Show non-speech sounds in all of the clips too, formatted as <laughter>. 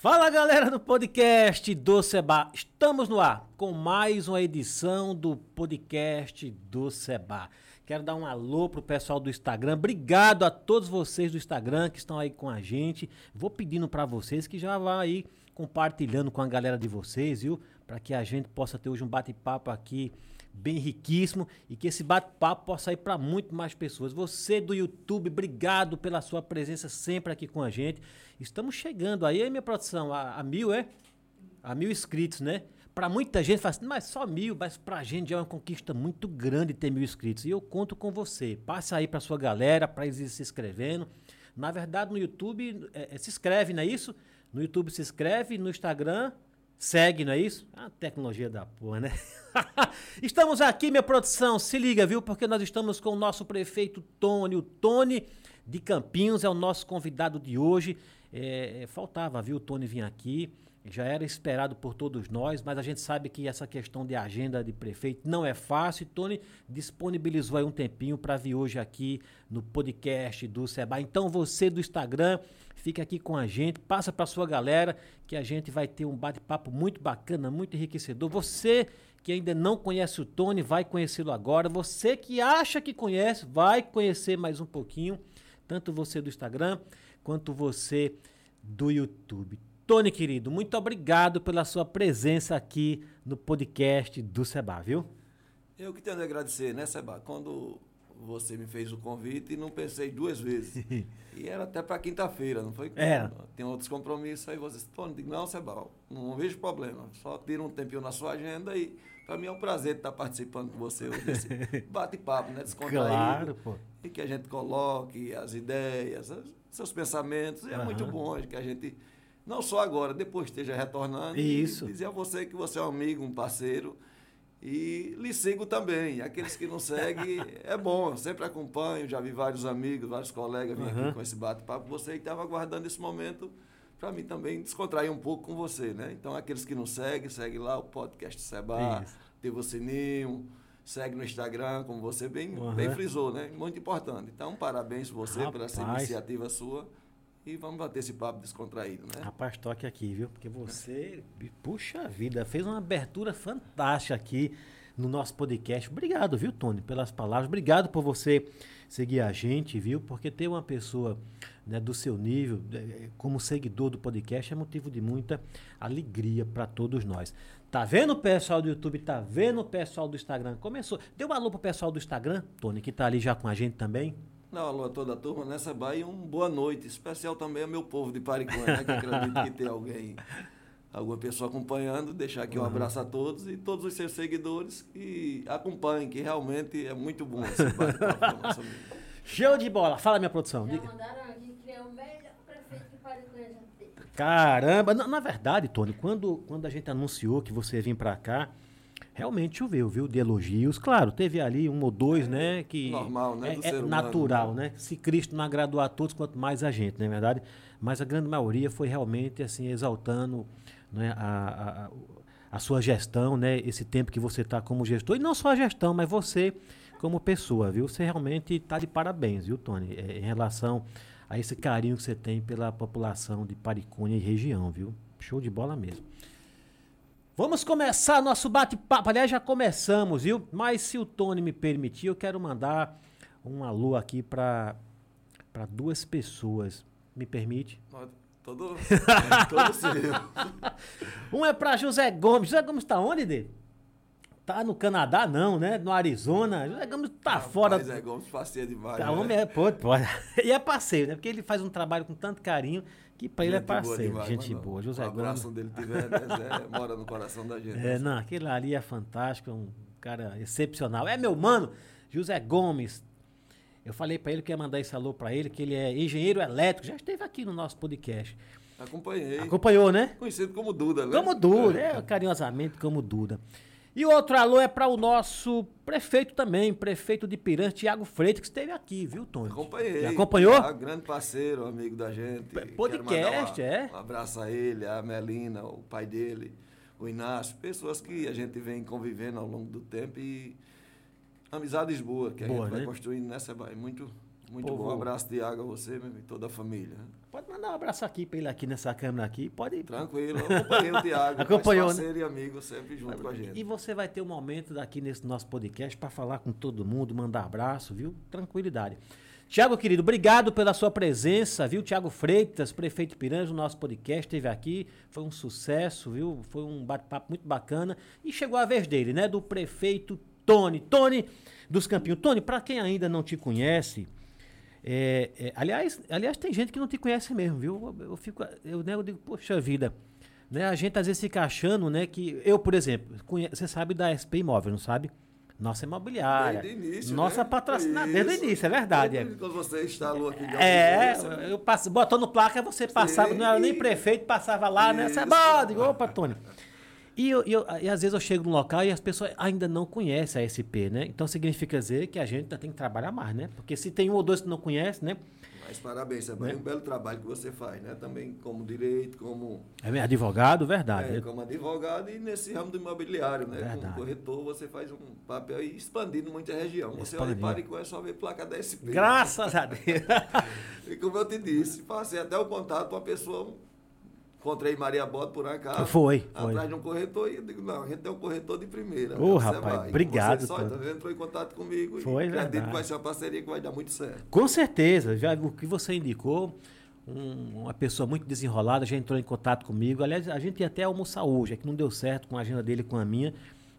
Fala galera do podcast do Seba, estamos no ar com mais uma edição do podcast do Seba. Quero dar um alô pro pessoal do Instagram. Obrigado a todos vocês do Instagram que estão aí com a gente. Vou pedindo para vocês que já vá aí compartilhando com a galera de vocês, viu? Para que a gente possa ter hoje um bate-papo aqui bem riquíssimo e que esse bate-papo possa ir para muito mais pessoas. Você do YouTube, obrigado pela sua presença sempre aqui com a gente. Estamos chegando aí, minha produção, a, a mil, é? A mil inscritos, né? Para muita gente fala assim, mas só mil, mas para a gente é uma conquista muito grande ter mil inscritos. E eu conto com você. Passe aí para sua galera, para ir se inscrevendo. Na verdade, no YouTube, é, é, se inscreve, não é isso? No YouTube se inscreve, no Instagram segue, não é isso? A tecnologia da porra, né? <laughs> estamos aqui, minha produção, se liga, viu? Porque nós estamos com o nosso prefeito Tony. O Tony de Campinhos é o nosso convidado de hoje. É, faltava, viu, o Tony vir aqui. Já era esperado por todos nós, mas a gente sabe que essa questão de agenda de prefeito não é fácil. Tony disponibilizou aí um tempinho para vir hoje aqui no podcast do Seba. Então você do Instagram, fica aqui com a gente, passa para sua galera que a gente vai ter um bate-papo muito bacana, muito enriquecedor. Você que ainda não conhece o Tony, vai conhecê-lo agora. Você que acha que conhece, vai conhecer mais um pouquinho. Tanto você do Instagram quanto você do YouTube. Tony, querido, muito obrigado pela sua presença aqui no podcast do Seba, viu? Eu que tenho a agradecer, né, Seba? Quando você me fez o convite, não pensei duas vezes. <laughs> e era até para quinta-feira, não foi? Era. Tem outros compromissos aí. Você Tony, digo, não, Seba, não vejo problema. Só tira um tempinho na sua agenda e para mim é um prazer estar participando com você hoje desse <laughs> bate-papo, né? Descontraído. Claro, pô. E que a gente coloque as ideias, seus pensamentos. E é uhum. muito bom que a gente, não só agora, depois esteja retornando. Isso. E dizer a você que você é um amigo, um parceiro. E lhe sigo também. Aqueles que não seguem, é bom. Eu sempre acompanho, já vi vários amigos, vários colegas vir uhum. aqui com esse bate-papo. Você que estava aguardando esse momento para mim também descontrair um pouco com você, né? Então, aqueles que não seguem, segue lá o podcast Seba, ativa o sininho, segue no Instagram, como você bem, uhum. bem frisou, né? Muito importante. Então, parabéns você Rapaz. por essa iniciativa sua. E vamos bater esse papo descontraído, né? Rapaz, toque aqui, viu? Porque você, puxa vida, fez uma abertura fantástica aqui no nosso podcast. Obrigado, viu, Tony, pelas palavras. Obrigado por você seguir a gente, viu? Porque ter uma pessoa né, do seu nível, como seguidor do podcast, é motivo de muita alegria para todos nós. Tá vendo o pessoal do YouTube? Tá vendo o pessoal do Instagram? Começou. Deu um alô pro pessoal do Instagram, Tony, que tá ali já com a gente também. Não, alô a toda a turma nessa Bahia, um boa noite. Especial também ao meu povo de Pariconha, né, que acredito que tem alguém, alguma pessoa acompanhando. Deixar aqui um abraço a todos e todos os seus seguidores que acompanhem, que realmente é muito bom esse bate-papo <laughs> Show de bola. Fala, minha produção. Já mandaram aqui que é o melhor prefeito de Pariconha já teve. Caramba! Na, na, verdade, Tony, quando, quando a gente anunciou que você ia vir para cá, realmente choveu, viu? De elogios. Claro, teve ali um ou dois, é, né? Que normal, né? É, é natural, né? Se Cristo não agradou a todos, quanto mais a gente, não é verdade? Mas a grande maioria foi realmente assim, exaltando né, a, a, a sua gestão, né? Esse tempo que você está como gestor. E não só a gestão, mas você como pessoa, viu? Você realmente está de parabéns, viu, Tony? É, em relação a esse carinho que você tem pela população de Paricônia e região, viu? Show de bola mesmo. Vamos começar nosso bate-papo. Aliás, já começamos, viu? Mas se o Tony me permitir, eu quero mandar um alô aqui para duas pessoas. Me permite? Todo, <laughs> todo seu. <laughs> um é para José Gomes. José Gomes está onde, dele? Tá no Canadá, não, né? No Arizona. José Gomes tá Rapaz, fora. José Gomes passeia demais. Tá, né? homem é, pô, pô. <laughs> E é passeio, né? Porque ele faz um trabalho com tanto carinho que para ele é parceiro, boa demais, gente boa. José o abraço Gomes. dele tiver, né, mora no coração da gente. É, não, aquele ali é fantástico, é um cara excepcional. É meu mano, José Gomes. Eu falei para ele que ia mandar esse alô para ele, que ele é engenheiro elétrico, já esteve aqui no nosso podcast. Acompanhei. Acompanhou, né? Conhecido como Duda, né? Como Duda, é, é carinhosamente como Duda. E outro alô é para o nosso prefeito também, prefeito de Piranha, Tiago Freitas, que esteve aqui, viu, Tony? Acompanhei. Já acompanhou? Ah, grande parceiro, amigo da gente. Podcast, um, é? Um abraço a ele, a Melina, o pai dele, o Inácio, pessoas que a gente vem convivendo ao longo do tempo e amizades boas que a Boa, gente vai né? construindo nessa Bahia. Muito, Muito Povo- bom. Um abraço, Tiago, a você mesmo e toda a família. Pode mandar um abraço aqui pra ele aqui nessa câmera aqui. Pode. Tranquilo, <laughs> acompanhei o Tiago. Acompanhou, mas né? parceiro e amigo, sempre junto com a gente. E você vai ter um momento daqui nesse nosso podcast para falar com todo mundo, mandar abraço, viu? Tranquilidade. Tiago, querido, obrigado pela sua presença, viu? Tiago Freitas, prefeito de Piranja, o nosso podcast esteve aqui, foi um sucesso, viu? Foi um bate-papo muito bacana. E chegou a vez dele, né? Do prefeito Tony. Tony dos Campinhos. Tony, para quem ainda não te conhece, é, é, aliás, aliás, tem gente que não te conhece mesmo, viu? Eu, eu fico, eu, né, eu digo, poxa vida, né? A gente às vezes fica achando, né, que eu, por exemplo, conhe- você sabe da SP Imóvel, não sabe? Nossa imobiliária. Desde o início, nossa né? patrocinadora, desde o Isso. início, é verdade. Desde Quando você instalou aqui de É, Rio, eu passo, botando placa, você passava, não era nem prefeito, passava lá, né? Você é Isso. bom, digo, opa, Tony. E, eu, e eu- e às vezes eu chego no local e as pessoas ainda não conhecem a SP, né? Então significa dizer que a gente ainda tem que trabalhar mais, né? Porque se tem um ou dois que não conhece, né? Mas parabéns, é Né? um belo trabalho que você faz, né? Também como direito, como, É advogado, verdade. é, como advogado e nesse ramo do imobiliário, né? Verdade. Como corretor, você faz um papel aí expandindo muita região. Você olha em Paricó, é só ver placa da SP. Graças a Deus. <laughs> E como eu te disse, passei até o contato para uma pessoa. Encontrei Maria Bota por acaso. Foi, foi. Atrás de um corretor e eu digo, não, a gente tem um corretor de primeira. Ô, rapaz, vai. obrigado, Você só, então, entrou em contato comigo Foi, e acredito verdade. que vai ser uma parceria que vai dar muito certo. Com certeza, já o que você indicou, um- uma pessoa muito desenrolada já entrou em contato comigo. Aliás, a gente ia até almoçar hoje, é que não deu certo com a agenda dele e com a minha,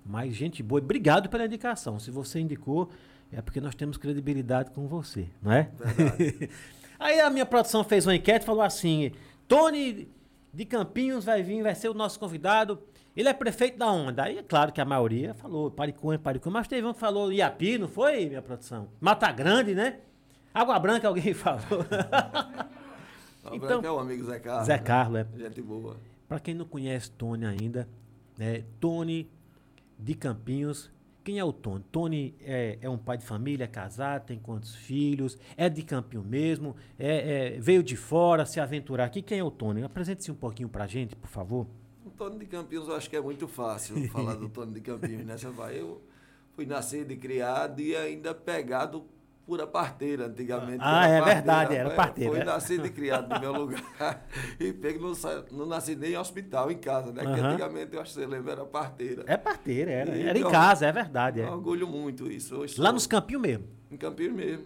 mas gente boa. Obrigado pela indicação. Se você indicou, é porque nós temos credibilidade com você, não é? <laughs> Aí a minha produção fez uma enquete e falou assim: Tony de Campinhos vai vir, vai ser o nosso convidado. Ele é prefeito da onde? Aí é claro que a maioria falou Paricunha, Paricunha, mas teve um que falou Iapi, não foi, minha produção? Mata Grande, né? Água Branca, alguém <laughs> falou. Então, Então- é o amigo Zé Carlos. Zé né? Carlos, é. Gente boa. Para quem não conhece Tony ainda, né? Tony de Campinhos. Quem é o Tony? Tony é, é um pai de família, é casado, tem quantos filhos? É de Campinho mesmo? É, é- veio de fora se aventurar aqui? Quem é o Tony? Apresente-se um pouquinho pra gente, por favor. O Tony de Campinhos eu acho que é muito fácil falar do <laughs> Tony de Campinhos, né? Você vai, eu fui nascido e criado e ainda pegado por a parteira antigamente. Ah, Era é verdade, era Foi- parteira, Fui é. nascido e criado no meu lugar. <laughs> e pego, não, não nasci nem em hospital, em casa, né? Porque Aham. antigamente eu acho que você lembra, era parteira. É parteira, era. E Era em casa, é verdade. Eu É. orgulho muito isso. Hoje Lá sou- nos Campinhos mesmo. Em Campinhos mesmo.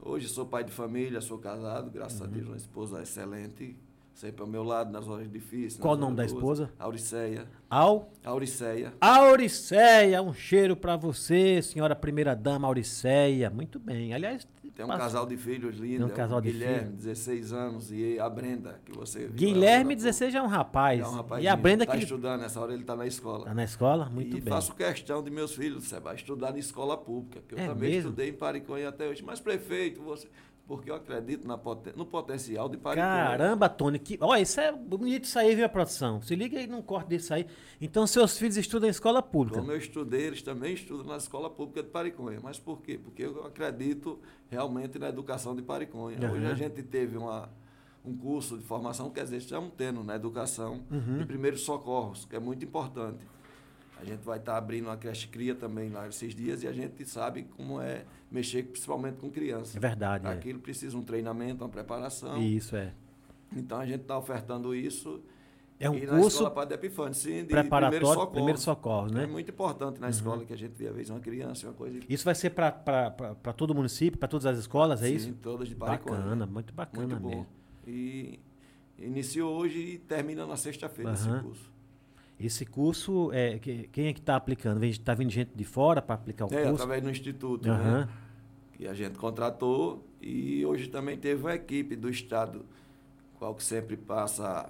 Hoje sou pai de família, sou casado, graças Uhum. a Deus, uma esposa excelente, sempre ao meu lado nas horas difíceis. Qual o nome da boas. esposa? Auriceia. Ao Auriceia. Auriceia, um cheiro pra você, senhora primeira dama Auriceia. Muito bem. Aliás, Tem um passa- casal de filhos lindo. Tem um casal de Guilherme, filhos. 16 anos, e a Brenda, que você viu Guilherme, há 16 já é um rapaz. É um E rapazinho, a Brenda tá que estudando, nessa hora ele está na escola. tá na escola? Muito e bem. faço questão de meus filhos, Seba, estudar na escola pública, que eu É também mesmo? estudei em Pariconha até hoje. Mas, prefeito, você. Porque eu acredito poten- no potencial de Pariconha. Caramba, Tony, que. Olha, isso é bonito isso aí, viu, a produção? Se liga aí num corte disso aí. Então, seus filhos estudam em escola pública. Como eu estudei, eles também estudam na escola pública de Pariconha. Mas por quê? Porque eu acredito realmente na educação de Pariconha. Hoje Aham. a gente teve uma, um curso de formação, quer dizer, estamos tendo na educação Uhum. de primeiros socorros, que é muito importante. A gente vai estar abrindo uma creche cria também lá esses dias e a gente sabe como é mexer principalmente com crianças. É verdade. é. Aquilo precisa um treinamento, uma preparação. Isso é. Então a gente está ofertando isso. É um e na curso escola Padre Epifânio, sim, de preparatório, primeiros socorros. primeiro socorro, É né? muito importante na escola que a gente vê, às vezes, uma criança, uma coisa. Isso vai ser para todo o município, para todas as escolas, é Sim, isso? todas de Pariconha. Bacana, muito bacana Muito bom. mesmo. E iniciou hoje e termina na sexta-feira Aham. esse curso. Esse curso, é, que- quem é que está aplicando? Está vindo gente de fora para aplicar o É, curso? através do instituto, Aham. né? Que a gente contratou. E hoje também teve uma equipe do Estado, qual que sempre passa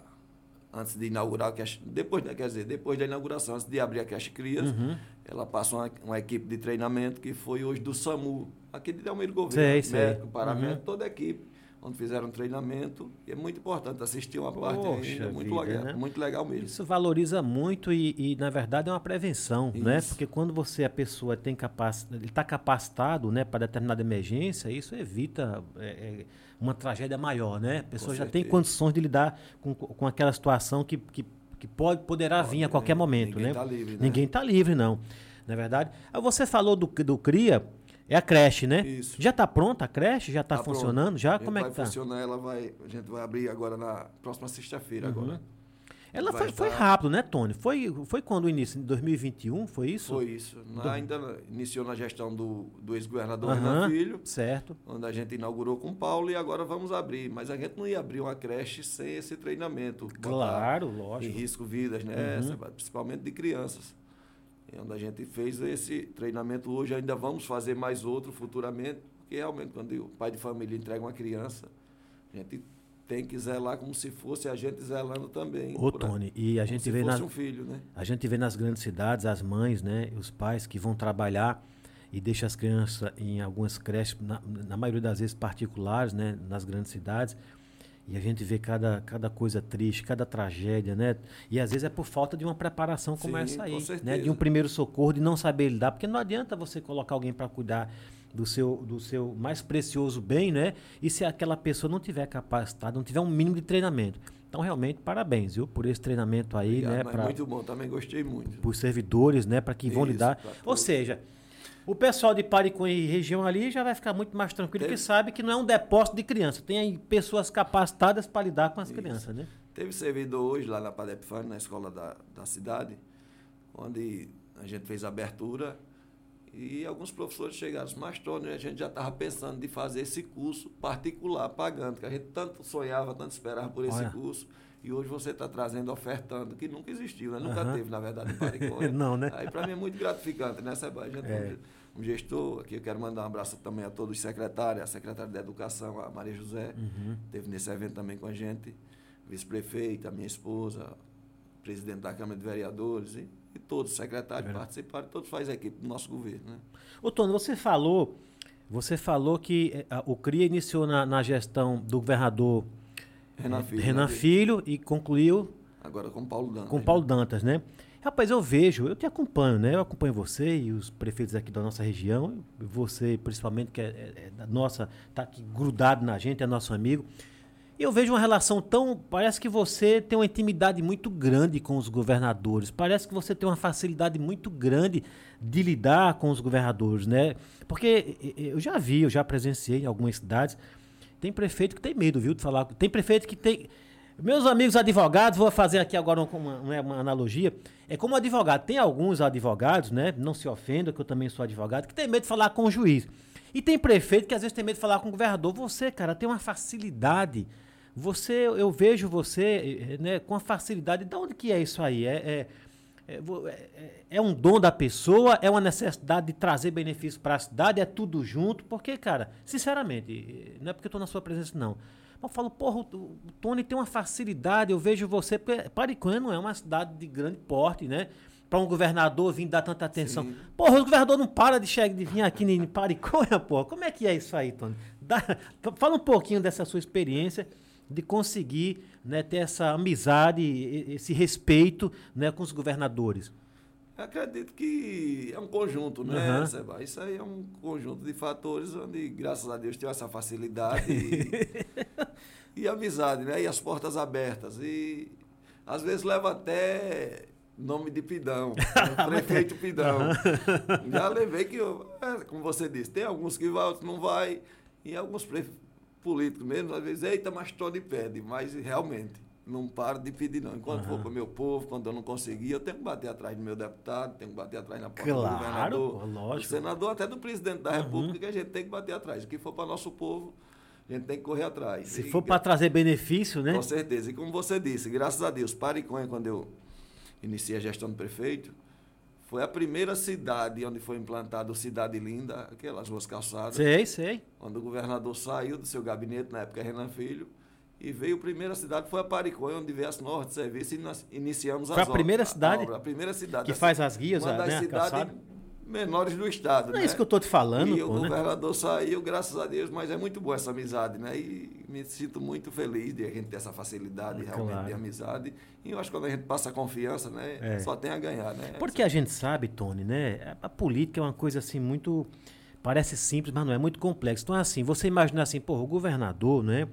antes de inaugurar, a creche- depois, né, quer dizer, depois da inauguração, antes de abrir a creche Crias, Uhum. ela passa uma, uma equipe de treinamento que foi hoje do SAMU, aqui de Delmiro Sei, Governo, sei. médico, paramédico, Uhum. toda a equipe, onde fizeram um treinamento. E é muito importante assistir uma parte Poxa ainda, muito vida, legal, né? muito legal mesmo. Isso valoriza muito e, e, na verdade, é uma prevenção, né? Isso. Porque quando você, a pessoa tem capacidade, está capacitado, né, para determinada emergência, isso evita é, é, uma tragédia maior, né? A pessoa já tem certeza. condições de lidar com, com aquela situação que, que, que pode, poderá vir a qualquer momento, Ninguém né? está livre, né? Ninguém está livre, não. Não é verdade? Ah, Você falou do, do CRIA, É a creche, né? Isso. Já está pronta a creche? Já está Tá pronto. funcionando? Já? A gente Como é vai que tá? funcionar, ela vai. A gente vai abrir agora na próxima sexta-feira Uhum. agora. Ela Vai foi, foi estar- rápido, né, Tony? Foi, foi quando o início? Em 2021, foi isso? Foi isso. Na- ainda iniciou na gestão do, do ex-governador Aham, Renan Filho, Certo. onde a gente inaugurou com o Paulo e agora vamos abrir. Mas a gente não ia abrir uma creche sem esse treinamento. Claro, Em lógico. risco vidas, né? Uhum. Principalmente de crianças. Onde a gente fez esse treinamento hoje, ainda vamos fazer mais outro futuramente, porque realmente quando o pai de família entrega uma criança, a gente tem que zelar como se fosse a gente zelando também. Ô, a- Tony, e a gente vê fosse na, um filho, né? A gente vê nas grandes cidades as mães, né, os pais que vão trabalhar e deixam as crianças em algumas creches, na, na maioria das vezes particulares, né, nas grandes cidades. E a gente vê cada, cada coisa triste, cada tragédia, né? E às vezes é por falta de uma preparação como Sim, essa aí, né? De um primeiro socorro, de não saber lidar, porque não adianta você colocar alguém para cuidar do seu, do seu mais precioso bem, né? E se aquela pessoa não tiver capacitada, não tiver um mínimo de treinamento. Então, realmente, parabéns, viu, por esse treinamento aí, Obrigado, né? pra- muito bom, também gostei muito. os servidores, né, para que vão Isso, lidar. pra Ou seja, o pessoal de Paricunha e região ali já vai ficar muito mais tranquilo, Teve- porque sabe que não é um depósito de criança, tem aí pessoas capacitadas para lidar com as Isso. crianças, né? Teve servidor hoje lá na Padepfane, na escola da, da cidade, onde a gente fez a abertura e alguns professores chegaram, mas Tony, a gente já estava pensando de fazer esse curso particular, pagando, que a gente tanto sonhava, tanto esperava por esse Olha. curso. E hoje você está trazendo, ofertando, que nunca existiu, né? Nunca Aham. teve, na verdade, <laughs> em Paricunha. Não, né? Aí para mim é muito gratificante, né, Seba? A gente É. um gestor, aqui eu quero mandar um abraço também a todos os secretários, a secretária de Educação, a Maria José, Uhum. teve nesse evento também com a gente, vice-prefeita, minha esposa, presidente da Câmara de Vereadores e, e todos os secretários Verdade. participaram, todos fazem equipe do nosso governo, né? Ô, Tony, você falou, você falou que eh, a- o CRIA iniciou na, na gestão do governador Renan Filho. Renan né? Filho e concluiu Agora com Paulo Dantas. com Paulo Dantas, né? Rapaz, eu vejo, eu te acompanho, né? Eu acompanho você e os prefeitos aqui da nossa região, você principalmente, que é, é- é da nossa, tá aqui grudado na gente, é nosso amigo. E eu vejo uma relação tão. Parece que você tem uma intimidade muito grande com os governadores. Parece que você tem uma facilidade muito grande de lidar com os governadores, né? Porque eu já vi, eu já presenciei em algumas cidades. Tem prefeito que tem medo, viu, de falar. Tem prefeito que tem. Meus amigos advogados, vou fazer aqui agora uma, uma- uma analogia. É como advogado. Tem alguns advogados, né? Não se ofenda, que eu também sou advogado, que tem medo de falar com o juiz. E tem prefeito que às vezes tem medo de falar com o governador. Você, cara, tem uma facilidade. Você, eu vejo você eh, né, com a facilidade. De onde que é isso aí? É, é, é, é- é- é um dom da pessoa? É uma necessidade de trazer benefício para a cidade? É tudo junto? Porque, cara, sinceramente, não é porque eu estou na sua presença, não. Mas eu falo, porra, o, Tony tem uma facilidade, eu vejo você, porque Paricuã não é uma cidade de grande porte, né? Para um governador vir dar tanta atenção. Sim. Porra, o governador não para de, chegar, de vir aqui em Pariconha, <laughs> porra. Como é que é isso aí, Tony? Dá- fala um pouquinho dessa sua experiência de conseguir né, ter essa amizade, esse respeito né, com os governadores. Acredito que é um conjunto, né, Aham. Seba? Isso aí é um conjunto de fatores onde, graças a Deus, tenho essa facilidade e, <laughs> e amizade, né? E as portas abertas. E às vezes leva até nome de Pidão, <laughs> prefeito Pidão. Já levei que, eu, é, como você disse, tem alguns que vai, outros não vai. E alguns políticos mesmo, às vezes, eita, mas Tony pede. Mas realmente, não paro de pedir não. Enquanto for para o meu povo, quando eu não conseguir, eu tenho que bater atrás do meu deputado, tenho que bater atrás na porta do Claro, governador, pô, do lógico. senador, até do presidente da República, que a gente tem que bater atrás. O que for para nosso povo, a gente tem que correr atrás. Se E for para trazer benefício, né? com certeza. E como você disse, graças a Deus, Pariconha, quando eu iniciei a gestão do prefeito, foi a primeira cidade onde foi implantado Cidade Linda, aquelas ruas calçadas, Sei, sei. quando o governador saiu do seu gabinete, na época Renan Filho, e veio a primeira cidade, foi a Pariconha, onde veio as normas de serviço e nós iniciamos Foi a as primeira cidade obra, a primeira cidade. Que faz as guias, uma a- das né, a cidades. Menores do estado, Não é né? isso que eu tô te falando, E o pô, né? governador saiu, graças a Deus, mas é muito boa essa amizade, né? E me sinto muito feliz de a gente ter essa facilidade realmente Claro. de amizade. E eu acho que quando a gente passa confiança, né? É. Só tem a ganhar, né? Porque a gente sabe, Tony, né? A política é uma coisa assim muito. Parece simples, mas não é muito complexo. Então, assim, você imagina assim, pô, o governador, né?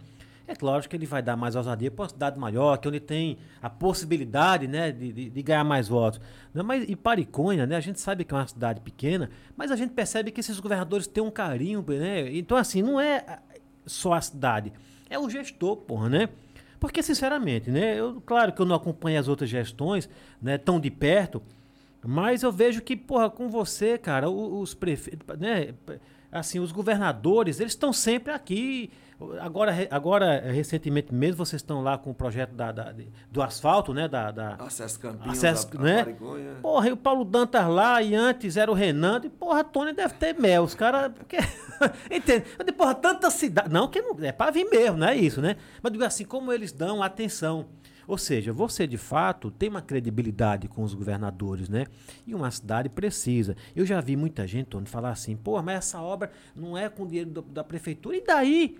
É claro que ele vai dar mais ousadia para uma cidade maior, que onde tem a possibilidade né, de, de, de ganhar mais votos. Né? Mas, e Pariconha, né, a gente sabe que é uma cidade pequena, mas a gente percebe que esses governadores têm um carinho. Né? Então, assim, não é só a cidade, é o gestor, porra, né? Porque, sinceramente, né, eu, claro que eu não acompanho as outras gestões né, tão de perto, mas eu vejo que, porra, com você, cara, os prefeitos, né, assim, os governadores, eles estão sempre aqui Agora, agora, recentemente mesmo, vocês estão lá com o projeto da, da do asfalto, né? Da, da Acesso Campinas, acesso, a, né? A porra, e o Paulo Dantas lá, e antes era o Renan, e porra, Tony deve ter mel. Os caras. Porque... <laughs> Entende? Eu digo, porra, tanta cidade. Não, que não, é para vir mesmo, não é isso, né? Mas digo assim, como eles dão atenção. Ou seja, você de fato tem uma credibilidade com os governadores, né? E uma cidade precisa. Eu já vi muita gente, Tony, falar assim, pô, mas essa obra não é com dinheiro da prefeitura. E daí?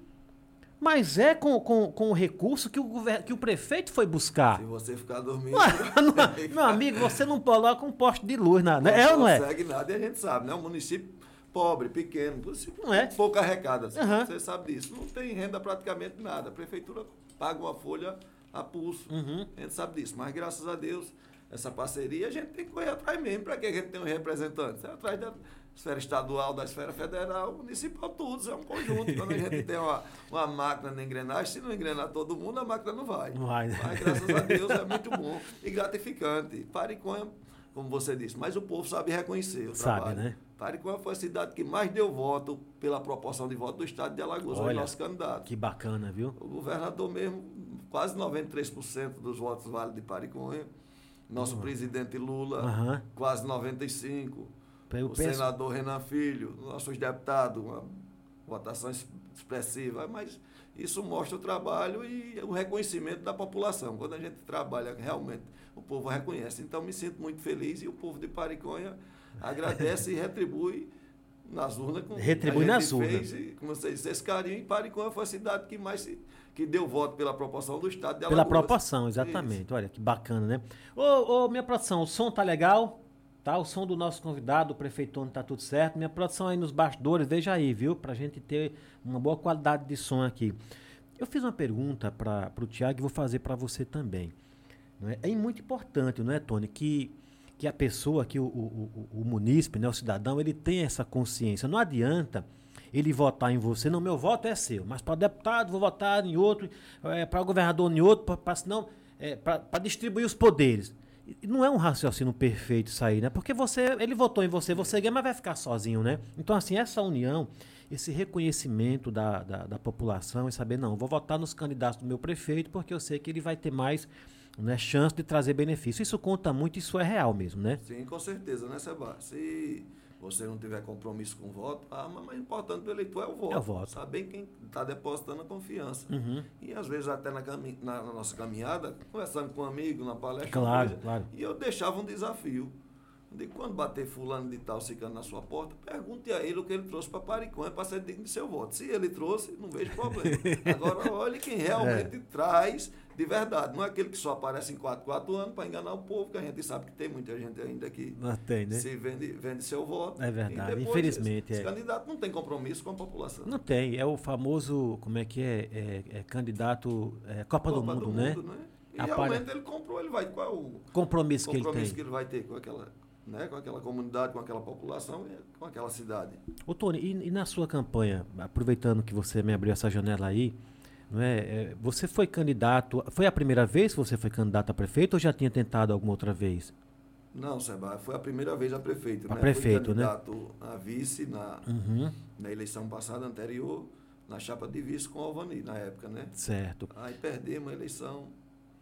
Mas é com, com, com o recurso que o, govern... que o prefeito foi buscar. Se você ficar dormindo. <laughs> meu amigo, você não coloca um poste de luz na. Né? É ou não é? Não consegue nada e a gente sabe, né? Um município pobre, pequeno, não é? pouca arrecada. Uhum. Você sabe disso. Não tem renda praticamente nada. A prefeitura paga uma folha a pulso. Uhum. A gente sabe disso. Mas graças a Deus, essa parceria a gente tem que correr atrás mesmo. Para que a gente tem um representante? É atrás da esfera estadual, da esfera federal, municipal, tudo, é um conjunto. Quando a gente tem uma, uma máquina na engrenagem, se não engrenar todo mundo, a máquina não vai. Não vai. Né? Mas graças a Deus é muito <laughs> bom e gratificante. Pariconha, como você disse, mas o povo sabe reconhecer o sabe, trabalho. Né? Pariconha foi a cidade que mais deu voto pela proporção de voto do estado de Alagoas, Olha, o nosso candidato. Que bacana, viu? O governador mesmo, quase 93% dos votos vale de Pariconha. Nosso uhum. presidente Lula, uhum. quase 95%. Eu o penso... senador Renan Filho, nossos deputados, uma votação expressiva, mas isso mostra o trabalho e o reconhecimento da população. Quando a gente trabalha realmente, o povo reconhece. Então me sinto muito feliz e o povo de Pariconha agradece e retribui nas urnas. Com retribui nas urnas. como você disse, esse carinho. E Pariconha foi a cidade que mais se, que deu voto pela proporção do estado de Alagoas. Pela proporção, exatamente. Isso. Olha que bacana, né? Ô, ô, minha produção, o som tá legal? Tá, o som do nosso convidado, o prefeitone, tá tudo certo. Minha produção aí nos bastidores, veja aí, viu? Pra gente ter uma boa qualidade de som aqui. Eu fiz uma pergunta para o Tiago e vou fazer para você também. É? é muito importante, não é, Tony, que, que a pessoa, que o, o, o, o munícipe, né, o cidadão, ele tenha essa consciência. Não adianta ele votar em você. Não, meu voto é seu, mas para deputado vou votar em outro, é, para governador em outro, para é, para distribuir os poderes não é um raciocínio perfeito isso aí, né? Porque você, ele votou em você, você ganha, mas vai ficar sozinho, né? Então, assim, essa união, esse reconhecimento da, da, da população e saber, não, vou votar nos candidatos do meu prefeito porque eu sei que ele vai ter mais né, chance de trazer benefício. Isso conta muito, isso é real mesmo, né? Sim, com certeza, né, Seba? Se você não tiver compromisso com o voto, ah, mas o importante do eleitor é o voto. É o voto. Saber quem está depositando a confiança. Uhum. E às vezes até na, na, na, nossa caminhada, conversando com um amigo, na palestra, claro, coisa, claro. e eu deixava um desafio. De quando bater fulano de tal ficando na sua porta, pergunte a ele o que ele trouxe para Pariconha para ser digno de seu voto. Se ele trouxe, não vejo problema. <laughs> Agora, olhe quem realmente é. traz de verdade. Não é aquele que só aparece em 4, 4 anos para enganar o povo, que a gente sabe que tem muita gente ainda que tem, né? se vende, vende seu voto. É verdade, infelizmente. Esse, é. candidato não tem compromisso com a população. Não tem, é o famoso, como é que é, é, é candidato é, Copa, Copa, do Mundo, do né? Mundo né? E realmente ele comprou, ele vai. Qual é o compromisso, que, compromisso ele tem? que ele vai ter com aquela, né, com aquela comunidade, com aquela população e com aquela cidade. Ô, Tony, e, e na sua campanha, aproveitando que você me abriu essa janela aí, não é? Você foi candidato. Foi a primeira vez que você foi candidato a prefeito ou já tinha tentado alguma outra vez? Não, Seba, foi a primeira vez a prefeito. A né? prefeito, fui candidato né? a vice na, uhum. na eleição passada, anterior, na chapa de vice com o Alvani, na época, né? Certo. Aí perdemos a eleição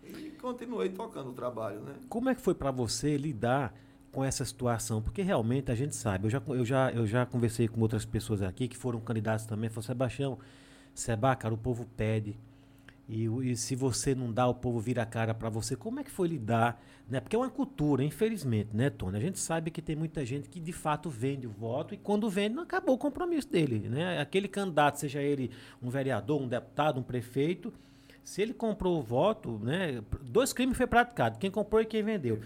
e continuei tocando o trabalho, né? Como é que foi para você lidar com essa situação? Porque realmente a gente sabe, eu já, eu, já, eu já conversei com outras pessoas aqui que foram candidatos também, falou, Sebastião, Seba, cara, o povo pede. E, e, se você não dá, o povo vira a cara para você. Como é que foi lidar? Né? Porque é uma cultura, infelizmente, né, Tony? A gente sabe que tem muita gente que de fato vende o voto e quando vende, não acabou o compromisso dele. Né? Aquele candidato, seja ele um vereador, um deputado, um prefeito, se ele comprou o voto, né, dois crimes foi praticado, quem comprou e quem vendeu.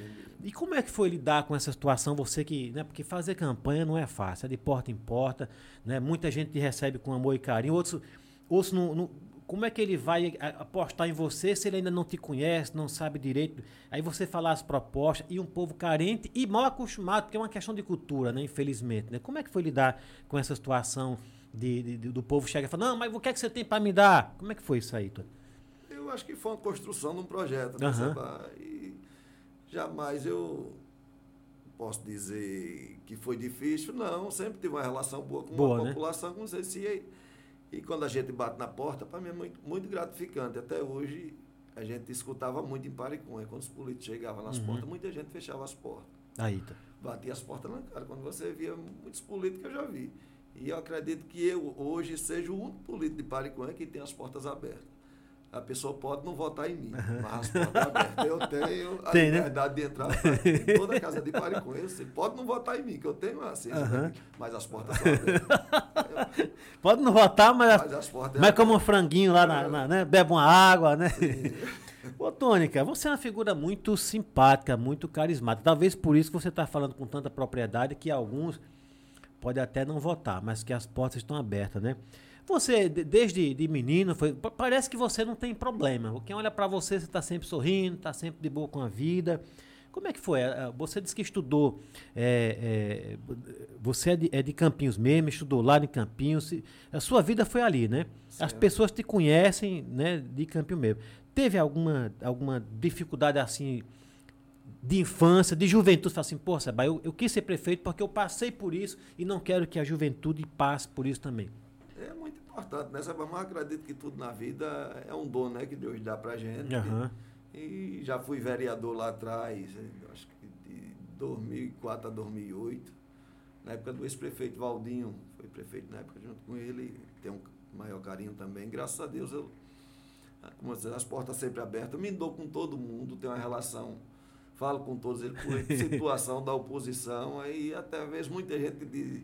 E como é que foi lidar com essa situação? Você que, né, porque fazer campanha não é fácil, é de porta em porta, né? Muita gente te recebe com amor e carinho, outros Outros não, não, como é que ele vai a- apostar em você se ele ainda não te conhece, não sabe direito? Aí você falar as propostas e um povo carente e mal acostumado, porque é uma questão de cultura, né? Infelizmente, né? Como é que foi lidar com essa situação de, de- de- do povo chegar e falar, não, mas o que é que você tem para me dar? Como é que foi isso aí, Tony? Eu acho que foi uma construção de um projeto, né. Seba? E jamais eu posso dizer que foi difícil, não. Sempre tive uma relação boa com Boa, a né? população, como você disse. E, e quando a gente bate na porta, para mim é muito, muito gratificante. Até hoje, a gente escutava muito em Paricunha. Quando os políticos chegavam nas Uhum. portas, muita gente fechava as portas. Aí, tá. batia as portas na cara. Quando você via muitos políticos que eu já vi. E eu acredito que eu hoje seja o único político de Paricuã que tem as portas abertas. A pessoa pode não votar em mim, <laughs> mas as portas abertas. Eu tenho a Tem, né? liberdade de entrar pra- <laughs> em toda a casa de Paricuã. Você pode não votar em mim, que eu tenho a daqui, mas as portas são abertas. <laughs> Pode não votar, mas, Mas as portas mas como um franguinho lá, na, na- né? Bebe uma água, né? Ô, Tônica, você é uma figura muito simpática, muito carismática. Talvez por isso que você está falando com tanta propriedade que alguns podem até não votar, mas que as portas estão abertas, né? Você, de- desde de menino, foi, pa- parece que você não tem problema. Quem olha para você, você está sempre sorrindo, está sempre de boa com a vida. Como é que foi? Eh, Você disse que estudou. eh, eh, você é de, é de Campinhos mesmo, estudou lá em Campinhos. A sua vida foi ali, né? As pessoas te conhecem, né, de Campinho mesmo. Teve alguma, alguma dificuldade assim de infância, de juventude? Fala assim, pô, Seba, eu, eu quis ser prefeito porque eu passei por isso e não quero que a juventude passe por isso também. É muito importante, né? Sabe, Mas eu acredito que tudo na vida é um dom, né? Que Deus dá pra gente. Aham. E já fui vereador lá atrás, acho que de 2004 a 2008, na época do ex-prefeito Valdinho, foi prefeito na época junto com ele, tem um maior carinho também. Graças a Deus, eu, as portas sempre abertas, eu me dou com todo mundo, tenho uma relação, falo com todos eles por <laughs> situação da oposição, aí até vezes muita gente diz,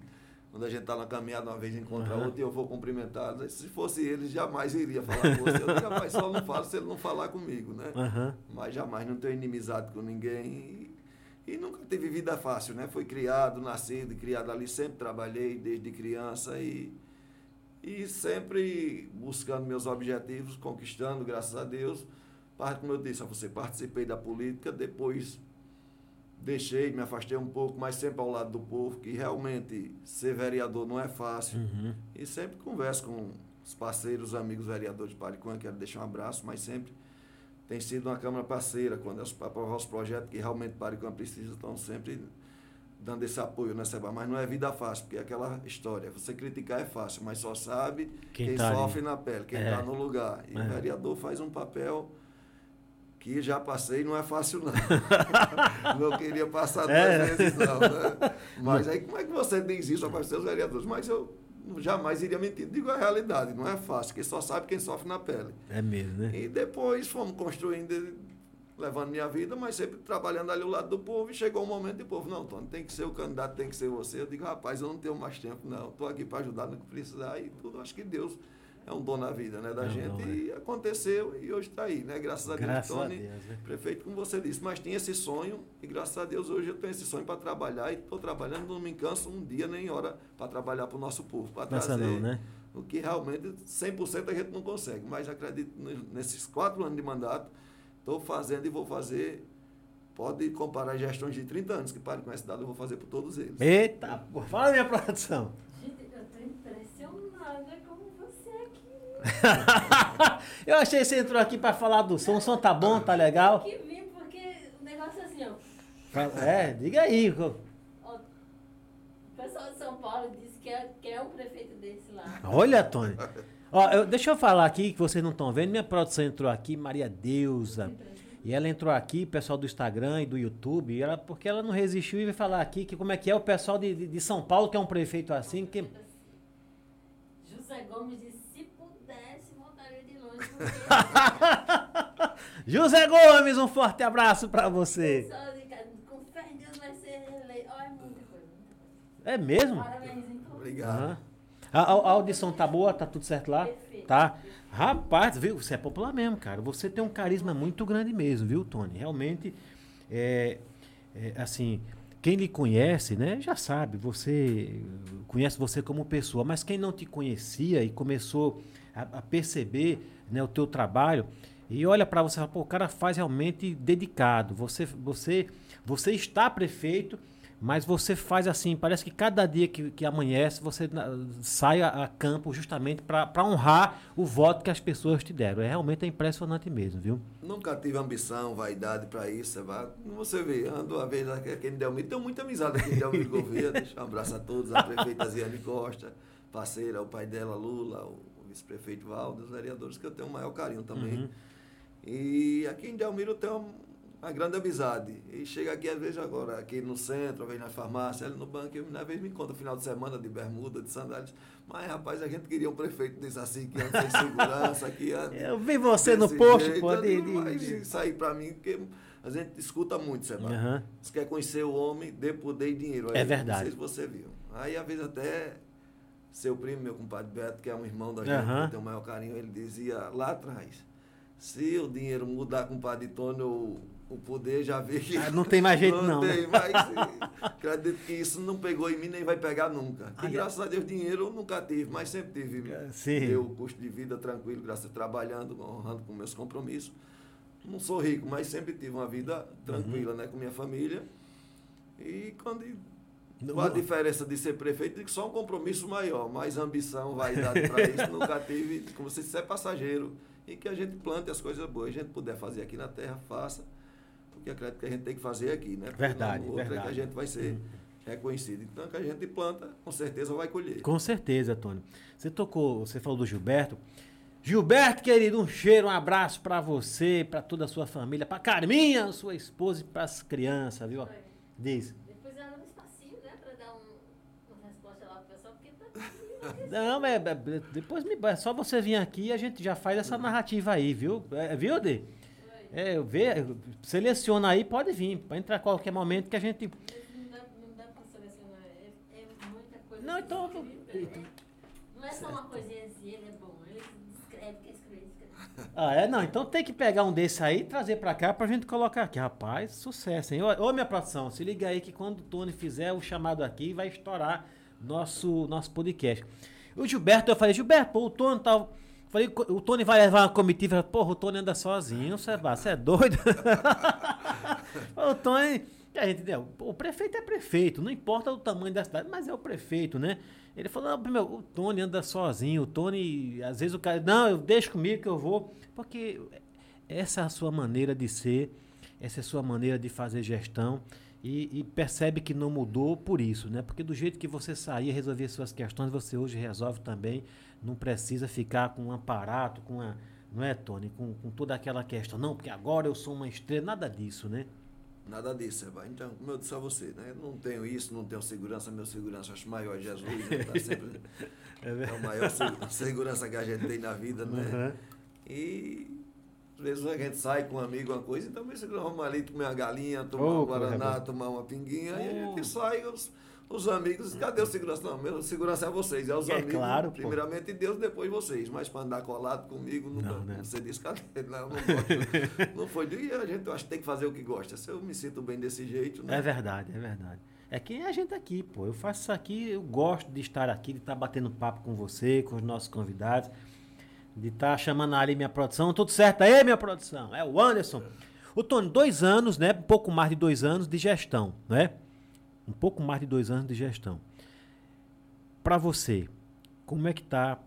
quando a gente está na caminhada, uma vez encontra Aham. outro e eu vou cumprimentar. Se fosse ele, jamais iria falar com você. Eu digo, rapaz, só não falo se ele não falar comigo, né? Aham. mas jamais não tenho inimizade com ninguém. E, e nunca teve vida fácil, né? Fui criado, nascido criado ali, sempre trabalhei desde criança e, e sempre buscando meus objetivos, conquistando, graças a Deus. Parte, como eu disse a você, participei da política, depois deixei, me afastei um pouco, mas sempre ao lado do povo, que realmente ser vereador não é fácil. Uhum. E sempre converso com os parceiros, amigos vereadores de Paricuã, quero deixar um abraço, mas sempre tem sido uma Câmara parceira, quando é para aprovar os projetos que realmente Paricuã precisa, estão sempre dando esse apoio, né, Seba? Mas não é vida fácil, porque é aquela história, você criticar é fácil, mas só sabe Quem quem, tá ali. sofre na pele, quem É. está no lugar. E É. o vereador faz um papel que já passei, não é fácil não. <laughs> não queria passar duas É. vezes não, né? <laughs> Mas aí como é que você diz isso para os seus vereadores? Mas eu jamais iria mentir. Digo a realidade, não é fácil, porque só sabe quem sofre na pele. É mesmo, né? E depois fomos construindo, levando minha vida, mas sempre trabalhando ali ao lado do povo. E chegou um momento e o povo, não, Tony, tem que ser o candidato, tem que ser você. Eu digo, rapaz, eu não tenho mais tempo, não. Estou aqui para ajudar no que precisar e tudo. Acho que Deus é um dom na vida né, da É um gente. dom, e aconteceu e hoje está aí, né? Graças a Deus, Graças a Tony. Deus, né? Prefeito, como você disse, mas tinha esse sonho e graças a Deus hoje eu tenho esse sonho para trabalhar e estou trabalhando, não me canso um dia nem hora para trabalhar para o nosso povo, para trazer não, né? o que realmente 100% a gente não consegue, mas acredito ne- nesses quatro anos de mandato, estou fazendo e vou fazer, pode comparar gestões de 30 anos que pare com essa cidade, eu vou fazer por todos eles. Eita, fala minha produção. Gente, eu tô impressionada com. <laughs> Eu achei que você entrou aqui pra falar do som. O som tá bom, tá legal? Que vim, porque o negócio é assim, ó. É, diga aí. ó, O pessoal de São Paulo disse que é, que é um prefeito desse lá. Olha, Tony. Ó, eu- deixa eu falar aqui que vocês não estão vendo. Minha produção entrou aqui, Maria Deusa. E ela entrou aqui, pessoal do Instagram e do YouTube, e ela, porque ela não resistiu e veio falar aqui que como é que é o pessoal de, de, de São Paulo, que é um prefeito assim, que. José Gomes disse, se pudesse, voltaria de longe, porque <laughs> José Gomes, um forte abraço pra o você. pessoal de casa, com fé em Deus vai ser eleito. Olha, muita coisa, muita coisa. É mesmo? Parabéns, então. Obrigado. Aham. A, a- a audição tá boa? Tá tudo certo lá? Perfeito. Tá? Rapaz, viu? Você é popular mesmo, cara. Você tem um carisma muito grande mesmo, viu, Tony? Realmente, é, é, assim, quem lhe conhece, né, já sabe. Você conhece você como pessoa, mas quem não te conhecia e começou a, a perceber né, o teu trabalho e olha para você e fala, pô, o cara faz realmente dedicado. Você, você, você está prefeito, mas você faz assim, parece que cada dia que, que amanhece você sai a, a campo justamente para honrar o voto que as pessoas te deram. É realmente é impressionante mesmo, viu? Nunca tive ambição, vaidade para isso. Você vê, ando uma vez aqui em Delmiro, tenho muita amizade aqui em Delmiro Gouveia. <laughs> Deixa um abraço a todos, a prefeita Ziane Costa, parceira, o pai dela, Lula, o vice-prefeito Valdo, os vereadores que eu tenho o maior carinho também. Uhum. E aqui em Delmiro eu tenho uma grande amizade. E chega aqui, às vezes, agora, aqui no centro, às vezes na farmácia, ali no banco, eu, às vezes me encontro final de semana de bermuda, de sandálias. Mas, rapaz, a gente queria um prefeito desse assim, que anda sem segurança, que <laughs> anda. Eu vi você no post, pô, de, de... sair para mim, porque a gente escuta muito, Sebastião. Uhum. Você quer conhecer o homem, dê poder e dinheiro. Aí, é verdade. Não sei se você viu. Aí, às vezes, até seu primo, meu compadre Beto, que é um irmão da gente, uhum. que tem o maior carinho, ele dizia lá atrás, se o dinheiro mudar com o padre Tony, o poder já vê que. Ah, não tem mais jeito, não. Não tem né? mais. <laughs> acredito que isso não pegou em mim nem vai pegar nunca. E graças a Deus, dinheiro eu nunca tive, mas sempre tive. É, sim. Meu custo de vida tranquilo, graças a trabalhando, honrando com meus compromissos. Não sou rico, mas sempre tive uma vida tranquila, uhum. né, com minha família. E quando. Qual a diferença de ser prefeito? Só um compromisso maior, mais ambição, vaidade para isso, <laughs> nunca tive. Como você disse, é passageiro. E que a gente plante as coisas boas. A gente puder fazer aqui na terra, faça porque acredito que a gente tem que fazer aqui, né? Porque verdade, outra verdade. É que a gente vai ser reconhecido. Então, que a gente planta, com certeza vai colher. Com certeza, Tony. Você tocou, você falou do Gilberto. Gilberto, querido, um cheiro, um abraço para você, para toda a sua família, para Carminha, sua esposa e para as crianças, viu? Diz. Depois ela no espacinho, né, para dar um, uma resposta lá pro pessoal, porque tá Não, é, é, depois me, é só você vir aqui e a gente já faz essa narrativa aí, viu? É, viu, Dê? É, vê, seleciona aí, pode vir. Pode entrar a qualquer momento que a gente. Não dá, não dá pra selecionar. É, é muita coisa. Não, então. Né? Não é só uma coisinha assim, ele é bom. Ele escreve, quer escrever, escreve. Ah, é? Não, então tem que pegar um desse aí e trazer pra cá pra gente colocar aqui. Rapaz, sucesso, hein? Ô, ô minha produção, se liga aí que quando o Tony fizer o chamado aqui, vai estourar nosso, nosso podcast. O Gilberto, eu falei, Gilberto, o Tony tal. Tá Falei, o Tony vai levar uma comitiva. Porra, o Tony anda sozinho, você é doido? <laughs> o Tony. A gente, o prefeito é prefeito, não importa o tamanho da cidade, mas é o prefeito, né? Ele falou, meu, o Tony anda sozinho, o Tony, às vezes o cara, não, eu deixo comigo que eu vou. Porque essa é a sua maneira de ser, essa é a sua maneira de fazer gestão. E, e, percebe que não mudou por isso, né? Porque do jeito que você saía, resolvia suas questões, você hoje resolve também não precisa ficar com um aparato, com a, não é, Tony? Com, com toda aquela questão. Não, porque agora eu sou uma estrela, nada disso, né? Nada disso, Eva. Então, como eu disse a você, né? não tenho isso, não tenho segurança, meu segurança acho maior Jesus, né? tá sempre, <laughs> é, é o maior segurança que a gente tem na vida, né? Uhum. E às vezes a gente sai com um amigo, uma coisa, então vamos ali comer uma galinha, tomar oh, um guaraná, tomar uma pinguinha, oh. e a gente sai, os, os amigos, cadê o segurança? Não, meu segurança é vocês, é os é amigos. Claro, primeiramente Deus, depois vocês. Mas para andar colado comigo, não, não, né? você disse, cadê? Não, não gosto. <laughs> não foi. E a gente, eu acho que tem que fazer o que gosta. Se eu me sinto bem desse jeito, né? É verdade, é verdade. É quem é a gente aqui, pô. Eu faço isso aqui, eu gosto de estar aqui, de estar batendo papo com você, com os nossos convidados, de estar chamando ali minha produção. Tudo certo aí, minha produção? É o Anderson. O Tony, dois anos, né? Um pouco mais de dois anos de gestão, né? um pouco mais de dois anos de gestão. Para você, como é que está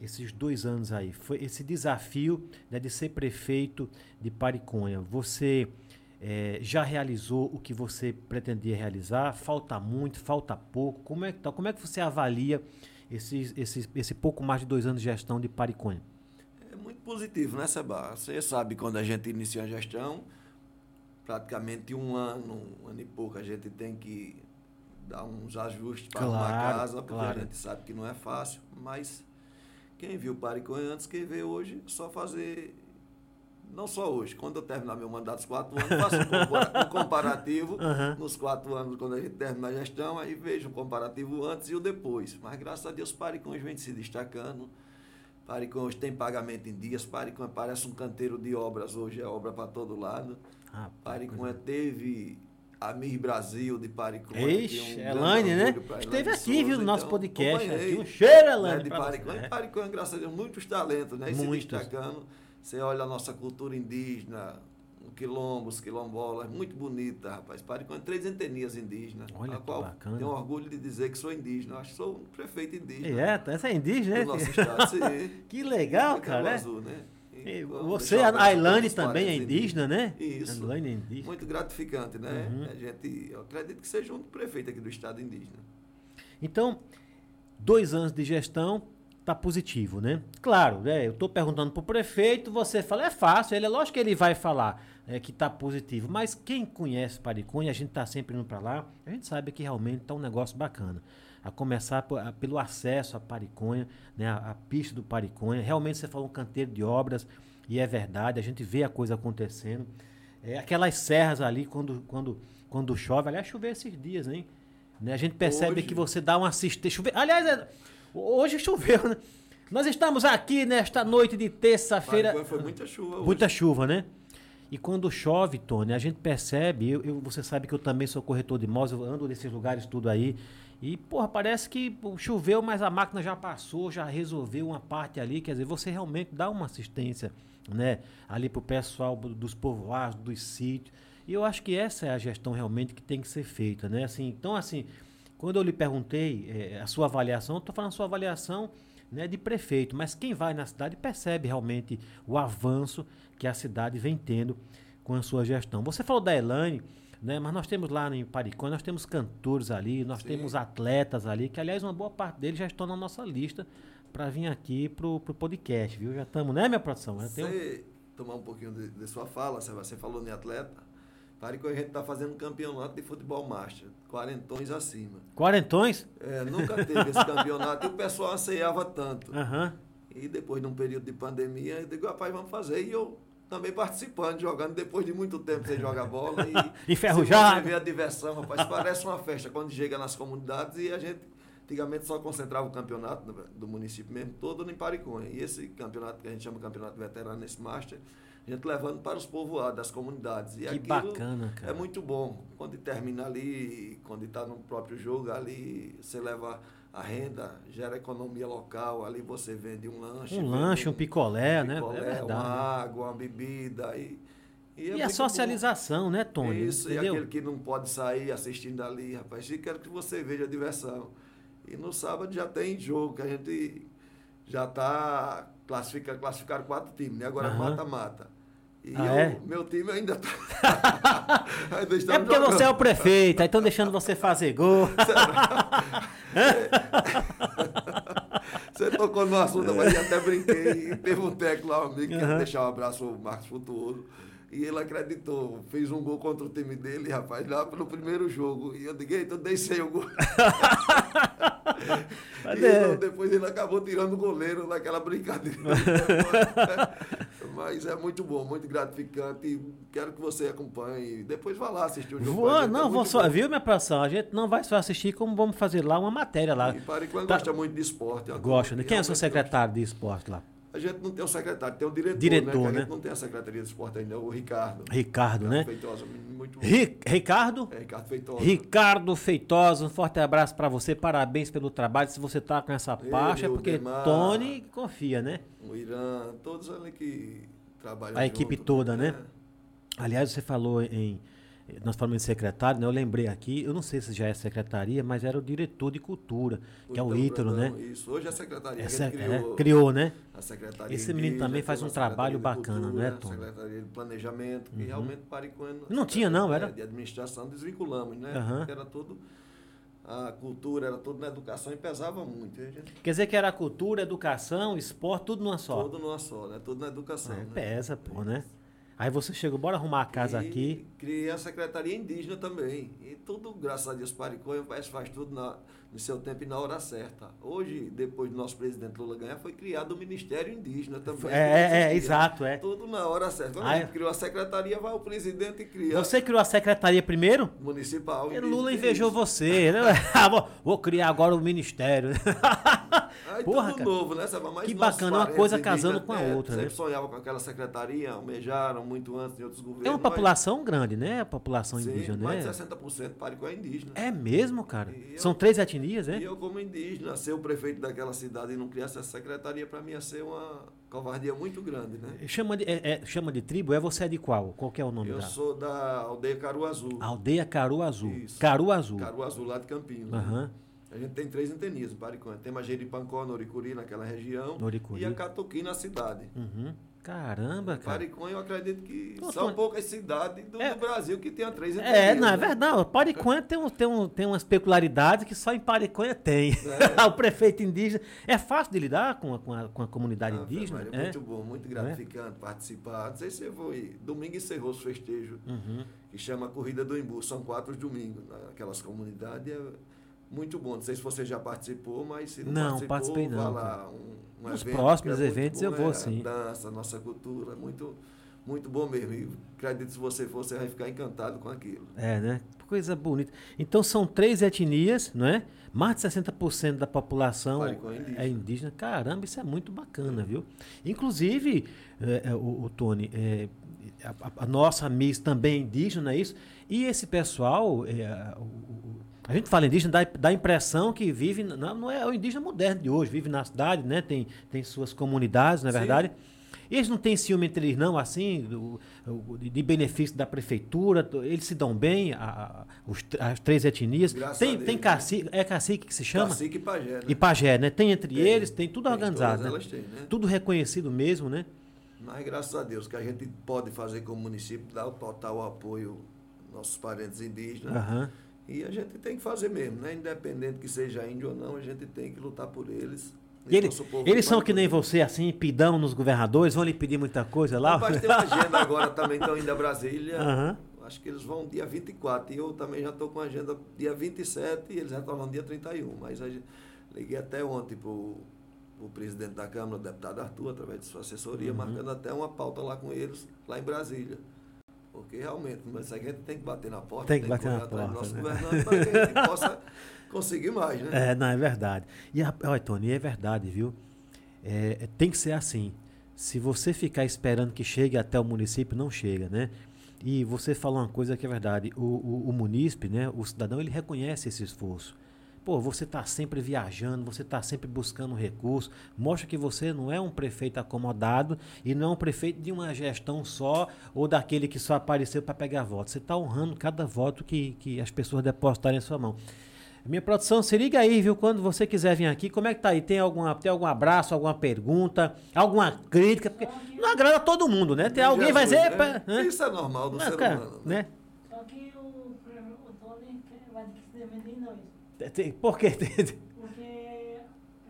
esses dois anos aí? Foi esse desafio né, de ser prefeito de Pariconha. Você é, já realizou o que você pretendia realizar? Falta muito? Falta pouco? Como é que tá? Como é que você avalia esse, esse, esse pouco mais de dois anos de gestão de Pariconha? É muito positivo, né, Seba? Você sabe quando a gente inicia a gestão, praticamente um ano, um ano e pouco, a gente tem que dar uns ajustes para claro, a casa, porque claro. a gente sabe que não é fácil, mas quem viu Pariconha antes, quem vê hoje, só fazer. Não só hoje, quando eu terminar meu mandato dos quatro anos, faço um comparativo <laughs> uhum. nos quatro anos, quando a gente termina a gestão, aí vejo um comparativo antes e o depois. Mas graças a Deus, Pariconha vem se destacando. Pariconha tem pagamento em dias, Pariconha parece um canteiro de obras hoje, é obra para todo lado. Ah, Pariconha teve a Mir Brasil de. Ixi, que é um Elaine, grande né? Esteve aqui, viu, Souza, no nosso então, podcast. Aqui, um cheiro, né, Elaine, de pra você. Paricônia. É. Paricônia, graças a Deus, muitos talentos, né? E se Muitos. destacando. Você olha a nossa cultura indígena, o quilombo, os quilombolas, muito bonita, rapaz. Paricônia, três etnias indígenas, Olha a que qual bacana. tenho orgulho de dizer que sou indígena. Acho que sou um prefeito indígena é, essa é indígena, do nosso né? estado. Sim. <laughs> Que legal, cara. é. Azul, né? E vamos Você, a Ailane também é parentes indígena, né? Isso. Ailane é indígena. Muito gratificante, né? Uhum. A gente, eu acredito que seja um prefeito aqui do estado indígena. Então, dois anos de gestão, tá positivo, né? Claro, né? Eu tô perguntando pro prefeito, você fala, é fácil, ele é lógico que ele vai falar é, que tá positivo, mas quem conhece Paricunha, a gente tá sempre indo para lá, a gente sabe que realmente tá um negócio bacana. A começar po- a- pelo acesso a Pariconha, né, a, a pista do Pariconha. Realmente você falou um canteiro de obras, e é verdade, a gente vê a coisa acontecendo. É, aquelas serras ali, quando, quando, quando chove, aliás, choveu esses dias, hein? Né, a gente percebe Hoje. que você dá uma assistência. Aliás, é- hoje choveu, né? Nós estamos aqui nesta noite de terça-feira. Foi muita chuva hoje. Muita chuva, né? E quando chove, Tony, a gente percebe, eu, eu- você sabe que eu também sou corretor de imóveis, eu ando nesses lugares tudo aí. E, porra, parece que choveu, mas a máquina já passou, já resolveu uma parte ali. Quer dizer, você realmente dá uma assistência, né? Ali pro pessoal do- dos povoados, dos sítios. E eu acho que essa é a gestão realmente que tem que ser feita, né? Assim, então, assim, quando eu lhe perguntei eh, a sua avaliação, estou falando a sua avaliação né, de prefeito, mas quem vai na cidade percebe realmente o avanço que a cidade vem tendo com a sua gestão. Você falou da Elaine, né, mas nós temos lá em Paricó, nós temos cantores ali, nós Sim. temos atletas ali, que aliás uma boa parte deles já estão na nossa lista para vir aqui pro, pro podcast, viu? Já estamos, né, minha produção? Já tem um- Você tomar um pouquinho de, de sua fala, você falou em atleta. Paricônia a gente está fazendo um campeonato de futebol master, quarentões acima. Quarentões? É, nunca teve esse campeonato e o pessoal anseiava tanto. Aham. E depois de um período de pandemia, eu digo, rapaz, vamos fazer. E eu também participando, jogando depois de muito tempo sem jogar bola. E <laughs> Enferrujado. Você vê a diversão, rapaz, parece uma festa quando chega nas comunidades e a gente antigamente só concentrava o campeonato do, do município mesmo todo em Paricunha. E esse campeonato que a gente chama de campeonato veterano, esse Master, a gente levando para os povoados, das comunidades. E Que aquilo bacana, cara. É muito bom. Quando termina ali, quando está no próprio jogo, ali você leva a renda, gera economia local, ali você vende um lanche. Um lanche, um picolé, né? picolé, é uma verdade. água, uma bebida. E, e, é E a muito bom. socialização, né, Tony? Isso, e Entendeu? aquele que não pode sair assistindo ali, rapaz, eu quero que você veja a diversão. E no sábado já tem jogo, que a gente já está classifica, classificaram quatro times, né? Agora mata-mata. E Ah, eu- é? meu time ainda está. <laughs> ainda É porque você é o jogando. prefeito, aí estão deixando você fazer gol. <laughs> Você tocou no assunto, mas eu até brinquei. E teve um técnico lá, um amigo, que Aham. ia deixar um abraço ao Marcos Futuoso. E ele acreditou, fez um gol contra o time dele, rapaz, lá pelo primeiro jogo. E eu digo, eita, eu deixei o gol. <laughs> E não, depois ele acabou tirando o goleiro naquela brincadeira. <laughs> Mas é muito bom, muito gratificante. E quero que você acompanhe. Depois vá lá assistir o jogo. Vou, é não, vou só, bom. viu, minha produção? A gente não vai só assistir, como vamos fazer lá uma matéria lá. E Pariquã Tá. gosta muito de esporte. Gosta, né? Quem é o seu secretário de esporte lá? A gente não tem o secretário, tem o diretor, Diretor, né? Que A né? gente não tem a Secretaria de Esporte ainda, o Ricardo. Ricardo, né? Feitosa, muito Ri- Ricardo? É, Ricardo Feitosa. Ricardo Feitosa, um forte abraço pra você, parabéns pelo trabalho. Se você tá com essa parte, é porque Demar. Tony confia, né? O Irã, todos ali que trabalham A equipe junto, toda, né? É. Aliás, você falou em. Nós falamos em secretário, né? Eu lembrei aqui, eu não sei se já é secretaria, mas era o diretor de cultura, que é o Ítalo, né? Isso, hoje é a secretaria. É, a gente é, criou, criou, né? a secretaria Esse menino indígena, também faz um a trabalho de bacana, Cultura, não é, Tom? Secretaria de Planejamento, que realmente Paricuano... Não tinha, não, era? De administração, desvinculamos, né? Aham. Era tudo... A cultura era tudo na educação e pesava muito. A gente, Quer dizer que era cultura, educação, esporte, tudo numa só. tudo numa só, né? Tudo na educação, É, né? pesa, pô, né? Aí você chegou, bora arrumar a casa E aqui. Criei a Secretaria Indígena também. E tudo, graças a Deus, Pariconha faz, faz tudo na, no seu tempo e na hora certa. Hoje, depois do nosso presidente Lula ganhar, foi criado o Ministério Indígena também. É, é, é, exato, é. Tudo na hora certa. Quando a é? gente criou a secretaria, vai o presidente e cria Você criou a secretaria primeiro? municipal. E Lula que invejou você, né? <laughs> Ah, vou criar agora o ministério. <laughs> Porra, tudo cara. novo, né? Sabe? Mas Que bacana, uma parentes coisa casando com a é, outra, né? Sempre sonhava com aquela secretaria, almejaram muito antes de outros governos. É uma mas- população grande, né? A população Sim, indígena, mais né? de 60% Paricó é indígena. É mesmo, cara? E eu- São três etnias, E né? eu, como indígena, ser o prefeito daquela cidade e não criar essa secretaria, para mim ia ser uma covardia muito grande, né? Chama de, é- é- chama de tribo, é você é de qual? Qual que é o nome Eu da? sou da aldeia Caru Azul. Aldeia Caru Azul. Isso. Caru Azul. Caru Azul, lá de Campinhos. né? A gente tem três etnias, Pariconha. Tem a Jeripancó, Noricuri, naquela região. Noricuri. E a Catuqui, na cidade. Uhum. Caramba, cara. Pariconha, eu acredito que Ô, são Tony, poucas cidades do, é- do Brasil que tenha três etnias. É, não, é né? verdade. Pariconha tem, um, tem, um, tem umas peculiaridades que só em Pariconha tem. É. <laughs> o prefeito indígena. É fácil de lidar com a, com a, com a comunidade Ah, indígena? Maria, É? Muito bom, muito gratificante participar. Não sei se eu vou ir. Domingo encerrou os festejos, Uhum. que chama Corrida do Imbu. São quatro domingos naquelas comunidades. É muito bom. Não sei se você já participou, mas se não, Não, participei não, lá. Um, um Nos evento próximos que é eventos eu bom, vou, é a sim. Dança, nossa cultura, muito, muito bom mesmo. E acredito se você for, você vai ficar encantado com aquilo. É, né? Coisa bonita. Então são três etnias, não é? Mais de 60% da população é indígena. é indígena. Caramba, isso é muito bacana, viu? Inclusive, é, é, o, o Tony, é, a, a- nossa Miss também é indígena, é isso? E esse pessoal, é, o- a gente fala indígena, dá, dá a impressão que vive, não, não é o indígena moderno de hoje, vive na cidade, né? Tem, tem suas comunidades, não é Sim. verdade? Eles não têm ciúme entre eles, não, assim, do- de, benefício da prefeitura, eles se dão bem, a- a- os as três etnias. Graças Tem, Deus, tem né? cacique, é cacique que se chama? Cacique e pajé, né? E pajé, né? Tem entre Tem. eles, tem tudo Tem, organizado, né? elas têm, né? Tudo reconhecido mesmo, né? Mas graças a Deus que a gente pode fazer como município, dar o total apoio aos nossos parentes indígenas. Aham. E a gente tem que fazer mesmo, né? Independente que seja índio ou não, a gente tem que lutar por eles. E ele- eles são que nem você, assim, pidão nos governadores, vão lhe pedir muita coisa lá? Rapaz, tem uma <laughs> agenda agora também, estão indo a Brasília. Aham. Acho que eles vão dia 24. E eu também já estou com a agenda dia 27 e eles já estão falando dia 31. Mas gente, liguei até ontem para o presidente da Câmara, o deputado Arthur, através de sua assessoria, Uhum. marcando até uma pauta lá com eles, lá em Brasília. Porque realmente, mas a gente tem que bater na porta, Tem que bater na porta, nosso né? governante para que a gente possa conseguir mais, né? É, não, é verdade. E, a- olha, Tony, é verdade, viu? É, é, tem que ser assim. Se você ficar esperando que chegue até o município, não chega, né? E você falou uma coisa que é verdade. O, o, o munícipe, né? O cidadão, ele reconhece esse esforço. Pô, você está sempre viajando, você está sempre buscando recurso. Mostra que você não é um prefeito acomodado e não é um prefeito de uma gestão só ou daquele que só apareceu para pegar voto. Você está honrando cada voto que, que as pessoas depositarem em sua mão. Minha produção, se liga aí, viu? Quando você quiser vir aqui, como é que tá aí? Tem, alguma, tem algum abraço, alguma pergunta, alguma crítica? Porque não agrada todo mundo, né? Tem alguém que vai dizer. Né? né? Isso é normal do Não, ser cara, humano. né? né? Só que o, o Tony quer- vai ter que se defender não isso. Tem- tem- Por quê? Porque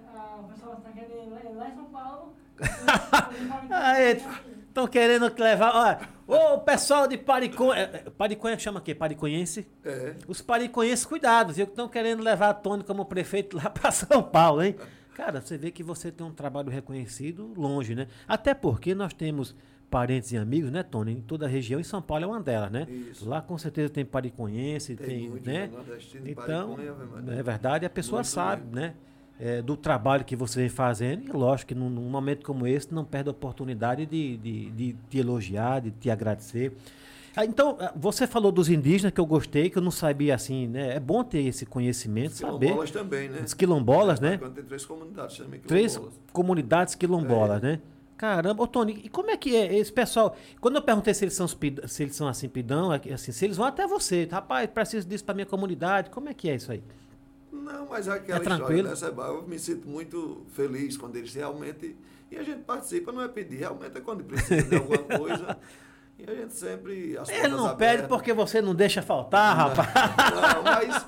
<laughs> ah, o pessoal está querendo ir lá- em São Paulo. Aí, Estão querendo levar. Olha, ô pessoal de Pariconha. é, é, Pariconha chama o quê? Pariconhense? É. Os pariconhenses, cuidado, viu? Que estão querendo levar Tony como prefeito lá <laughs> para São Paulo, hein? Cara, você vê que você tem um trabalho reconhecido longe, né? Até porque nós temos parentes e amigos, né, Tony? Em toda a região, em São Paulo é uma delas, né? Isso. Lá com certeza tem pariconhense, Tem tem, né? né? Então, é verdade, a pessoa Muito sabe, mesmo. né? é, do trabalho que você vem fazendo. E lógico que num, num momento como esse, não perde a oportunidade de, de, de te elogiar, de te agradecer. Ah, Então, ah, você falou dos indígenas que eu gostei, que eu não sabia assim, né? É bom ter esse conhecimento, saber. Quilombolas também, né? Os quilombolas, né? Quando tem três comunidades, Três quilombolas. comunidades quilombolas, É. né? Caramba, ô Tony, e como é que é esse pessoal? Quando eu perguntei se eles são, se eles são assim, pidão, aqui, assim, se eles vão até você, rapaz, preciso disso pra minha comunidade, como é que é isso aí? Não, mas aquela É tranquilo? história dessa, eu me sinto muito feliz quando eles realmente. E a gente participa, não é pedir, realmente é quando precisa de alguma <laughs> coisa. E a gente sempre. As Ele não pede abertas. porque você não deixa faltar, rapaz. Não, mas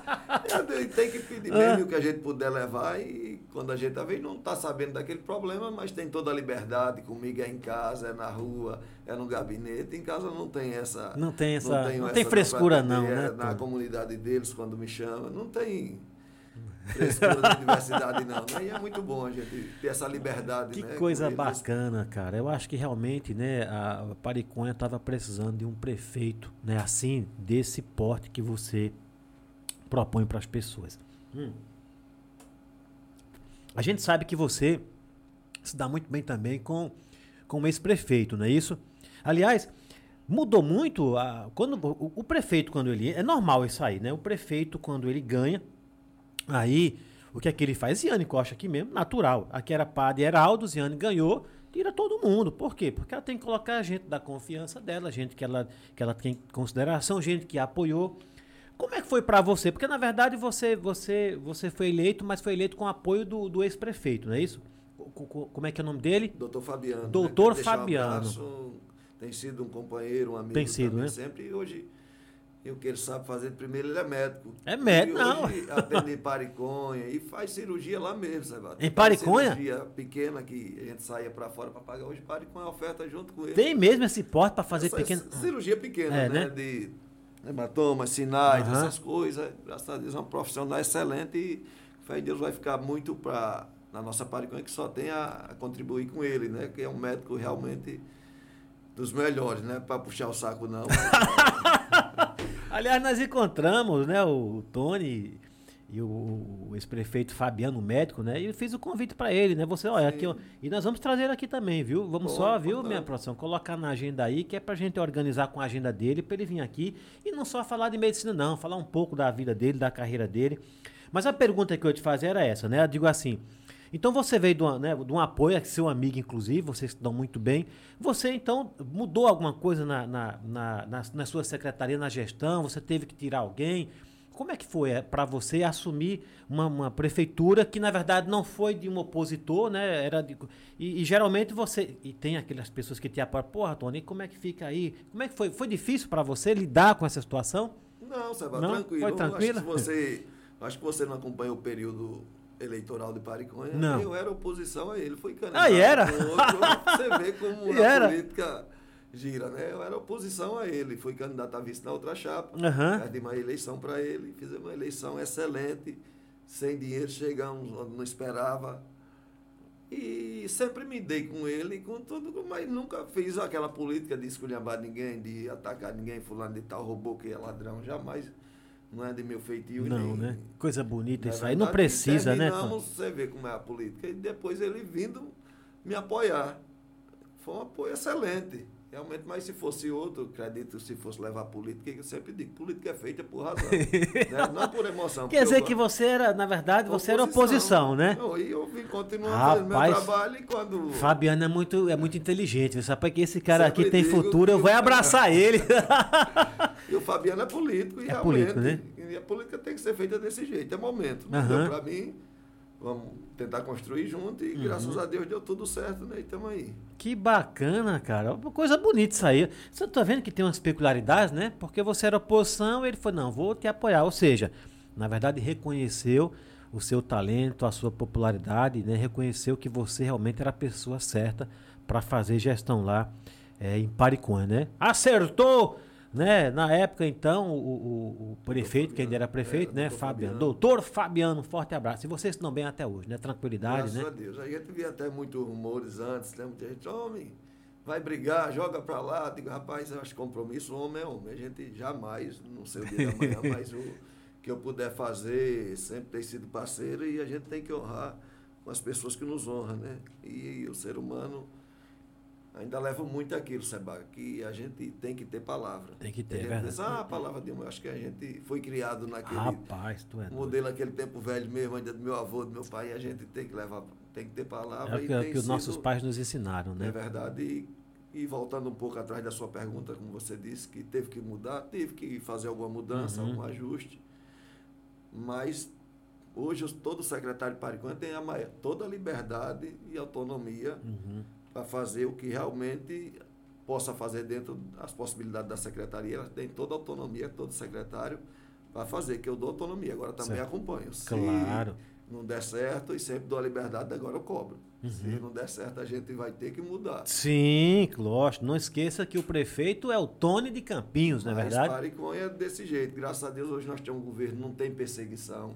tem que pedir mesmo o que a gente puder levar e quando a gente talvez não está sabendo daquele problema, mas tem toda a liberdade, comigo é em casa, é na rua, é no gabinete, em casa não tem essa. Não tem essa- tenho não tem frescura não, né, é, Na comunidade deles, quando me chama, não tem frescura de diversidade não. né? E é muito bom a gente ter essa liberdade, Que né, coisa bacana, cara. Eu acho que realmente, né, a Pariconha estava precisando de um prefeito, né, assim, desse porte que você propõe para as pessoas. Hum. A gente sabe que você se dá muito bem também com, com o ex-prefeito, não é isso? Aliás, mudou muito a, quando o, o prefeito quando ele é normal isso aí, né? O prefeito quando ele ganha, aí o que é que ele faz? Ziane Costa aqui mesmo, natural. Aqui era Padre Heraldo, Ziane ganhou, tira todo mundo. Por quê? Porque ela tem que colocar a gente da confiança dela, gente que ela, que ela tem consideração, gente que apoiou. Como é que foi para você? Porque na verdade você, você, você foi eleito, mas foi eleito com apoio do, do ex-prefeito, não é isso? Como é que é o nome dele? Doutor Fabiano. Doutor né? Fabiano. Um abraço, tem sido um companheiro, um amigo. Tem sido, também, né? Sempre e hoje. E o que ele sabe fazer primeiro, ele é médico. É médico, e não. Hoje <laughs> atende em Pariconha e faz cirurgia lá mesmo, sabe? Em Pariconha? Cirurgia pequena que a gente saía para fora para pagar. Hoje Pariconha oferta junto com ele. Tem mesmo esse porte para fazer Essa pequeno. Cirurgia pequena, É, né? né? De hematomas, sinais, Aham. essas coisas. Graças a Deus é um profissional excelente e fé em Deus vai ficar muito para na nossa Pariconha que só tem a, a contribuir com ele, né? Que é um médico realmente dos melhores, né? Para puxar o saco não. <laughs> Aliás, nós encontramos, né, o Tony e o, o ex-prefeito Fabiano, o médico, né? E eu fiz o convite para ele, né? Você, olha, Sim. aqui, ó, e nós vamos trazer ele aqui também, viu? Vamos Bom, só, viu, importante. minha produção, colocar na agenda aí, que é pra gente organizar com a agenda dele, para ele vir aqui e não só falar de medicina, não, falar um pouco da vida dele, da carreira dele. Mas a pergunta que eu ia te fazer era essa, né? Eu digo assim. Então você veio de, uma, né, de um apoio, é seu amigo, inclusive, vocês se dão muito bem. Você, então, mudou alguma coisa na, na, na, na, na sua secretaria, na gestão? Você teve que tirar alguém? Como é que foi para você assumir uma, uma prefeitura que, na verdade, não foi de um opositor, né? Era de, e, e geralmente você. E tem aquelas pessoas que te apoiam. Porra, Tony, como é que fica aí? Como é que foi? Foi difícil para você lidar com essa situação? Não, Seba, Não? tranquilo. Foi tranquilo? Acho que você, acho que você não acompanhou o período eleitoral de Pariconha. Não. Eu era oposição a ele, fui candidato. Ah, e era? outro. Você vê como <laughs> E a era? política gira, né? Eu era oposição a ele, fui candidato a vice na outra chapa. Aham. Perdi uma eleição para ele, fiz uma eleição excelente, sem dinheiro, chegamos onde não esperava. E sempre me dei com ele, com tudo, mas nunca fiz aquela política de esculhambar ninguém, de atacar ninguém, fulano de tal, roubou que é ladrão, jamais. Não é de meu feitio. Não, nem- né? Coisa bonita isso aí. Não precisa, né? Terminamos, Você vê como é a política. E depois ele vindo me apoiar. Foi um apoio excelente. Realmente, mas se fosse outro, acredito, se fosse levar política, eu sempre digo, política é feita por razão. <laughs> né? Não por emoção. Quer dizer eu- que você era, na verdade, você era oposição, né? E eu vim continuando Rapaz, fazendo meu trabalho e quando. Fabiano é muito, é muito inteligente. Você sabe que esse cara Sempre aqui tem futuro, eu vou o- abraçar <laughs> ele. E o Fabiano é político e É realmente. político, né? E a política tem que ser feita desse jeito, é momento. Aham. deu pra mim, vamos tentar construir junto e Uhum. graças a Deus deu tudo certo, né? E estamos aí. Que bacana, cara. Uma coisa bonita isso aí. Você tá vendo que tem umas peculiaridades, né? Porque você era oposição, ele falou, não, vou te apoiar. Ou seja, na verdade, reconheceu o seu talento, a sua popularidade, né? Reconheceu que você realmente era a pessoa certa para fazer gestão lá eh, em Pariconha, né? Acertou! Né? Na época, então, o, o- o prefeito, que ainda era prefeito, É, né? doutor Fabiano. Doutor Fabiano, um forte abraço. E vocês estão bem até hoje, né? Tranquilidade, graças né? a Deus. A gente via até muitos rumores antes, né? Muita gente, homem, vai brigar, joga pra lá. Digo, rapaz, eu acho compromisso, homem é homem. A gente jamais, não sei o dia da manhã, <laughs> mas o que eu puder fazer, sempre tem sido parceiro e a gente tem que honrar com as pessoas que nos honram, né? E o ser humano ainda leva muito aquilo, Seba, que a gente tem que ter palavra. Tem que ter, Tem é diz, verdade. ah, a palavra de um, eu acho que a gente foi criado naquele Rapaz, tu é modelo aquele tempo velho mesmo, ainda do meu avô, do meu pai, e a gente tem que levar, tem que ter palavra. É o que, é que os nossos pais nos ensinaram, né? É verdade. E, e voltando um pouco atrás da sua pergunta, como você disse, que teve que mudar, teve que fazer alguma mudança, Uhum. algum ajuste. Mas hoje todo secretário de Pariconha tem a maior, toda a liberdade e autonomia Uhum. Para fazer o que realmente possa fazer dentro das possibilidades da secretaria. Ela tem toda a autonomia, todo secretário, para fazer, que eu dou autonomia. Agora também Certo. acompanho. Se Claro. não der certo, e sempre dou a liberdade, agora eu cobro. Se Uhum. não der certo, a gente vai ter que mudar. Sim, lógico. Não esqueça que o prefeito é o Tony de Campinhos, não é Mas verdade? Pariconha é desse jeito. Graças a Deus, hoje nós temos um governo, não tem perseguição.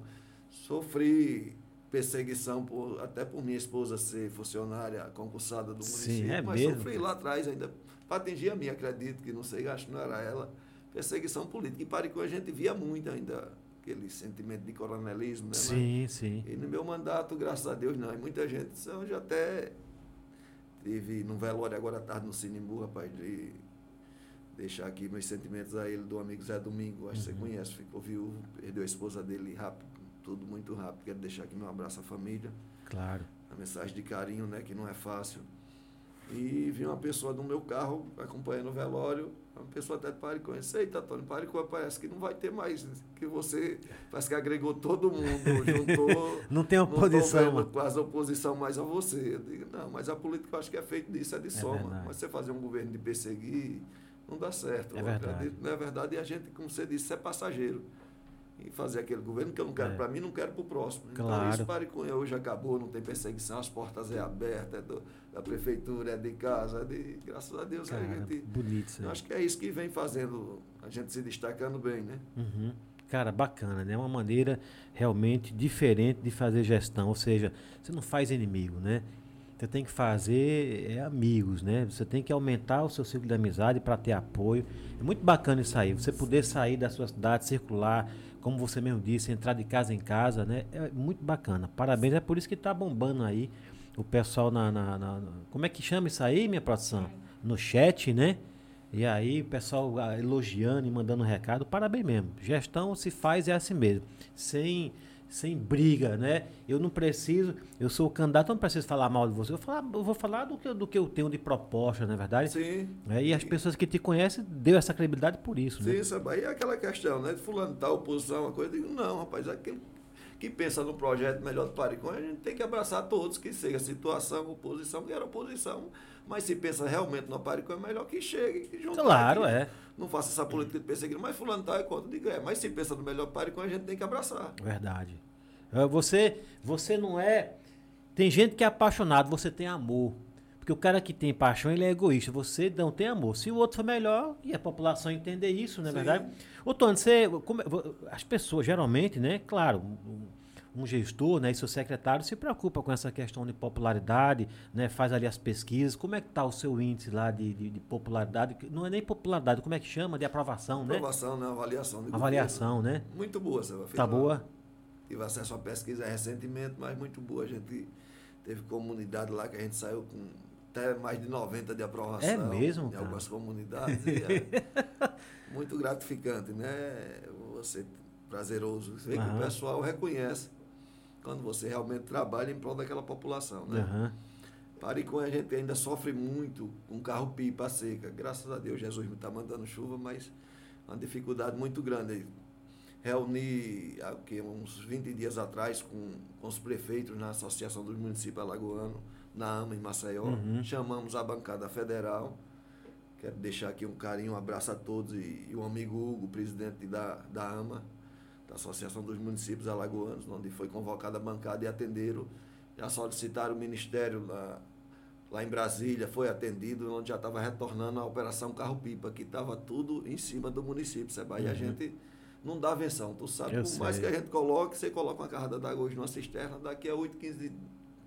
Sofri perseguição por- até por minha esposa ser funcionária concursada do Sim, município. é mas mesmo, sofri lá atrás ainda. Para atingir a minha, acredito que não sei, acho que não era ela. Perseguição política. Em Pariconha a gente via muito ainda aquele sentimento de coronelismo, né? Sim, sim. Mas, e no meu mandato, graças a Deus, não. E muita gente, eu já até tive no velório agora à tarde no Sinimbu, rapaz, de deixar aqui meus sentimentos a ele, do amigo Zé Domingo, acho que Uhum. você conhece, ficou viúvo, perdeu a esposa dele rápido, tudo muito rápido. Quero deixar aqui meu abraço à família, Claro. a mensagem de carinho, né, que não é fácil. E vi uma pessoa no meu carro acompanhando o velório, uma pessoa até de Paricó. disse, Eita, Tony, Paricó parece que não vai ter mais, que você parece que agregou todo mundo, <laughs> juntou. Não tem não oposição, mano. quase oposição mais a você. Eu digo, não, mas a política eu acho que é feito disso, é de soma. verdade. Mas você fazer um governo de perseguir, não dá certo. É Eu verdade. acredito, não é verdade, e a gente, como você disse, é passageiro. E fazer aquele governo que eu não quero É. para mim, não quero para o próximo. Claro. Então isso Paricunha hoje acabou, não tem perseguição, as portas é abertas, é do- da prefeitura, é de casa, é de, graças a Deus a Cara, gente. bonito isso aí. Eu acho que é isso que vem fazendo a gente se destacando bem, né? Uhum. Cara, bacana, né? Uma maneira realmente diferente de fazer gestão. Ou seja, você não faz inimigo, né? Você tem que fazer é, amigos, né? Você tem que aumentar o seu ciclo de amizade para ter apoio. É muito bacana isso aí. Você poder sair da sua cidade, circular, como você mesmo disse, entrar de casa em casa, né? É muito bacana. Parabéns. É por isso que tá bombando aí o pessoal na, na- na- Como é que chama isso aí, minha produção? No chat, né? E aí, o pessoal ah, elogiando e mandando recado, parabéns mesmo. Gestão se faz é assim mesmo. Sem, sem briga, né? Eu não preciso, eu sou o candidato, eu não preciso falar mal de você. Eu, vou falar, eu vou falar do que, eu- do que eu tenho de proposta, não é verdade? Sim. É, e as pessoas que te conhecem deu essa credibilidade por isso, né? Sim, sabe? Aí é aquela questão, né? De fulano tal, oposição, uma coisa. Eu digo, não, rapaz, aquele que pensa no projeto melhor do Paricão, a gente tem que abraçar todos, que seja situação, oposição, que era oposição. Mas se pensa realmente no Paricão, é melhor que chegue, que junte. Claro, é. Não faça essa política de perseguir, mas fulano tal é contra. Eu digo, é, mas se pensa no melhor Paricão, a gente tem que abraçar. Verdade. É, Você, você não é. Tem gente que é apaixonado, você tem amor. Porque o cara que tem paixão, ele é egoísta. Você não tem amor. Se o outro for melhor, e a população entender isso, não é Sim. verdade? Ô, Tony, você, como é- as pessoas, geralmente, né? Claro, um, gestor né, e seu secretário se preocupa com essa questão de popularidade, né? Faz ali as pesquisas. Como é que está o seu índice lá de, de, de popularidade? Não é nem popularidade, como é que chama? De aprovação, né? Aprovação, né? Avaliação. Avaliação, né? Muito boa, você vai Tá boa? Tive acesso à pesquisa recentemente, mas muito boa. A gente teve comunidade lá que a gente saiu com até mais de 90 de aprovação. É mesmo, Em algumas comunidades. é <laughs> muito gratificante, né? Você prazeroso. Você vê que o pessoal reconhece quando você realmente trabalha em prol daquela população, né? Aham. Paricões a gente ainda sofre muito com carro-pipa seca. Graças a Deus, Jesus me está mandando chuva, mas uma dificuldade muito grande. Reuni quê? uns 20 dias atrás com, com os prefeitos na Associação dos Municípios Alagoanos, na AMA, em Maceió. Uhum. Chamamos a bancada federal. Quero deixar aqui um carinho, um abraço a todos e, e o amigo Hugo, presidente da, da AMA, Associação dos Municípios Alagoanos, onde foi convocada a bancada e atenderam. Já solicitaram o Ministério lá, lá em Brasília, foi atendido, onde já estava retornando a Operação Carro-Pipa, que estava tudo em cima do município, Seba. E a Uhum. gente não dá avenção. Tu sabe, Eu por mais sei. que a gente coloque, você coloca uma carrada d'água hoje numa cisterna, daqui a 8, 15, di-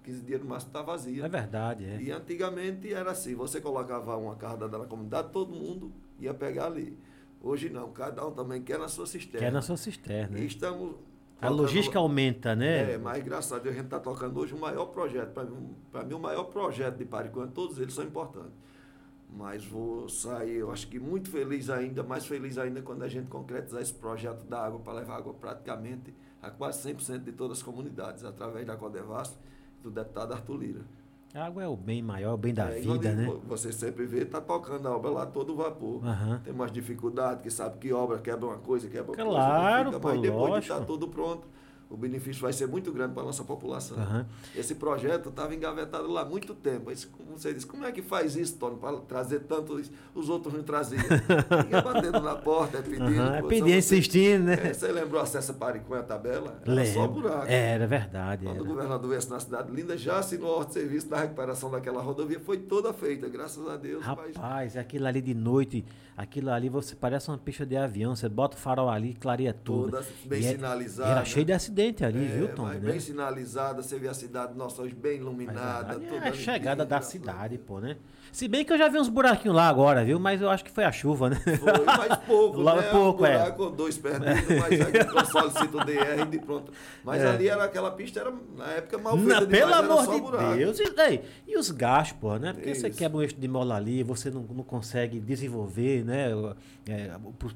15 dias no máximo está vazia. É verdade, é. E antigamente era assim, você colocava uma carrada na comunidade, todo mundo ia pegar ali. Hoje não, cada um também quer na sua cisterna. Que é na sua cisterna. E né? estamos. A logística aumenta, né? É, mas graças a Deus a gente está tocando hoje o maior projeto. Para mim, o maior projeto de Paricuã, todos eles são importantes. Mas vou sair, eu acho que muito feliz ainda, mais feliz ainda quando a gente concretizar esse projeto da água para levar água praticamente a quase 100% de todas as comunidades, através da Codevasf e do deputado Arthur Lira. A água é o bem maior, o bem da É, vida, né? vo- Você sempre vê, está tocando a obra lá todo vapor. Aham. Tem umas dificuldades, que sabe que obra quebra uma coisa, quebra outra Claro, coisa. pô, mas depois de lógico. estar tudo pronto, o benefício vai ser muito grande para a nossa população. Aham. Esse projeto estava engavetado lá há muito tempo. Como você disse, como é que faz isso, Tony, para trazer tanto isso? Os outros não traziam. Fica batendo na porta, é pedindo. Aham, É pedindo, só insistindo, né? É, você lembrou acesso a Paricunha, a tabela? Era só Lembro. buraco. Era verdade. Quando o Era. governador viesse na cidade linda, já assinou a ordem de serviço da recuperação daquela rodovia, foi toda feita, graças a Deus. mas- Rapaz, aquilo ali de noite, aquilo ali você parece uma pista de avião. Você bota o farol ali, clareia tudo. Toda bem E é- sinalizada. Era cheio de acidente ali, É, viu, Tom? mas né? bem sinalizada, você vê a cidade nossa hoje bem iluminada. Ali toda é a chegada da cidade, pô, né? Se bem que eu já vi uns buraquinhos lá agora, viu? Mas eu acho que foi a chuva, né? Foi, mas pouco, <laughs> Logo né? pouco, um é. buraco ou dois perdidos, mas aí o <laughs> solicito o DR de pronto. Mas É. ali era aquela pista, era na época mal Não, feita demais, pelo amor de buraco. Deus. E, ei, e os gastos, pô, né? Porque você quebra um eixo de mola ali, você não, não consegue desenvolver, né? É,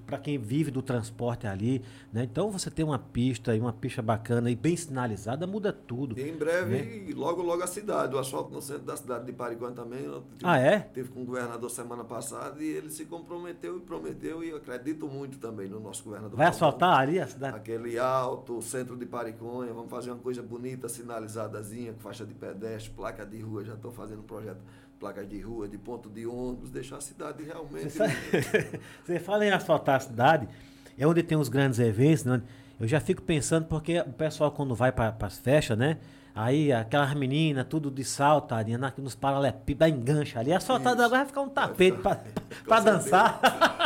para quem vive do transporte ali, né? Então você tem uma pista e uma pista bacana e bem sinalizada, muda tudo. E em breve, Né? logo, logo a cidade, o asfalto no centro da cidade de Pariquã também. eu tive- Ah, é? Teve com o governador semana passada e ele se comprometeu e prometeu, e eu acredito muito também no nosso governador. Vai asfaltar ali a cidade? Aquele alto, o centro de Pariconha, vamos fazer uma coisa bonita, sinalizadazinha, com faixa de pedestre, placa de rua, já estou fazendo um projeto, placas de rua, de ponto de ônibus, deixar a cidade realmente. Você, sabe- <laughs> você fala em asfaltar a cidade, é onde tem os grandes eventos, né? Eu já fico pensando, porque o pessoal quando vai para as festas, né? Aí aquelas meninas, tudo de salto, tadinha, na- nos paralelepípedos, engancha ali. Asfaltado agora vai ficar um tapete para <laughs> dançar.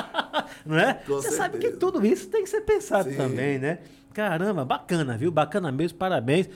<laughs> não é? Com Você sabe que certeza. tudo isso tem que ser pensado Sim. também, né? Caramba, bacana, viu? Bacana mesmo, parabéns.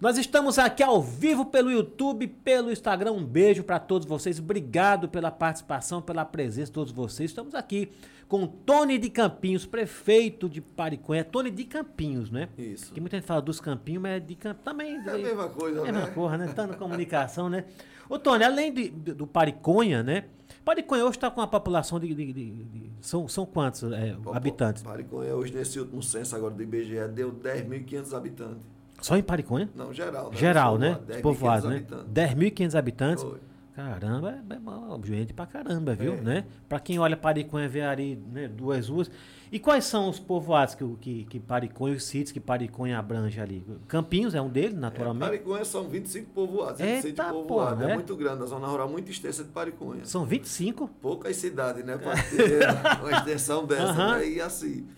Nós estamos aqui ao vivo pelo YouTube, pelo Instagram. Um beijo para todos vocês. Obrigado pela participação, pela presença de todos vocês. Estamos aqui com Tony de Campinhos, prefeito de Pariconha. Tony de Campinhos, né? Isso. Que muita gente fala dos Campinhos, mas é de Campinhos também. É a mesma coisa, É a mesma né? coisa, né? Tá na comunicação, né? Ô, Tony, além de- do Pariconha, né? Pariconha hoje está com uma população de. de- de- de- são, são quantos é, habitantes? Pariconha, hoje nesse último censo agora do IBGE, deu 10.500 habitantes. Só em Pariconha? Não, geral. Né? Geral, né? povoados, Os povoados, né? habitantes. 10.500 habitantes. Foi. Caramba, é, é gente pra caramba, viu? É. Né? Pra quem olha Pariconha, vê ali né, duas ruas. E quais são os povoados que, que, que Pariconha, os sítios que Pariconha abrange ali? Campinhos é um deles, É, naturalmente. Pariconha são 25 povoados. 25 Eita, povoados. porra, é é? muito grande, a zona rural muito extensa de Pariconha. São 25? Poucas cidades, né? <laughs> Para ter uma extensão dessa, Aham. né? E assim,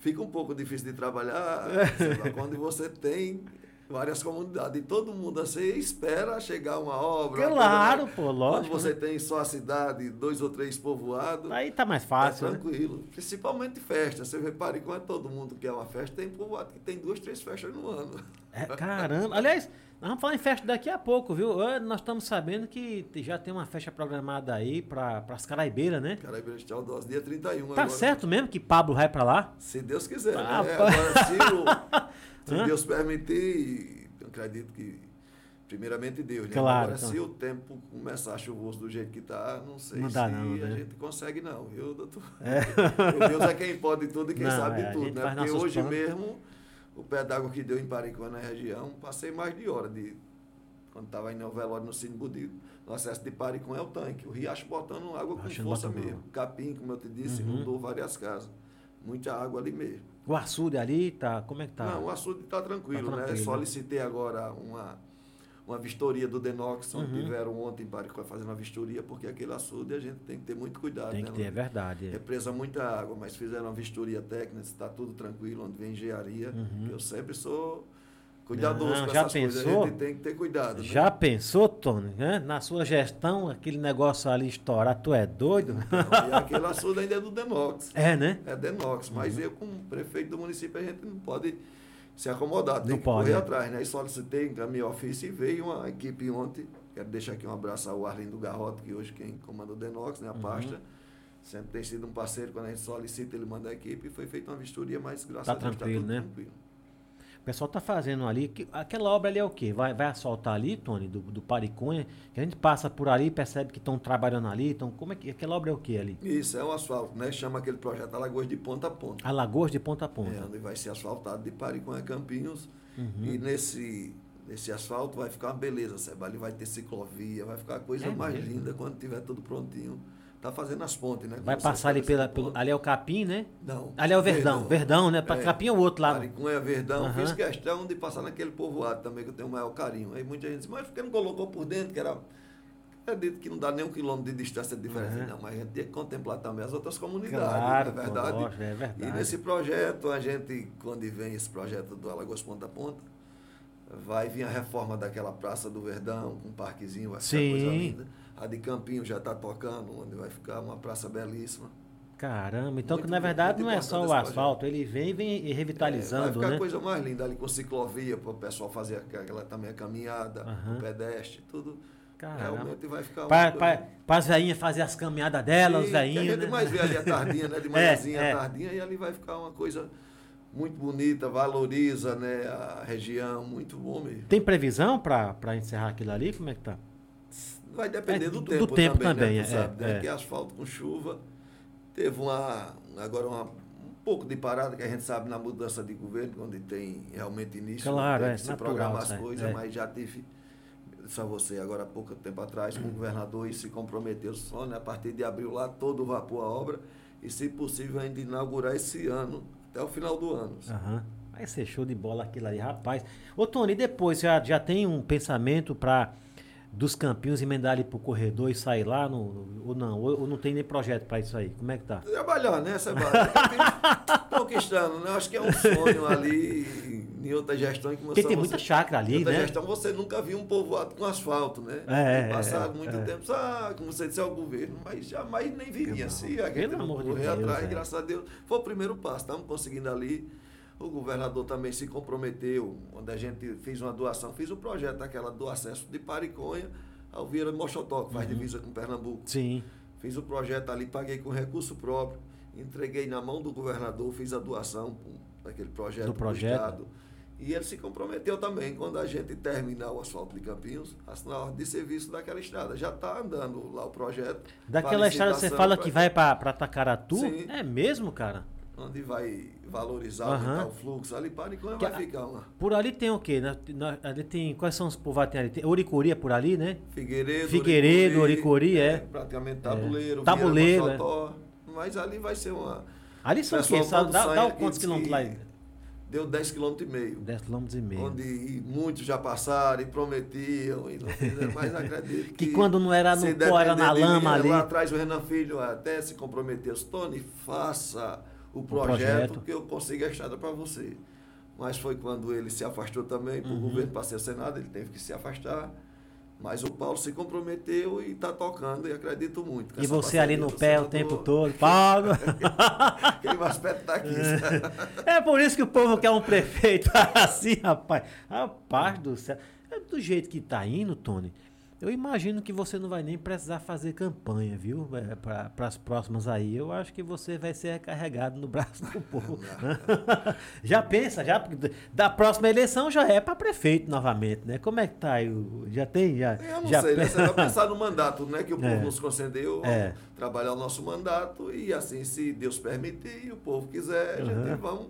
fica um pouco difícil de trabalhar lá, quando você tem várias comunidades. E todo mundo assim espera chegar uma obra. Claro, pô, Quando lógico. você né? tem só a cidade, dois ou três povoados. Aí tá mais É fácil, né? tranquilo. Principalmente festa. Você vê Pariconha, todo mundo quer uma festa. Tem povoado que tem duas, três festas no ano. É, caramba. Aliás, nós vamos falar em festa daqui a pouco, viu? Nós estamos sabendo que já tem uma festa programada aí para as Caraibeiras, né? Caraíba de Tchau, dia 31 Tá agora. certo mesmo que Pablo vai para lá? Se Deus quiser, Ah, né? Agora, se, o- <laughs> se? Deus permitir, eu acredito que, primeiramente Deus, né? Claro, Agora, então. se o tempo começar chuvoso do jeito que tá, não sei Não se não, a né? gente consegue não, viu, doutor? <laughs> Porque Deus é quem pode tudo e quem Não, sabe é, a tudo, né? Porque hoje planos. mesmo, o pé d'água que deu em Paricuã, na região, passei mais de hora de... Quando estava indo ao velório no Cine Budito, no acesso de Paricuã é o tanque. O riacho botando água com força mesmo. Capim, como eu te disse, Uhum. inundou várias casas. Muita água ali mesmo. O açude ali, tá? Como é que tá? Não, o açude está tranquilo, Tá né? tranquilo, né? Solicitei agora uma, uma vistoria do Denox, onde Uhum. tiveram ontem em Paricó fazendo uma vistoria, porque aquele açude a gente tem que ter muito cuidado. Tem né? que ter, é verdade. é. Represa muita água, mas fizeram uma vistoria técnica, está tudo tranquilo, onde vem engenharia. Uhum. Eu sempre sou cuidadoso Não, com já essas coisas. pensou? A gente tem que ter cuidado. né? Já pensou, Tony? né? Na sua gestão, aquele negócio ali estourar, tu é doido? Então, e aquele açude ainda é do Denox. É, né? É Denox, mas eu, como prefeito do município, a gente não pode se acomodar, tem Não que pode, correr né? atrás, né? Aí solicitei, encaminhei ofício e veio uma equipe ontem. Quero deixar aqui um abraço ao Arlindo Garrote, que hoje quem comanda o Denox, né? A Uhum. pasta. Sempre tem sido um parceiro, quando a gente solicita, ele manda a equipe e foi feita uma vistoria, mas graças Tá a Deus tranquilo, tudo né? tranquilo. O pessoal tá fazendo ali. que- aquela obra ali é o quê? Vai, vai asfaltar ali, Tony, do, do Pariconha? Que a gente passa por ali e percebe que estão trabalhando ali. Então, como é que. Aquela obra é o quê ali? Isso, é um asfalto, né? Chama aquele projeto Alagoas de ponta a ponta. Alagoas de ponta a ponta. É, onde vai ser asfaltado de Pariconha a Campinhos. Uhum. E nesse, nesse asfalto vai ficar uma beleza, Seba. Ali vai ter ciclovia, vai ficar a coisa É mais mesmo? linda quando tiver tudo prontinho. Tá fazendo as pontes, né? Vai passar ali pela. Pelo, ali é o Capim, né? Não. Ali é o Verdão. Verdão, né? Pra É. Capim é o outro lá. Pariconha, Verdão. Aham. Fiz questão de passar naquele povoado também, que eu tenho o maior carinho. Aí muita gente diz, mas por que não colocou por dentro, que era... Acredito que não dá nem um quilômetro de distância de diferença, Aham. não, mas a gente tem que contemplar também as outras comunidades, Claro, não é verdade? lógico, é verdade. E nesse projeto, a gente, quando vem esse projeto do Alagoas Ponta a Ponta, vai vir a reforma daquela Praça do Verdão, com um parquezinho, vai ficar coisa linda. A de Campinho já está tocando, onde vai ficar uma praça belíssima. Caramba, então que Muito- na verdade não é só o asfalto, ele vem e vem É, vai revitalizando, ficar né? coisa mais linda ali com ciclovia para o pessoal fazer aquela também a caminhada, Aham. o pedestre, tudo. Caramba. Realmente vai ficar Para as velhinhas fazer as caminhadas delas, os que velhinhos, A gente né? mais vê ali a tardinha, né? De <laughs> É, manhãzinha, é. a tardinha, e ali vai ficar uma coisa muito bonita, valoriza né, a região, muito bom mesmo. Tem previsão para encerrar aquilo ali? Como é que tá? Vai depender É, do, do- tempo, do tempo também, também, né? É, sabe, né? é. Que asfalto com chuva. Teve uma, agora uma, um pouco de parada, que a gente sabe na mudança de governo, quando tem realmente início, Claro, tem é, que se natural, programar as é, coisas, é. mas já tive, só você, agora há pouco tempo atrás, com o governador e se comprometeu só, né, a partir de abril lá, todo vapor a obra, e se possível ainda inaugurar esse ano, até o final do ano. Aham. Vai ser show de bola aquilo ali, rapaz. Ô, Tony, depois já, já tem um pensamento para dos campinhos emendar ali pro corredor e sair lá? No, no- ou não? Ou, ou não tem nem projeto para isso aí? Como é que tá? Trabalhar, né, Sebastião? <laughs> Conquistando, né? Acho que é um sonho ali em outra gestão que Porque você tem muita chácara ali, Em outra né? gestão você nunca viu um povoado com asfalto, né? É, Tem passado é, muito é. tempo, ah, como você disse, é o governo, mas jamais nem viria assim. A gente Pelo amor de correr Deus, atrás, é. graças a Deus. Foi o primeiro passo, estamos conseguindo ali. O governador também se comprometeu, quando a gente fez uma doação, fiz o projeto daquela do acesso de Pariconha ao Vieira Mochotó, que faz Uhum. divisa com Pernambuco. Sim. Fiz o projeto ali, paguei com recurso próprio, entreguei na mão do governador, fiz a doação daquele projeto Do pro projeto. Estado. E ele se comprometeu também, quando a gente terminar o asfalto de Campinhos, assinar a ordem de serviço daquela estrada. Já está andando lá o projeto. Daquela estrada você fala pra- que vai para Tacaratu? Sim. É mesmo, cara? Onde vai valorizar, aumentar o fluxo ali, Que vai ficar uma. Por ali tem o quê? Na- na- ali tem, quais são os povoados tem ali? Tem Oricuri é por ali, né? Figueiredo, Figueiredo, Oricuri, é. Praticamente tabuleiro, Tabuleiro, Vieira, Mochotó, Mas ali vai ser uma. Ali são o quê? Dá, dá quantos quilômetros lá? Deu 10 km e meio. 10 quilômetros e meio. Onde muitos já passaram e prometiam e não fizeram, mas <laughs> acredito que. Que quando não era no pó, era na lama mim, ali. Lá atrás o Renan Filho até se comprometeu. Tony, faça o projeto, projeto. que eu consiga a estrada para você. Mas foi quando ele se afastou também, para o Uhum. governo, para ser Senado, ele teve que se afastar. Mas o Paulo se comprometeu e está tocando e acredito muito. E você ali no pé o tempo todo. Paulo. <laughs> Aquele mais perto tá aqui. <laughs> É por isso que o povo quer um prefeito <laughs> assim, rapaz. Rapaz do céu. É do jeito que tá indo, Tony. Eu imagino que você não vai nem precisar fazer campanha, viu? É, para as próximas aí. Eu acho que você vai ser recarregado no <laughs> braço do povo. <laughs> já pensa, já? Da próxima eleição já é para prefeito novamente, né? Como é que tá aí? Já tem? Já, Eu não já sei, né? <laughs> Você vai pensar no mandato, né? Que o povo É. nos concedeu, É. trabalhar o nosso mandato e assim, se Deus permitir e o povo quiser, a gente Uhum. vamos,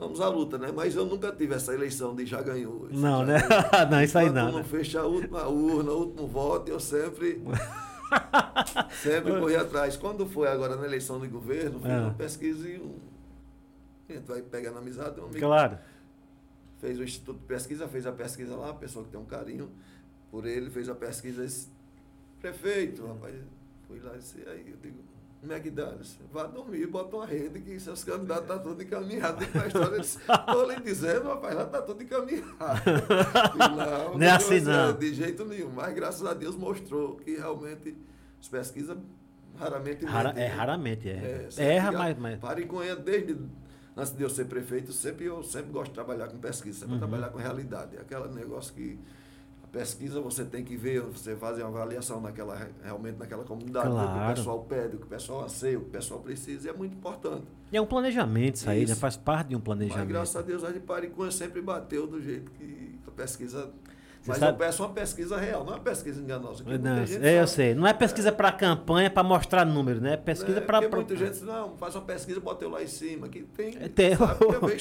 vamos à luta, né? Mas eu nunca tive essa eleição de já ganhou. Não, já né? ganhou. <laughs> Não, isso aí não, não né? fecha a última urna, o último voto, eu sempre. <laughs> sempre corri atrás. Quando foi agora na eleição de governo, fiz Ah. uma pesquisa e um. A gente vai pegando amizade, um amigo Claro. fez o Instituto de Pesquisa, fez a pesquisa lá, a pessoa que tem um carinho por ele, fez a pesquisa, disse, prefeito, rapaz, fui lá e disse, aí, eu digo, McDonald's, vá dormir, bota uma rede que seus candidatos estão tá tudo encaminhado. Digo, "Mas a história, ele disse, estou lhe dizendo, rapaz, lá está tudo encaminhado. Não, <laughs> Não é assim, não. De jeito nenhum, mas graças a Deus mostrou que realmente as pesquisas raramente Rara- é, né? raramente é. sempre Erra, mas, mas. Pariconha, desde antes de eu ser prefeito, sempre eu sempre gosto de trabalhar com pesquisa, sempre Uhum. trabalhar com realidade. É aquele negócio que pesquisa você tem que ver, você fazer uma avaliação naquela, realmente naquela comunidade, ver o que Claro. o pessoal pede, o que o pessoal anseia, o que o pessoal precisa, e é muito importante. E é um planejamento isso aí, né? Faz parte de um Mas planejamento. graças a Deus a de Pariconha sempre bateu do jeito que a pesquisa. Mas sabe- eu peço uma pesquisa real, não é uma pesquisa enganosa. Não, é, eu sabe. sei. Não é pesquisa para campanha, para mostrar número, né? É pesquisa É, para. porque muita gente diz, não, faz uma pesquisa e bota eu lá em cima. Que tem. É, tem.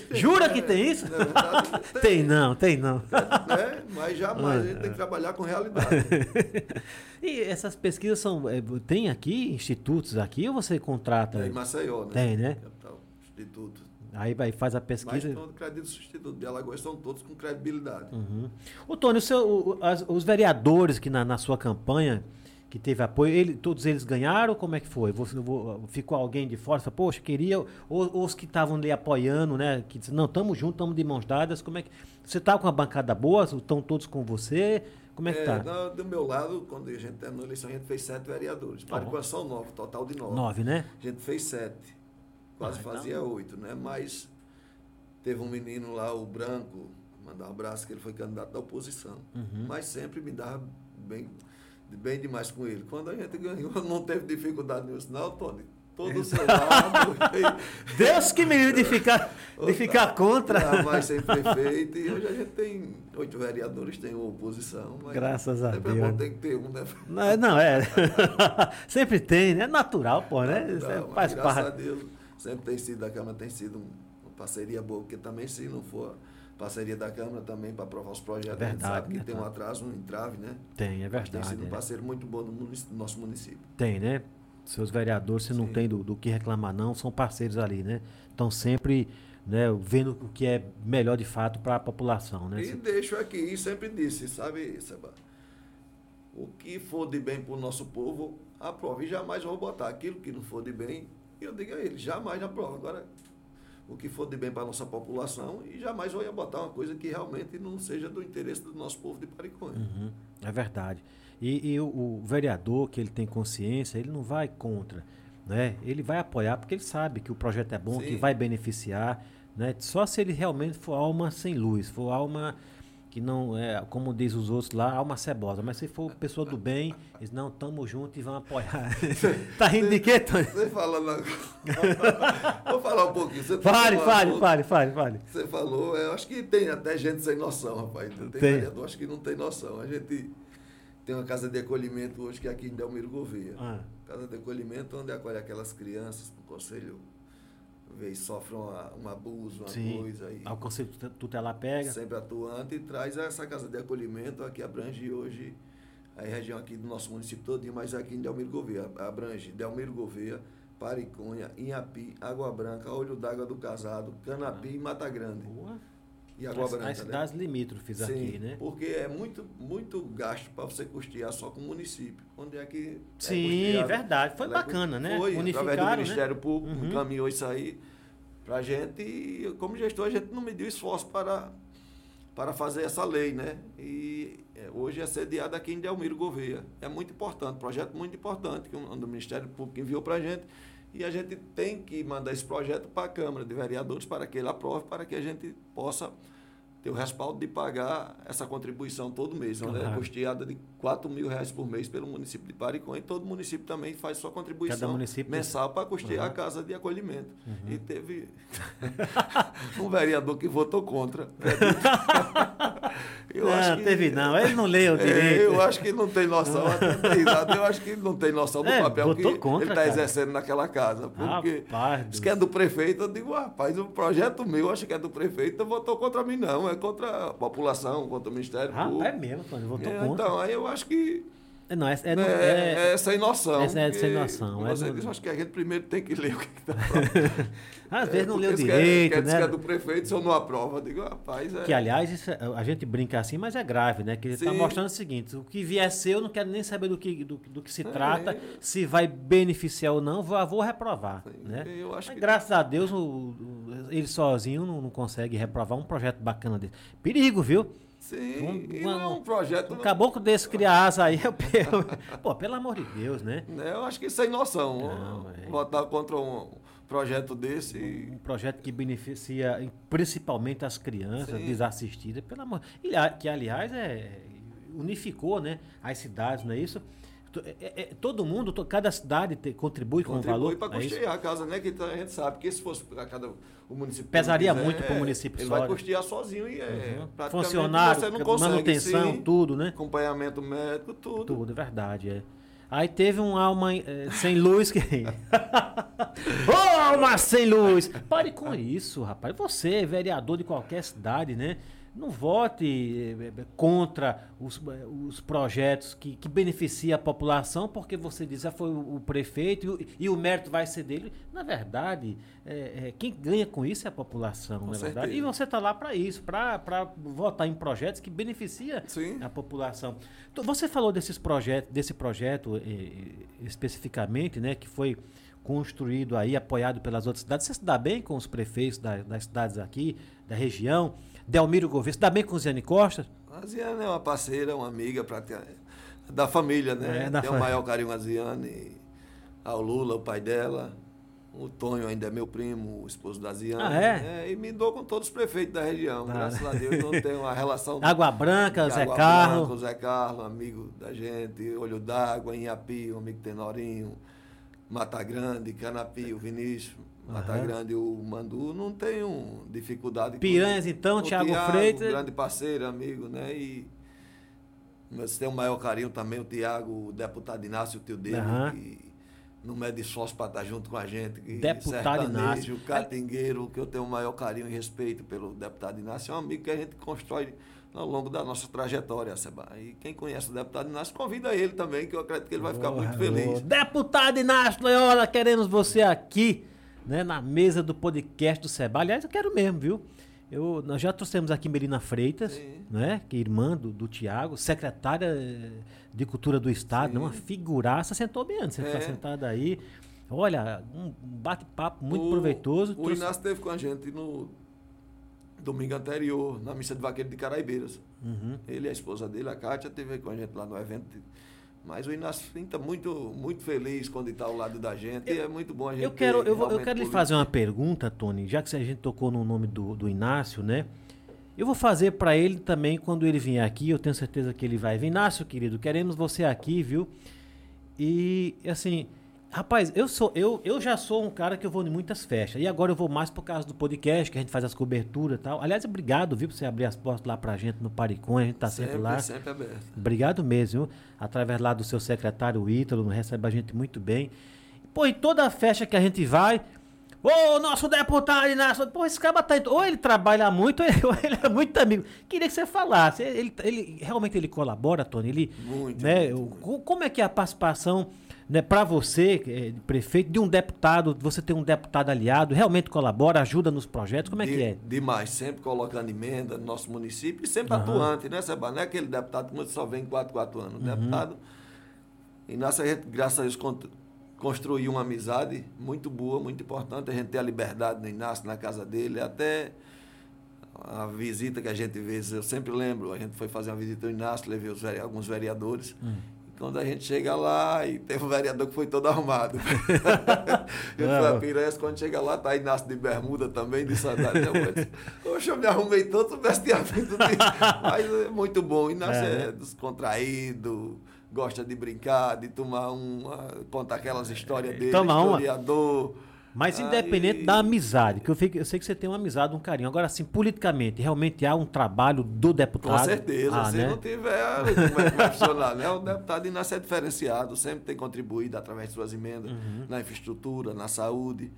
que <laughs> Jura né? que tem isso? Na <laughs> verdade, Tem não, tem não. né? Mas jamais a gente tem que trabalhar com realidade. <laughs> e essas pesquisas são. é, Tem aqui institutos aqui ou você contrata? É em Maceió, né? Tem, né? Capital, Instituto. Aí vai faz a Mas pesquisa. todo crédito substituto de Alagoas são todos com credibilidade. Uhum. Ô, Tony, o seu, o- as- os vereadores que na, na sua campanha que teve apoio, ele, todos eles ganharam? Como é que foi? Você, vo- ficou alguém de fora? Falou, Poxa, queria. Ou, ou os que estavam ali apoiando, né? Que disse, não, estamos juntos, estamos de mãos dadas. Como é que. Você tá com uma bancada boa? Estão todos com você? Como é que É, tá? na- do meu lado, quando a gente terminou a eleição, a gente fez sete vereadores. Tá bom. Paricó são nove, total de nove. Nove, né? A gente fez sete. Quase Ah, então- fazia oito, né? Mas teve um menino lá, o Branco, mandar um abraço, que ele foi candidato da oposição. Uhum. Mas sempre me dava bem, bem demais com ele. Quando a gente ganhou, <laughs> não teve dificuldade nenhuma. Não, Tony, todo o <laughs> seu lado. Deus que me livre de ficar, <laughs> de ficar contra. Jamais sem prefeito. E hoje a gente tem oito vereadores, tem uma oposição. Mas Graças a sempre Deus. É bom ter que ter um, né? Não, é- não, é. Sempre tem, né? É natural, pô, né? É- Não, mas faz graças a parte. Deus, sempre tem sido, a Câmara tem sido um- uma parceria boa, porque também se não for parceria da Câmara também para aprovar os projetos, a gente Verdade, sabe que tem um verdade. atraso, um entrave, né? Tem, é Mas tem verdade. sido um é. parceiro muito bom do, do nosso município. Tem, né? Seus vereadores, se não tem do, do que reclamar, não, são parceiros ali, né? Estão sempre né, vendo o que é melhor de fato para a população, né? E deixo aqui, e sempre disse, sabe, Seba? O que for de bem para o nosso povo, aprova. E jamais vou botar aquilo que não for de bem, eu digo a ele, jamais aprova. Agora, o que for de bem para a nossa população, e jamais vou botar uma coisa que realmente não seja do interesse do nosso povo de Pariconha. Uhum, é verdade. E, e o, o vereador que ele tem consciência, ele não vai contra, né? Ele vai apoiar porque ele sabe que o projeto é bom, que Sim. vai beneficiar, né? Só se ele realmente for alma sem luz, for alma que não é, como diz os outros lá, alma cebosa. Mas se for pessoa do bem, eles não tamo junto e vão apoiar. <laughs> tá rindo de quê, Tony? Você falando agora. <laughs> Vou falar um pouquinho. Você Fale, um fale, fale, fale, fale. Você falou, eu acho que tem até gente sem noção, rapaz. Tem, Tem. vereador, acho que não tem noção. A gente tem uma casa de acolhimento hoje que é aqui em Delmiro Gouveia. Ah, Casa de acolhimento onde acolhe aquelas crianças o conselho vê e sofrem uma- um abuso, uma sim. coisa aí. Conselho tute- tutelar pega. Sempre atuante e traz essa casa de acolhimento aqui abrange hoje a região aqui do nosso município todo, mas aqui em Delmiro Gouveia. Abrange Delmiro Gouveia, Pariconha, Inhapi, Água Branca, Olho d'Água do Casado, Canapi e Mata Grande. Boa. E Água As, Branca, as né? cidades limítrofes aqui, né? Porque é muito, muito gasto para você custear só com o município. Onde é que. é Sim, custeado? verdade. Foi é bacana, né? Foi, através do né? Ministério Público, Uhum. encaminhou isso aí para a gente. E como gestor, a gente não mediu esforço para, para fazer essa lei, né? E é, hoje é sediada aqui em Delmiro Gouveia. É muito importante, projeto muito importante que o do Ministério Público enviou para a gente. E a gente tem que mandar esse projeto para a Câmara de Vereadores para que ele aprove, para que a gente possa ter o respaldo de pagar essa contribuição todo mês, onde é custeada de 4 mil reais por mês pelo município de Pariconha, e todo município também faz sua contribuição município- mensal para custear Uhum. a casa de acolhimento. E teve <laughs> um vereador que votou contra. <laughs> Eu não, acho que- teve não. Ele não leu é, direito. eu acho que ele não tem noção, <laughs> eu acho que ele não tem noção do É, papel que contra, ele está exercendo naquela casa. Porque Rapaz diz que é do prefeito, eu digo, rapaz, o projeto meu, acho que é do prefeito, votou contra mim, não, é contra a população, contra o Ministério Ah, Público. é mesmo. Votou É, contra. Então, aí eu acho que É, não, é, é, é, não- é- é sem noção. essa é sem porque, noção, é você eu acho que a gente primeiro tem que ler o que está <laughs> às vezes não leu direito, direito, quer, né? Quer que é do prefeito, se eu não aprovo, eu digo, rapaz, é... Que, aliás, isso é- a gente brinca assim, mas é grave, né? Que ele está mostrando o seguinte: o que vier ser, eu não quero nem saber do que, do, do que se É. trata, se vai beneficiar ou não, vou, vou reprovar. Sim, Né? eu acho Mas, que- graças a Deus, o- o- ele sozinho não, não consegue reprovar um projeto bacana desse. Perigo, viu? Sim, Um- e uma- não é um projeto... Um caboclo desse criar asa aí, eu, <laughs> pô, pelo amor de Deus, né? né, Eu acho que sem noção. Não, é. Votar contra um projeto desse... e- Um projeto que beneficia principalmente as crianças Sim. desassistidas, pelo amor. E, que, aliás, é, unificou né, as cidades, não é isso? É- é- é- todo mundo, cada cidade te- contribui com um valor. para é custear a casa, né? Que a gente sabe que se fosse para cada o município Pesaria quiser, muito pro é, município Ele só, vai né? custear sozinho e é Uhum. Funcionário, consegue, manutenção, sim, tudo, né? acompanhamento médico, tudo. Tudo, é verdade, é. Aí teve um alma eh, sem luz que. <laughs> Ô, alma sem luz! Pare com isso, rapaz. Você, vereador de qualquer cidade, né? Não vote eh, eh, contra os, eh, os projetos que, que beneficiam a população, porque você diz que foi o, o prefeito e o, e o mérito vai ser dele. Na verdade, eh, eh, quem ganha com isso é a população, não é verdade? E você está lá para isso, para votar em projetos que beneficiam a população. Então, você falou desses projetos, desse projeto eh, especificamente, né, que foi construído aí, apoiado pelas outras cidades. Você se dá bem com os prefeitos da- das cidades aqui, da região? Delmiro Gouveia, se dá bem com Ziane Costa? A Ziane é uma parceira, uma amiga da família, né? É, da Tem o maior carinho a Ziane, ao Lula, o pai dela. O Tonho ainda é meu primo, o esposo da Ziane. Ah, é? E me dou com todos os prefeitos da região. Ah. Graças a Deus não tenho uma relação <laughs> Água Branca, Zé Água Carlos. Branca, Zé Carlos, amigo da gente, Olho d'Água, Inhapi, o amigo Tenorinho, Mata Grande, Canapi, o Vinícius, Mata Aham. Grande, o Mandu, não tenho dificuldade com Piranhas, então, o Thiago Thiago, Freitas. grande parceiro, amigo, né? E mas tem o maior carinho também, o Tiago, o deputado Inácio, o tio dele, Aham. que não mede esforço para estar junto com a gente. Que Deputado Inácio. catingueiro, que eu tenho o maior carinho e respeito pelo deputado Inácio, é um amigo que a gente constrói ao longo da nossa trajetória, Seba. E quem conhece o deputado Inácio, convida ele também, que eu acredito que ele vai ficar muito feliz. Deputado Inácio Loyola, queremos você aqui, né, na mesa do podcast do Seba. Aliás, eu quero mesmo, viu? Eu, nós já trouxemos aqui Melina Freitas, Sim. né, que é irmã do, do Tiago, secretária de Cultura do Estado, uma figuraça, sentou bem antes, você está É. sentada aí. Olha, um bate-papo muito O- proveitoso. O trouxe- Inácio esteve com a gente no domingo anterior, na missa de vaqueiro de Caraibeiras. Uhum. Ele e a esposa dele, a Kátia, esteve com a gente lá no evento. Mas o Inácio está muito, muito feliz quando está ao lado da gente. e é muito bom a gente. Eu quero, eu, eu quero lhe fazer uma pergunta, Tony, já que a gente tocou no nome do, do Inácio, né? Eu vou fazer para ele também quando ele vier aqui, eu tenho certeza que ele vai. Inácio, querido, queremos você aqui, viu? E assim, rapaz, eu sou eu, eu já sou um cara que eu vou em muitas festas. E agora eu vou mais por causa do podcast, que a gente faz as coberturas e tal. Aliás, obrigado, viu, por você abrir as portas lá pra gente no Paricom, a gente tá sempre, sempre, lá. sempre aberto. Obrigado mesmo, viu? Através lá do seu secretário Ítalo, recebe a gente muito bem. Pô, e toda a festa que a gente vai, ô, nosso deputado Inácio, pô, esse cara tá. Ou ele trabalha muito, <laughs> ou ele, é muito amigo. Queria que você falasse. Ele, ele realmente ele colabora, Tony? Ele, Muito, né, muito, o- co- Como é que é a participação, né, para você, de prefeito, de um deputado, você tem um deputado aliado, realmente colabora, ajuda nos projetos? Como é De- que é? Demais, sempre colocando emenda no nosso município e sempre Aham. atuante, né, Seba? Não é aquele deputado que só vem 4, 4 anos. Uhum. deputado. E gente, graças a Deus, con- construiu uma amizade muito boa, muito importante. A gente ter a liberdade no Inácio, na casa dele, até a visita que a gente fez, eu sempre lembro, a gente foi fazer uma visita ao Inácio, levei vere- alguns vereadores. Hum. Quando a gente chega lá, e teve um vereador que foi todo arrumado. <laughs> eu a Pires, quando chega lá, tá Inácio de bermuda também, de sandália. Disse, Poxa, eu me arrumei todo vestiamento. <laughs> Mas é muito bom. Inácio É, é, né? descontraído, gosta de brincar, de tomar uma, contar aquelas histórias dele, Toma uma. Mas Aí- independente da amizade, que eu, fico- eu sei que você tem uma amizade, um carinho. Agora, assim, politicamente, realmente há um trabalho do deputado. Com certeza, Ah, se né? não tiver, como é que vai funcionar? Né? O deputado Inácio é diferenciado, sempre tem contribuído através de suas emendas Uhum. na infraestrutura, na saúde.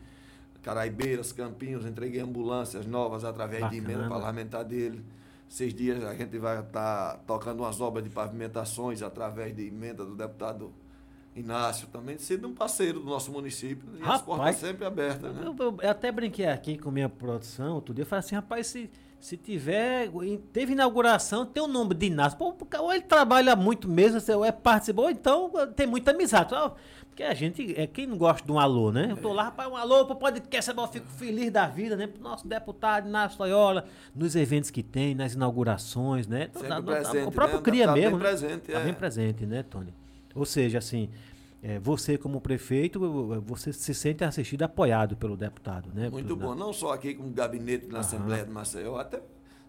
Caraibeiras, Campinhos, entreguei ambulâncias novas através de Bacana. emenda parlamentar dele. Seis dias a gente vai estar tocando umas obras de pavimentações através de emenda do deputado Inácio, também sendo um parceiro do nosso município. E as Rapaz, portas sempre abertas, né? Eu, eu- eu até brinquei aqui com minha produção outro dia. Eu falei assim, rapaz, se, se tiver. Teve inauguração, tem o nome de Inácio. Pô, ou ele trabalha muito mesmo, ou é participou, ou então tem muita amizade. Porque a gente, é quem não gosta de um alô, né? Eu tô lá, rapaz, um alô pro podcast, eu fico feliz da vida, né? Pro nosso deputado Inácio Loyola, nos eventos que tem, nas inaugurações, né? Então, Sempre na- na- presente, o próprio né? cria Tá bem mesmo. né? presente, Tá é. bem presente, né, Tony? Ou seja, assim, é, você como prefeito, você se sente assistido, apoiado pelo deputado, né? Muito bom, não só aqui com o gabinete na Assembleia de Maceió, até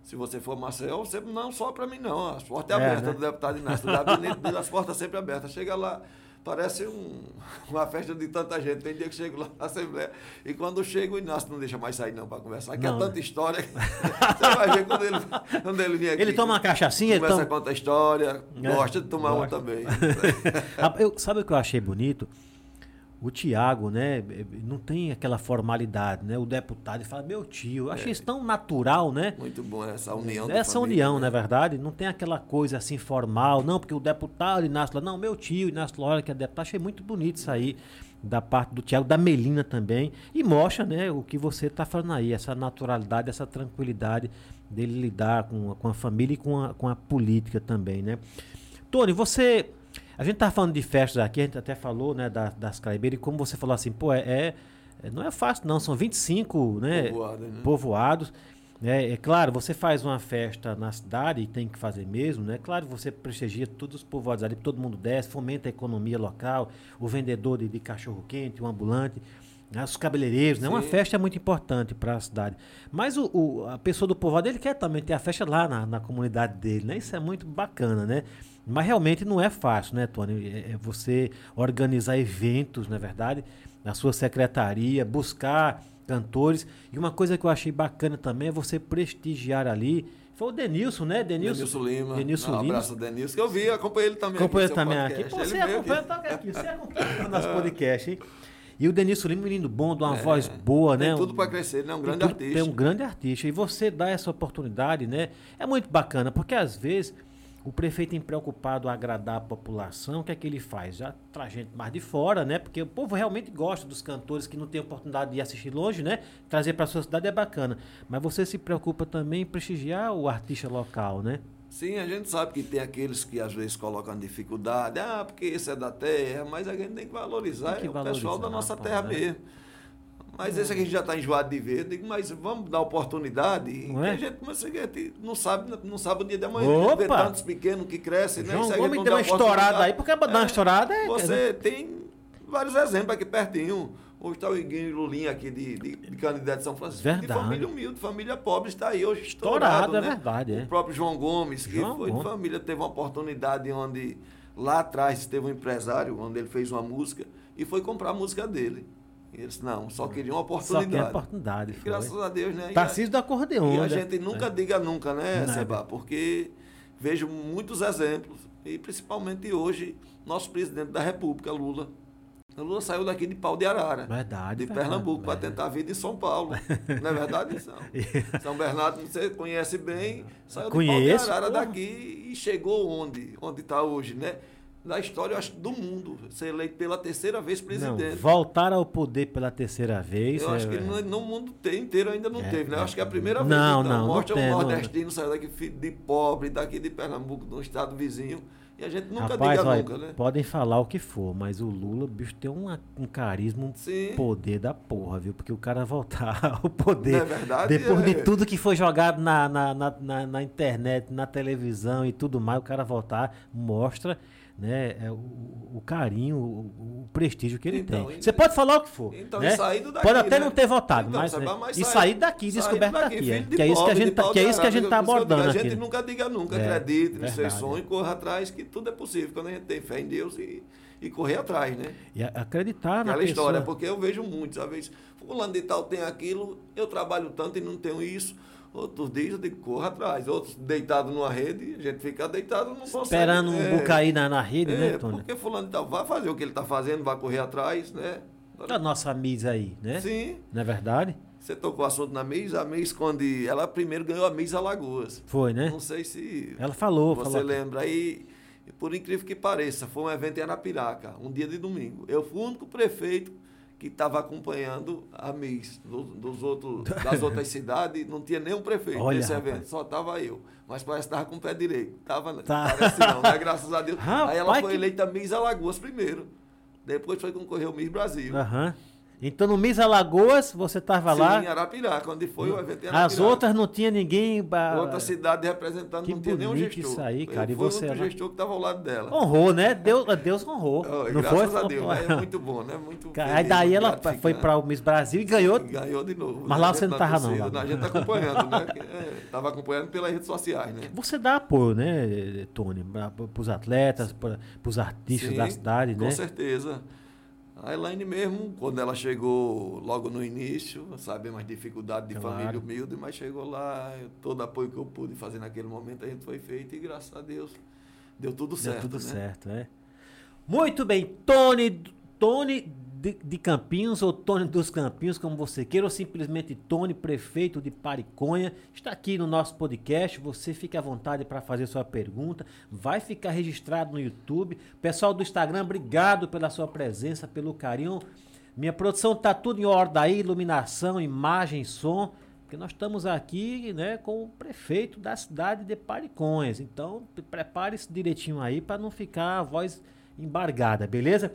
se você for Maceió, você não só para mim não, as portas é, abertas né? do deputado Inácio, o gabinete dele, as portas sempre abertas. Chega lá, parece um- <laughs> uma festa de tanta gente, tem dia que chego lá na Assembleia e quando chego o Inácio não deixa mais sair não para conversar, que Não, é né? tanta história, que <laughs> você vai ver quando ele, quando ele vem aqui. Ele toma uma cachaçinha, ele Começa toma... a contar história, É, gosta de tomar uma também. <laughs> Eu- sabe o que eu achei bonito? O Tiago, né, eh, não tem aquela formalidade, né? O deputado fala, meu tio, eu achei isso tão natural, né? Muito bom essa união. Essa família, união, né? na verdade, não tem aquela coisa assim formal, não, porque o deputado Inácio não, meu tio Inácio Loyola, que é deputado, achei muito bonito isso aí, da parte do Tiago, da Melina também, e mostra, né, o que você está falando aí, essa naturalidade, essa tranquilidade dele lidar com, com a família e com a, com a política também, né. Tony, você, a gente tá falando de festas aqui, a gente até falou, né, das, das Caraibeiras, e como você falou assim, pô, é, é- não é fácil não, são 25, né, Povoadas, né? povoados. É, é claro, você faz uma festa na cidade e tem que fazer mesmo, né? Claro, você prestigia todos os povoados ali, todo mundo desce, fomenta a economia local, o vendedor de, de cachorro-quente, o ambulante, né? os cabeleireiros, né? Uma Sim. festa é muito importante para a cidade. Mas o, o- a pessoa do povoado, ele quer também ter a festa lá na, na comunidade dele, né? Isso é muito bacana, né? Mas realmente não é fácil, né, Tony? É, é você organizar eventos, na verdade, na sua secretaria, buscar cantores. E uma coisa que eu achei bacana também é você prestigiar ali. Foi o Denilson, né? Denilson, Denilson Lima. Denilson um Lima. abraço, Denilson, que eu vi, acompanhei ele também. Acompanha aqui também aqui. Pô, você acompanha, aqui. Você <laughs> acompanha o nosso podcast, hein? E o Denilson Lima, menino bom, de uma É, voz boa, né? Tem tudo para crescer, ele é um tem grande tudo- artista. Tem um grande artista. E você dá essa oportunidade, né? É muito bacana, porque às vezes o prefeito, em preocupado a agradar a população, o que é que ele faz? Já traz gente mais de fora, né? Porque o povo realmente gosta dos cantores que não tem oportunidade de assistir longe, né? Trazer para sua cidade é bacana. Mas você se preocupa também em prestigiar o artista local, né? Sim, a gente sabe que tem aqueles que às vezes colocam dificuldade, ah, porque esse é da terra, mas a gente tem que valorizar, Tem que é o pessoal da valorizar, nossa terra né? mesmo. Mas esse aqui a gente já está enjoado de ver, eu digo, mas vamos dar oportunidade. Não E é? a gente começa gente não sabe, não sabe o dia de amanhã. A gente vê Opa! tantos pequenos que crescem, né? João gente Gomes deu uma estourada aí, porque pra dar uma estourada é- Você tem vários exemplos aqui pertinho. Hoje está o Iguinho Lulinha aqui de, de, de candidato de São Francisco. Verdade. De família humilde, família pobre, está aí hoje Estourado, estourado, é né? verdade, é. O próprio João Gomes, que João foi Gomes. de família, teve uma oportunidade onde lá atrás teve um empresário, onde ele fez uma música e foi comprar a música dele. Eles, não, só queriam uma Só oportunidade. tem oportunidade. Foi. graças a Deus, né? Tarcísio do acordeon. e a né? gente nunca É. diga nunca, né, Nada. Seba? Porque vejo muitos exemplos, e principalmente hoje, nosso presidente da República, Lula. O Lula saiu daqui de pau de arara. Verdade, De Pernambuco, para verdade. tentar vida em São Paulo. Não é verdade? São, <laughs> São Bernardo, você conhece bem, saiu de Conheço, pau de arara porra. daqui e chegou onde? Onde está hoje, né? Na história, eu acho, do mundo. Ser eleito pela terceira vez Não, presidente. voltar ao poder pela terceira vez. Eu é- acho que no, no mundo te- inteiro ainda não É, teve, né? Eu é. acho que é a primeira Não, vez. não, não Mostra tem, um não- nordestino saiu daqui de pobre, daqui de Pernambuco, de um estado vizinho. E a gente nunca Rapaz, diga olha, nunca, né? podem falar o que for, mas o Lula, bicho, tem uma- um carisma, um Sim. poder da porra, viu? Porque o cara voltar <laughs> ao poder, Não é verdade? depois É. de tudo que foi jogado na, na, na, na- na internet, na televisão e tudo mais, o cara voltar mostra né, é, o, o carinho, o, o prestígio que ele Então, tem. Você pode falar o que for. Então, né? daqui, Pode até né? não ter votado, Então, mas, né, mas e sair daqui, descoberto daqui, daqui. filho é. de Que é isso que a gente tá, que é isso que a gente tá digo, abordando A aqui. gente né? nunca diga nunca, É, acredite nos seus sonhos, corra atrás, que tudo é possível quando a gente tem fé em Deus e, e correr atrás, né? E a- acreditar na Aquela história, pessoa. porque eu vejo muitos, às vezes, fulano de tal tem aquilo, eu trabalho tanto e não tenho isso. Outros dias eu digo, corra atrás. Outros deitados numa rede, a gente fica deitado não consegue. Esperando um é, bu cair na, na rede, é, né, Tony? porque fulano tal vai fazer o que ele está fazendo, vai correr atrás, né? A nossa Miss aí, né? Sim, Não é verdade? você tocou o assunto na Miss, a Miss quando ela primeiro ganhou a Miss Alagoas. Foi, né? Não sei se Ela falou, você falou. lembra aí, por incrível que pareça, foi um evento em Arapiraca, um dia de domingo. Eu fui o único prefeito que estava acompanhando a Miss. Do- dos outros, das <laughs> outras cidades, não tinha nenhum prefeito Olha, nesse rapaz. evento, só estava eu. Mas parece que estava com o pé direito. Tava, Tá. Parece não, né? Graças a Deus. <laughs> aí ela Rapaz, foi que- eleita Miss Alagoas primeiro. Depois foi concorrer o Miss Brasil. Aham. Então no Miss Alagoas você tava Sim, lá. em Arapiraca, onde foi o evento em Arapiraca. As outras não tinha ninguém. Outra cidade representando, Que não tinha nenhum gestor. isso aí, cara, Eu e você o lá? gestor que estava ao lado dela. Honrou, né? Deus, Deus honrou. <laughs> Oh, não graças foi? a Deus, é muito bom, né? Muito Cara, Aí daí ela foi para o Miss Brasil e ganhou. Ganhou de novo. Mas né? lá você não na tava não, lá. A gente tá acompanhando, né? Estava acompanhando pelas redes sociais, né? Você dá apoio, né, Tony? Para os atletas, para os artistas Sim, da cidade, Com né? certeza. A Elaine mesmo, quando ela chegou logo no início, sabemos as dificuldades de Claro. família humilde, mas chegou lá, todo apoio que eu pude fazer naquele momento, a gente foi feito e graças a Deus deu tudo Deu certo. tudo né? certo, né? Muito bem, Tony, Tony de, de Campinhos, ou Tony dos Campinhos, como você queira, ou simplesmente Tony, prefeito de Pariconha, está aqui no nosso podcast. Você fique à vontade para fazer sua pergunta. Vai ficar registrado no YouTube. Pessoal do Instagram, obrigado pela sua presença, pelo carinho. Minha produção tá tudo em ordem aí, iluminação, imagem, som. Porque nós estamos aqui né, com o prefeito da cidade de Pariconhas. Então, pre- prepare-se direitinho aí para não ficar a voz embargada, beleza?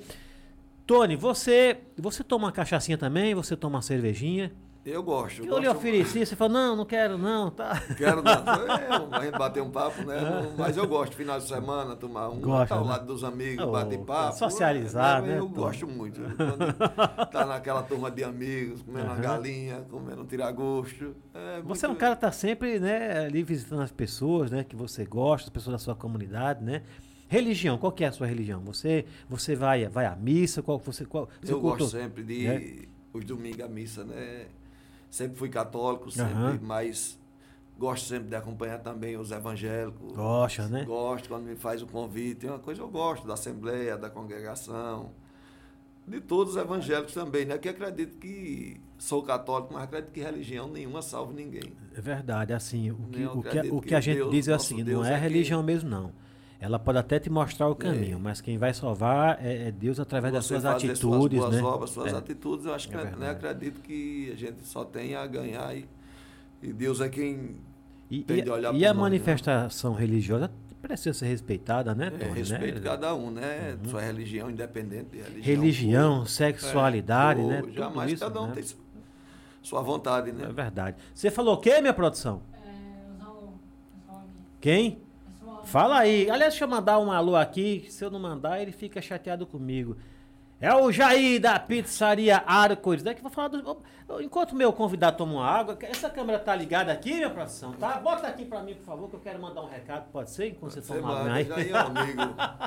Tony, você você toma uma cachaçinha também? Você toma uma cervejinha? Eu gosto. Eu lhe gosto- ofereci, você falou, não, não quero, não, tá. Quero não. <laughs> É, a gente bater um papo, né? Não- Mas eu gosto, final de semana, tomar um, Gosta, estar ao né? lado dos amigos, Oh, bater papo. socializar, Eu- né, Eu Tom? gosto muito. <laughs> Quando tá naquela turma de amigos, comendo uma Aham. galinha, comendo um tiragosto. É Você é um cara que tá sempre, né, ali visitando as pessoas, né, que você gosta, as pessoas da sua comunidade, né? Religião, qual que é a sua religião? Você, você vai, vai à missa, qual você qual? você Eu gosto sempre de né? os domingos à missa, né? Sempre fui católico, sempre, Aham. mas gosto sempre de acompanhar também os evangélicos. Gosta, né? Gosto quando me faz o convite. É uma coisa eu gosto da Assembleia, da congregação, de todos os evangélicos também, né? Que acredito que sou católico, mas acredito que religião nenhuma salva ninguém. É verdade, assim, o que, Eu o que, o que que a gente Deus, diz é Deus não é é religião mesmo, não. Ela pode até te mostrar o caminho, mas quem vai salvar é, é Deus através das Você suas fazer atitudes, suas boas né? obras, suas É. atitudes, eu acho que É né, acredito que a gente só tem a ganhar e, e Deus é quem E, tem e- de olhar e a nós, né? manifestação religiosa precisa ser respeitada, né, É, Tony? respeito né? cada um, né? Sua religião, independente de religião. Religião, cor, sexualidade, é, né? Tudo Jamais isso, cada um né? tem su- sua vontade, É né? verdade. Você falou o quê, minha produção? É, os aqui. Quem? Fala aí. Aliás, deixa eu mandar um alô aqui. Se eu não mandar, ele fica chateado comigo. É o Jair da pizzaria Arcos. Daqui eu vou falar do. Enquanto o meu convidado toma uma água, essa câmera tá ligada aqui, minha produção, tá? Bota aqui pra mim, por favor, que eu quero mandar um recado. Pode ser? Enquanto você, Você toma água aí. já é amigo,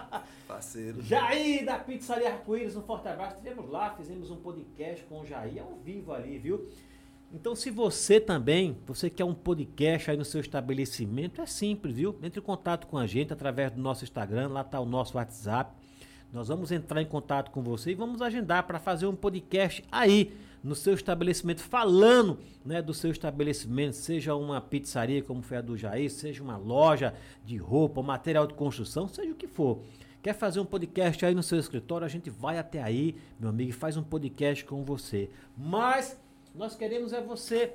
<laughs> parceiro. Jair da Pizzaria Arco-Íris, um forte abraço. Estivemos lá, fizemos um podcast com o Jair ao vivo ali, viu? Então, se você também, você quer um podcast aí no seu estabelecimento, é simples, viu? Entre em contato com a gente através do nosso Instagram, lá tá o nosso WhatsApp. Nós vamos entrar em contato com você e vamos agendar para fazer um podcast aí no seu estabelecimento, falando né, do seu estabelecimento, seja uma pizzaria como foi a do Jair, seja uma loja de roupa, material de construção, seja o que for. Quer fazer um podcast aí no seu escritório? A gente vai até aí, meu amigo, e faz um podcast com você. Mas nós queremos é você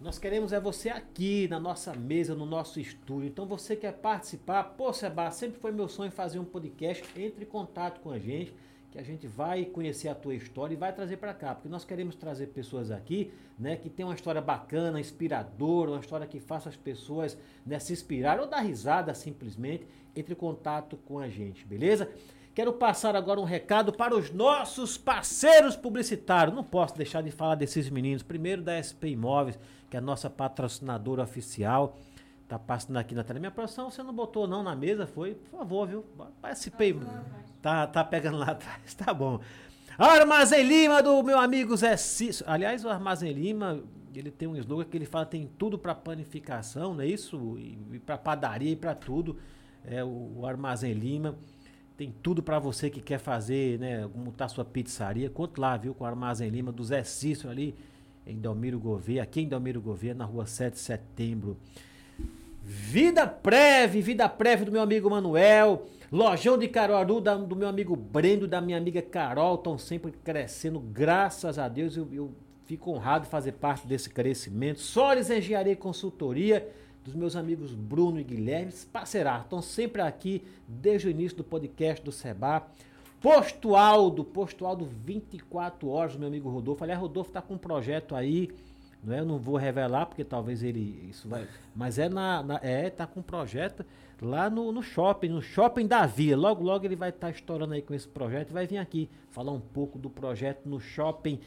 nós queremos é você aqui na nossa mesa, no nosso estúdio. Então você quer participar? Pô, Seba, sempre foi meu sonho fazer um podcast. Entre em contato com a gente, que a gente vai conhecer a tua história e vai trazer para cá, porque nós queremos trazer pessoas aqui, né, que tem uma história bacana, inspiradora, uma história que faça as pessoas né, se inspirar ou dar risada simplesmente. Entre em contato com a gente, beleza? Quero passar agora um recado para os nossos parceiros publicitários. Não posso deixar de falar desses meninos. Primeiro da SP Imóveis, que é a nossa patrocinadora oficial. Tá passando aqui na tela. Minha produção, você não botou não na mesa, foi? Por favor, viu? SP tá, tá pegando lá <laughs> atrás, tá bom. Armazém Lima do meu amigo Zé Cício. Aliás, o Armazém Lima, ele tem um slogan que ele fala tem tudo para panificação, não é isso? E, e para padaria e para tudo. É o, o Armazém Lima. Tem tudo para você que quer fazer, né? Montar sua pizzaria. Conte lá, viu? Com o Armazém Lima do Zé Cício ali em Delmiro Gouveia, aqui em Delmiro Gouveia, na rua 7 de setembro. Vida Preve, Vida Preve do meu amigo Manuel. Lojão de Caruaru da- do meu amigo Brendo, da minha amiga Carol, estão sempre crescendo, graças a Deus. Eu, eu fico honrado de fazer parte desse crescimento. Solis Engenharia e Consultoria, dos meus amigos Bruno e Guilherme, parceirados, estão sempre aqui desde o início do podcast do Seba. Posto Aldo, Posto Aldo 24 horas, do meu amigo Rodolfo. Aliás, Rodolfo está com um projeto aí não é? Eu não vou revelar porque talvez ele isso vai, mas é na, na- é tá com um projeto lá no, no shopping, no shopping da Via. Logo logo ele vai estar estourando aí com esse projeto e vai vir aqui falar um pouco do projeto no shopping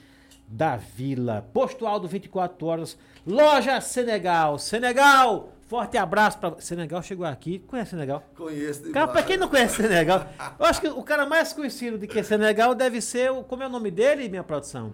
da Vila. Posto Aldo 24 horas, loja Senegal. Senegal, forte abraço para Senegal chegou aqui. Conhece Senegal? Conheço demais. Cara, pra quem não conhece Senegal, eu acho que o cara mais conhecido de que Senegal deve ser o como é o nome dele, minha produção?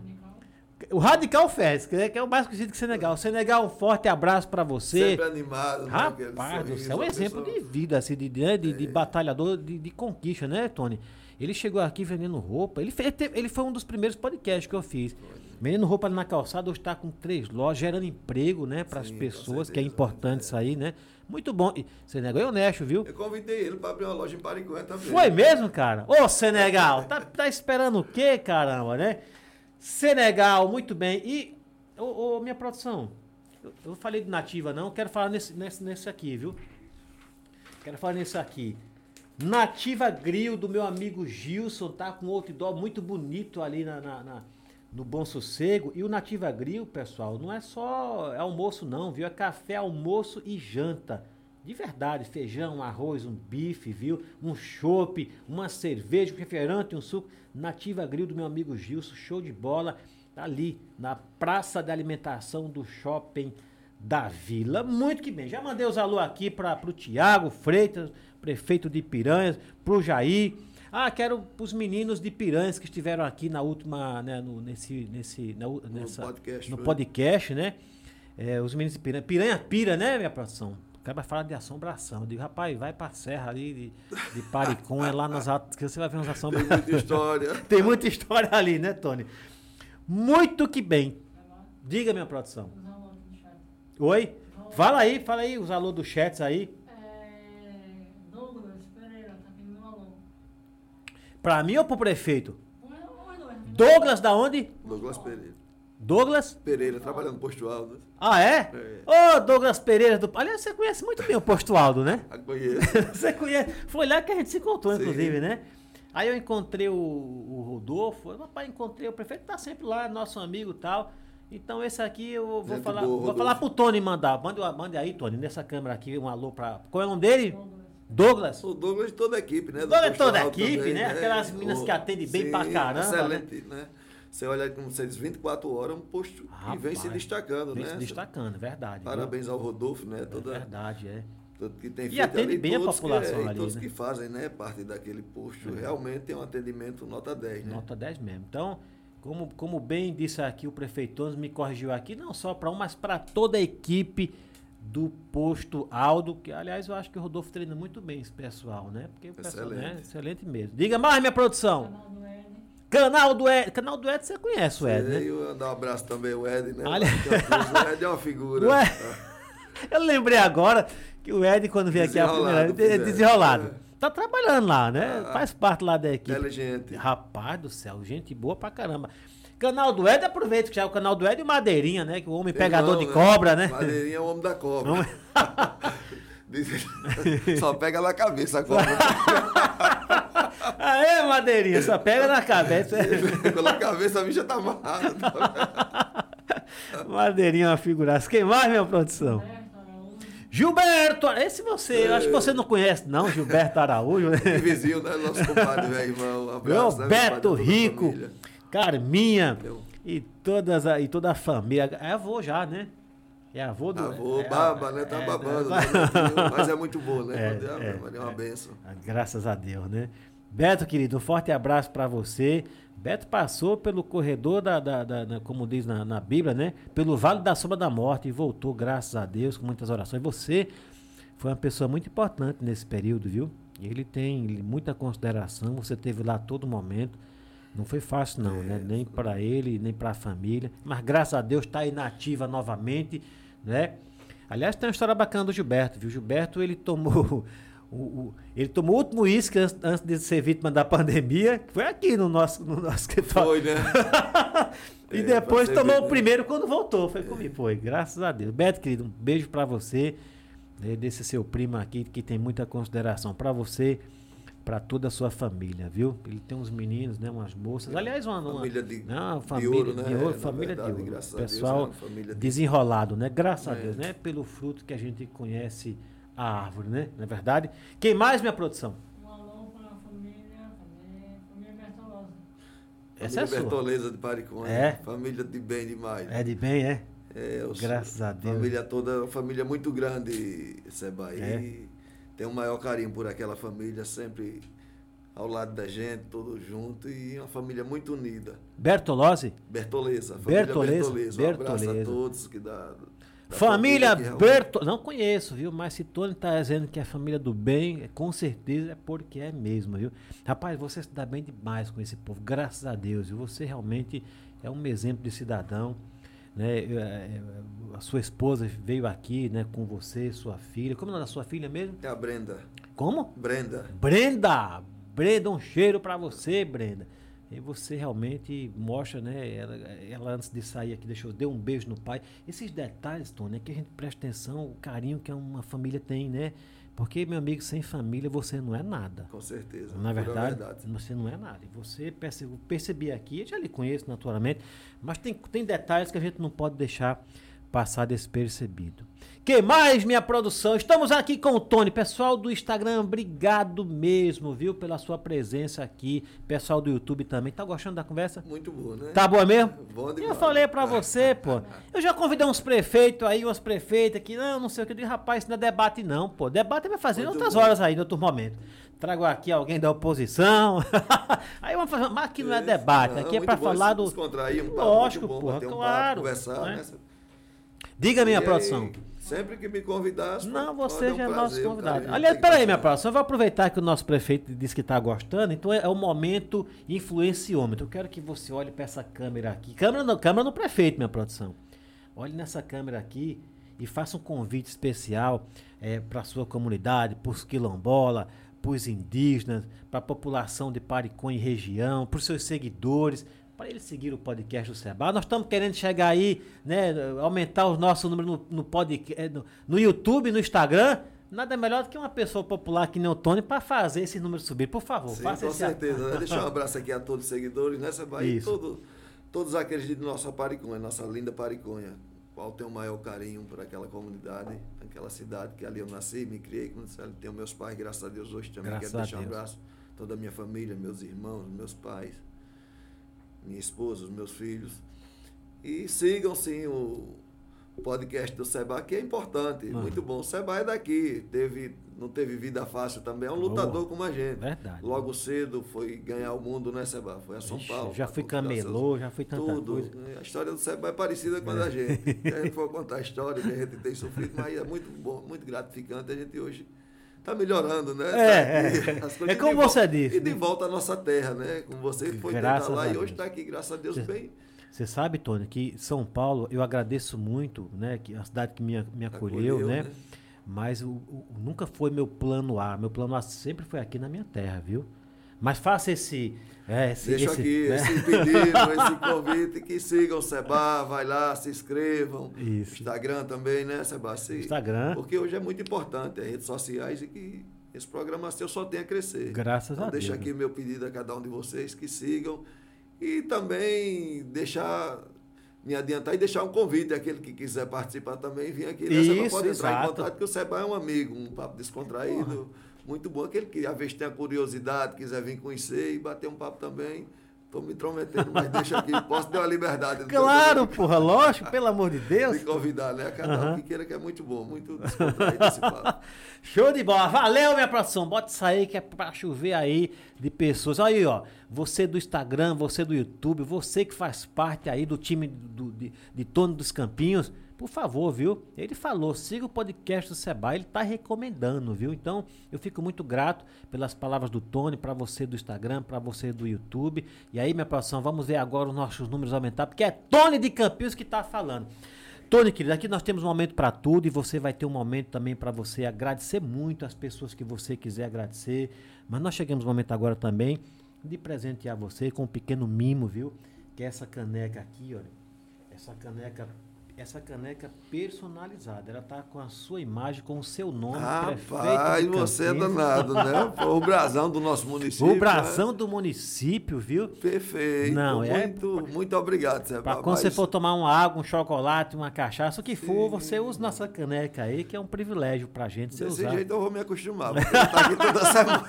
O Radical Fest, que é que é o mais conhecido que Senegal. Senegal, um forte abraço pra você. Sempre animado. né? Rapaz do céu, é um exemplo pessoa- de vida, assim, de, né, de, de batalhador, de, de conquista, né, Tony? Ele chegou aqui vendendo roupa. Ele, fe- ele teve- ele foi um dos primeiros podcasts que eu fiz. Vendendo roupa na calçada, hoje está com três lojas, gerando emprego, né, para as pessoas, que é certeza, importante é. isso aí, né? Muito bom. E Senegal é honesto, viu? Eu convidei ele para abrir uma loja em Parigué também. Foi mesmo, cara? Ô, Senegal, tá, tá esperando o quê, caramba, né? Senegal, muito bem. E, ô, ô, minha produção, eu, eu falei de nativa, não, quero falar nesse, nesse, nesse aqui, viu? Quero falar nesse aqui. Nativa Grill do meu amigo Gilson, tá com outdoor muito bonito ali na, na, na, no Bom Sossego. E o Nativa Grill, pessoal, não é só almoço não, viu? É café, almoço e janta. De verdade, feijão, arroz, um bife, viu? Um chopp, uma cerveja, um refrigerante, um suco. Nativa Grill do meu amigo Gilson, show de bola. Tá ali, na praça de alimentação do shopping da Vila. Muito que bem. Já mandei os alô aqui para o Tiago Freitas, prefeito de Piranhas, pro Jair. Ah, quero os meninos de Piranhas que estiveram aqui na última, né, no, nesse, nesse, na, nessa, podcast, no foi. podcast, né? É, os meninos de Piranha. Piranha pira, né, minha produção? O cara fala de assombração. Eu digo, rapaz, vai pra serra ali de, de Paricom, é lá nas que você vai ver umas Tem assombrações. muita história. <laughs> Tem muita história ali, né, Tony? Muito que bem. Diga, minha produção. Os alunos aqui no chat. Oi? Fala aí, fala aí, os alô dos chats aí. É, Douglas Pereira, tá pedindo um alô. Pra mim ou pro prefeito? Douglas. Da onde? Douglas Pereira. Douglas? Pereira, trabalhando no posto alto. Ah, é? Ô, Douglas Pereira do. Aliás, você conhece muito bem o Posto Aldo, né? A conheço. <laughs> Você conhece. Foi lá que a gente se encontrou, Sim. inclusive, né? Aí eu encontrei o, o Rodolfo. Rapaz, encontrei o prefeito, tá sempre lá, nosso amigo e tal. Então esse aqui eu vou Gente falar. boa, vou Rodolfo. falar pro Tony mandar. Mande, mande aí, Tony, nessa câmera aqui, um alô pra. Qual é o nome dele? Douglas. Douglas. O Douglas de toda a equipe, né? Do Douglas de posto toda a equipe, também, né? Aquelas meninas que atendem bem pra caramba, Excelente, né? Você olha, como você diz, 24 horas, um posto que vem se Rapaz, destacando, Vem né? se destacando, é verdade. viu? Parabéns ao Rodolfo, né? É Toda, verdade, é. que tem E feito atende ali, bem a população que, é, ali, todos né? que fazem, né, parte daquele posto, realmente tem um atendimento nota 10, né? Nota 10 mesmo. Então, como, como bem disse aqui o prefeito me corrigiu aqui, não só para um, mas para toda a equipe do posto Aldo, que aliás eu acho que o Rodolfo treina muito bem esse pessoal, né? Porque o pessoal, né? Excelente. Excelente mesmo. Diga mais, minha produção. Canal do Ed. Canal do Ed. Canal do Ed você conhece o Ed, né? E eu dar um abraço também ao Ed, né? Olha- O Ed é uma figura. <laughs> Ué. Eu lembrei agora que o Ed, quando veio aqui a primeira vez, é desenrolado. É. Tá trabalhando lá, né? Ah. Faz parte lá da equipe. Inteligente. Rapaz do céu, gente boa pra caramba. Canal do Ed, aproveita que já é o canal do Ed e o Madeirinha, né? Que o homem pegador Irmão, de cobra, né? Madeirinha é o homem da cobra. <laughs> Diz- Só pega na cabeça a cobra. <laughs> Aê, Madeirinha, só pega na cabeça. Pela cabeça a bicha tá amarrada. <laughs> Madeirinha é uma figuraça. Quem mais, minha produção? Gilberto, esse você, eu acho que você não conhece, não, Gilberto Araújo, né? Que vizinho, né? Nosso compadre, velho, irmão. Um abraço, né, toda a Rico. Carminha e, todas a, e toda a família. É avô já, né? É avô do. Avô, é, baba, né? Tá é, babando. né? né? Mas é muito bom, né? <laughs> É, é, Maria é uma benção. Ah, Graças a Deus, né? Beto, querido, um forte abraço pra você. Beto passou pelo corredor da, da- da- da- como diz na, na Bíblia, né? Pelo vale da sombra da morte e voltou, graças a Deus, com muitas orações. Você foi uma pessoa muito importante nesse período, viu? Ele tem muita consideração, você teve lá a todo momento. Não foi fácil não, né? Nem pra ele, nem pra família. Mas graças a Deus está aí na ativa novamente, né? Aliás, tem uma história bacana do Gilberto, viu? Gilberto, ele tomou <laughs> o, o- ele tomou o último uísque antes, antes de ser vítima da pandemia, que foi aqui no nosso, no nosso escritório. Foi, né? <laughs> E É, depois tomou o né? primeiro quando voltou. Foi comigo, foi. Graças a Deus. Beto, querido, um beijo pra você. né, desse seu primo aqui que tem muita consideração pra você, pra toda a sua família, viu? Ele tem uns meninos, né, umas moças. Aliás, uma, uma Família de- não, de família ouro, né? de ouro, Na família verdade, de ouro. graças a Deus, Pessoal é uma família de- desenrolado, né? Graças a É. Deus, né? Pelo fruto que a gente conhece a árvore, né? Não é verdade? Quem mais, minha produção? Um alô para a família, família, família Bertolosa. Essa é Família sua. Bertoleza de Paricões. É. Família de bem demais. É de bem, é? É, eu sou- Graças a Deus. Família toda, uma família muito grande, Seba. E Tem o maior carinho por aquela família, sempre ao lado da gente, todos juntos. E uma família muito unida. Bertolozzi? Bertoleza. Família Bertoleza, Bertoleza. Um abraço a todos que dá. da Família realmente- Berto. Não conheço, viu? Mas se Tony tá dizendo que é família do bem, é- com certeza é porque é mesmo, viu? Rapaz, você se dá bem demais com esse povo, graças a Deus. viu? Você realmente é um exemplo de cidadão. Né? Eu, é, A sua esposa veio aqui, né, com você, sua filha. Como é o nome da sua filha mesmo? É a Brenda. Como? Brenda. Brenda! Brenda, um cheiro pra você, Brenda. E você realmente mostra, né? Ela, ela antes de sair aqui deixou, deu um beijo no pai. Esses detalhes, Tony, é que a gente presta atenção, o carinho que uma família tem, né? Porque, meu amigo, sem família você não é nada. Com certeza. Na pura verdade, você não é nada. E você perce- percebi aqui, eu já lhe conheço naturalmente, mas tem, tem detalhes que a gente não pode deixar passar despercebido. Que mais, minha produção? Estamos aqui com o Tony. Pessoal do Instagram, obrigado mesmo, viu, pela sua presença aqui. Pessoal do YouTube também. Tá gostando da conversa? Muito boa, né? Tá boa mesmo? <laughs> Bom Eu demais. falei pra você, pô. Eu já convidei uns prefeitos aí, umas prefeitas aqui, não, não sei o que. Eu digo, rapaz, isso não é debate, não, pô. Debate vai fazer em outras bom. horas aí, em outro momento. Trago aqui alguém da oposição. <laughs> aí vamos fazer. Mas aqui não é debate, não, aqui é bom falar do. Um Lógico, bater um claro, papo, conversar, né? né? Diga, minha E aí, produção. Sempre que me convidar, Não, você é um já é prazer, nosso um convidado. carinho, Aliás, peraí, minha produção. Eu vou aproveitar que o nosso prefeito disse que está gostando, então é, é o momento influenciômetro. Eu quero que você olhe para essa câmera aqui. Câmera no, câmera no prefeito, minha produção. Olhe nessa câmera aqui e faça um convite especial para a sua comunidade, para os quilombola, para os indígenas, para a população de Pariconha e região, para os seus seguidores, para eles seguir o podcast do Seba. Nós estamos querendo chegar aí, né, aumentar o nosso número no, no, podcast, no, no YouTube, no Instagram. Nada melhor do que uma pessoa popular que nem o Tony para fazer esse número subir. Por favor, Sim, faça com certeza. né? Deixa um abraço aqui a todos os seguidores, né, Seba? E todo, todos aqueles de nossa Pariconha, nossa linda Pariconha, qual tem o maior carinho por aquela comunidade, aquela cidade que ali eu nasci, me criei, tenho meus pais, graças a Deus, hoje também Graças quero a deixar um abraço a toda a minha família, meus irmãos, meus pais, minha esposa, os meus filhos. E sigam sim o podcast do Seba, que é importante, Uhum. muito bom. O Seba é daqui, teve, não teve vida fácil também, é um Boa. lutador como a gente. Verdade. Logo cedo foi ganhar o mundo, né, Seba? Foi a São Ixi, Paulo. já fui camelô, já fui tanta Tudo. coisa. A história do Seba é parecida com a da gente. A gente <laughs> for contar a história que a gente tem sofrido, mas é muito bom, muito gratificante. A gente hoje está melhorando, né? É, Tá é. É como você disse, E de né? volta à nossa terra, né? Com você foi Graças tentar lá e hoje está aqui, graças a Deus, bem. Você sabe, Tony, que São Paulo, eu agradeço muito, né? Que a cidade que me, me acolheu, Acolheu, né? né? Mas o, o- nunca foi meu plano A. Meu plano A sempre foi aqui na minha terra, viu? Mas faça esse. É, esse Deixo esse, aqui né? esse pedido, <laughs> esse convite, que sigam o Seba, vai lá, se inscrevam. Isso. Instagram também, né, Seba? Se- Instagram. Porque hoje é muito importante, as redes sociais e que esse programa seu só tem a crescer. Graças então, a Deus. aqui meu pedido a cada um de vocês que sigam e também deixar me adiantar e deixar um convite àquele que quiser participar também vir aqui nessa Isso, pode entrar exato. em contato que o Seba é um amigo, um papo descontraído, muito bom. Aquele que às vezes tem a curiosidade, quiser vir conhecer e bater um papo também. Estou me intrometendo, mas deixa aqui, <laughs> posso ter uma liberdade. tenho Claro, porra, lógico, pelo amor de Deus. de convidar, né? A cada um que queira, que é muito bom, muito descontraído esse papo. <laughs> Show de bola. Valeu, minha produção. Bota isso aí que é pra chover aí de pessoas. Aí, ó. Você do Instagram, você do YouTube, você que faz parte aí do time do, de, de Tony dos Campinhos, por favor, viu? Ele falou, siga o podcast do Seba, ele tá recomendando, viu? Então, eu fico muito grato pelas palavras do Tony, pra você do Instagram, pra você do YouTube. E aí, minha produção, vamos ver agora os nossos números aumentar, porque é Tony de Campinhos que tá falando. Tony, querido, aqui nós temos um momento para tudo e você vai ter um momento também para você agradecer muito as pessoas que você quiser agradecer. Mas nós chegamos no momento agora também de presentear você com um pequeno mimo, viu? Que é essa caneca aqui, olha. Essa caneca, essa caneca personalizada. Ela tá com a sua imagem, com o seu nome, Rapaz, de você é danado, né? O brasão do nosso <laughs> município. O brasão né? do município, viu? Perfeito. Não, é- muito, muito obrigado, Zé. Pra quando você for tomar uma água, um chocolate, uma cachaça, o que for, Sim. você usa nossa caneca aí, que é um privilégio pra gente você Desse usar. jeito eu vou me acostumar. Querer estar aqui toda <laughs> semana.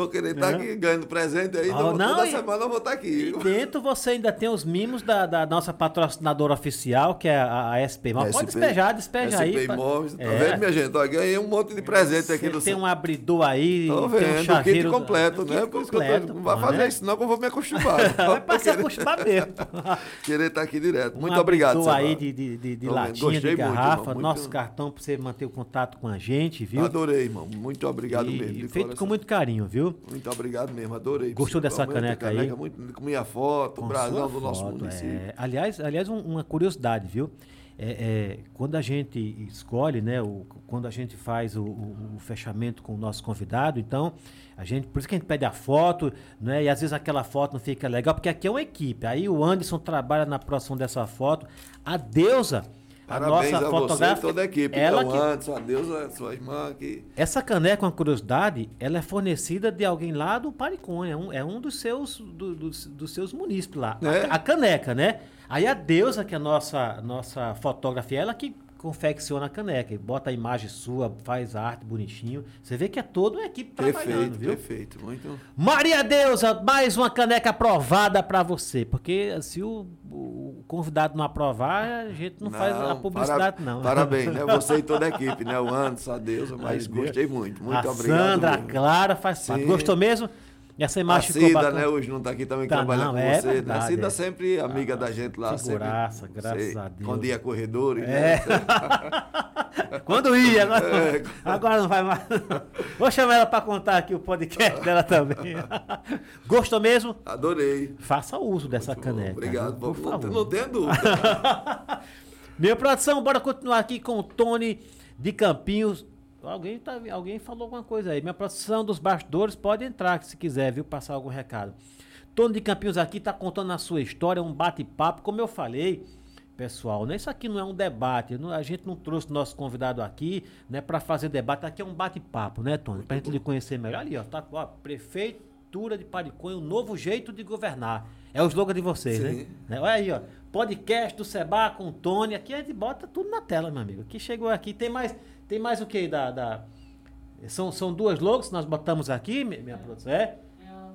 Vou querer estar aqui ganhando presente aí. Ah, não, toda e- semana eu vou estar aqui. E dentro você ainda tem os mimos da, da nossa patrocinadora oficial, que é a, a SP. Mas pode SP, despejar, despeja aí. SP pra- Imóveis. Tá É. vendo, minha gente? Ó, ganhei um monte de presente aqui do tem um abridor aí, Tô tem um vendo, chaveiro... kit completo, um né? kit Por isso que eu tô- completo, não vai fazer né? isso, não, que eu vou me acostumar. É pra se acostumar mesmo. <laughs> Querer estar aqui direto. Um Muito obrigado, abridor Seba. aí de, de, de, de vendo, latinha, de muito, garrafa, muito- nosso cartão pra você manter o contato com a gente, viu? Adorei, irmão. Muito obrigado E mesmo. feito com muito carinho, viu? Muito obrigado mesmo, adorei. Gostou dessa caneca aí? Muito, com minha foto, o Com brasão sua do nosso foto, município. é. Aliás, aliás um- uma curiosidade, viu? é, é, quando a gente escolhe, né, o, quando a gente faz o, o, o fechamento com o nosso convidado, então, a gente, por isso que a gente pede a foto, né, e às vezes aquela foto não fica legal, porque aqui é uma equipe. Aí o Anderson trabalha na produção dessa foto. A Deusa, a Parabéns nossa a você e fotógrafa, toda a equipe. ela então, que, Anderson, a Deusa, sua irmã que... essa caneca, uma curiosidade, ela é fornecida de alguém lá do Pariconha, é um, é um dos seus do- dos, dos seus munícipes lá. A É? ca- A, caneca, né? Aí a Deusa, que é a nossa, nossa fotógrafa, ela que confecciona a caneca, e bota a imagem sua, faz a arte bonitinho. Você vê que é toda uma equipe trabalhando, Perfeito, viu? perfeito. Muito... Maria Deusa, mais uma caneca aprovada pra você. Porque se o, o convidado não aprovar, a gente não, faz a publicidade, para- não. Parabéns, né? <laughs> Você e toda a equipe, né? O Anderson, a Deusa, mas Ai, gostei muito. Muito a obrigado. Sandra, a mesmo. Clara faz parte. Gostou mesmo? Essa A imagem ficou Cida, bacana. né? Hoje não está aqui também Tá, trabalhando não, com é você. né? verdade, a Cida é. sempre amiga da gente lá. Figuraça, sempre, graças você- a Deus. Quando ia corredores, É. né? <laughs> Quando ia, agora, É. agora não vai mais. Vou chamar ela para contar aqui o podcast dela também. <laughs> Gostou mesmo? Adorei. Faça uso dessa Muito bom, caneca. Obrigado. viu? Por não, favor. não tenha dúvida. <laughs> Minha produção, bora continuar aqui com o Tony de Campinhos. Alguém, tá, alguém falou alguma coisa aí. Minha produção dos bastidores pode entrar se quiser, viu? Passar algum recado. Tony de Campinhos aqui tá contando a sua história, um bate-papo. Como eu falei, pessoal, né? Isso aqui não é um debate. não- a gente não trouxe nosso convidado aqui né, para fazer debate. Aqui é um bate-papo, né, Tony? Pra gente lhe conhecer melhor. Ali, ó, tá, ó, Prefeitura de Pariconha, um novo jeito de governar. É o slogan de vocês, né? Né? Olha aí, ó. Podcast do Seba com o Tony. Aqui a gente bota tudo na tela, meu amigo. Aqui chegou aqui. Tem mais, tem mais o que da, da- São, são duas logos que nós botamos aqui, mi- minha produção. É? É a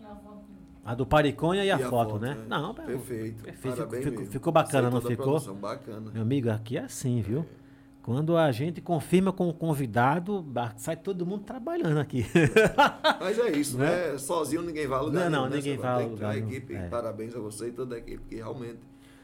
e a foto. A do Pariconha e a, E a foto, foto, né? né? Não, Perfeito. Perfeito. Parabéns ficou, mesmo. ficou bacana, não a ficou? produção, Bacana. Meu amigo, aqui é assim, viu? Quando a gente confirma com o convidado, sai todo mundo trabalhando aqui. <laughs> Mas é isso, né? Sozinho ninguém vai a lugar Não, não, nenhum, né? ninguém vai a lugar nenhum. equipe. É. Parabéns a você e toda a equipe que realmente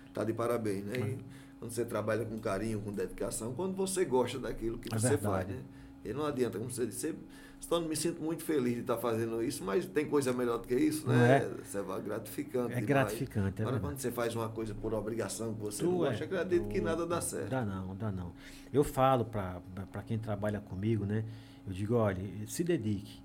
está de parabéns, né? E quando você trabalha com carinho, com dedicação, quando você gosta daquilo que É você verdade. faz, né? E não adianta, como você disse, Estou me sinto muito feliz de estar fazendo isso, mas tem coisa melhor do que isso, né? é? Você vai gratificante. É demais. gratificante, é Agora, quando você faz uma coisa por obrigação que você Tu não é gosta, acredito que doido. nada dá certo. Dá não, dá não. Eu falo para quem trabalha comigo, né? Eu digo, olha, se dedique.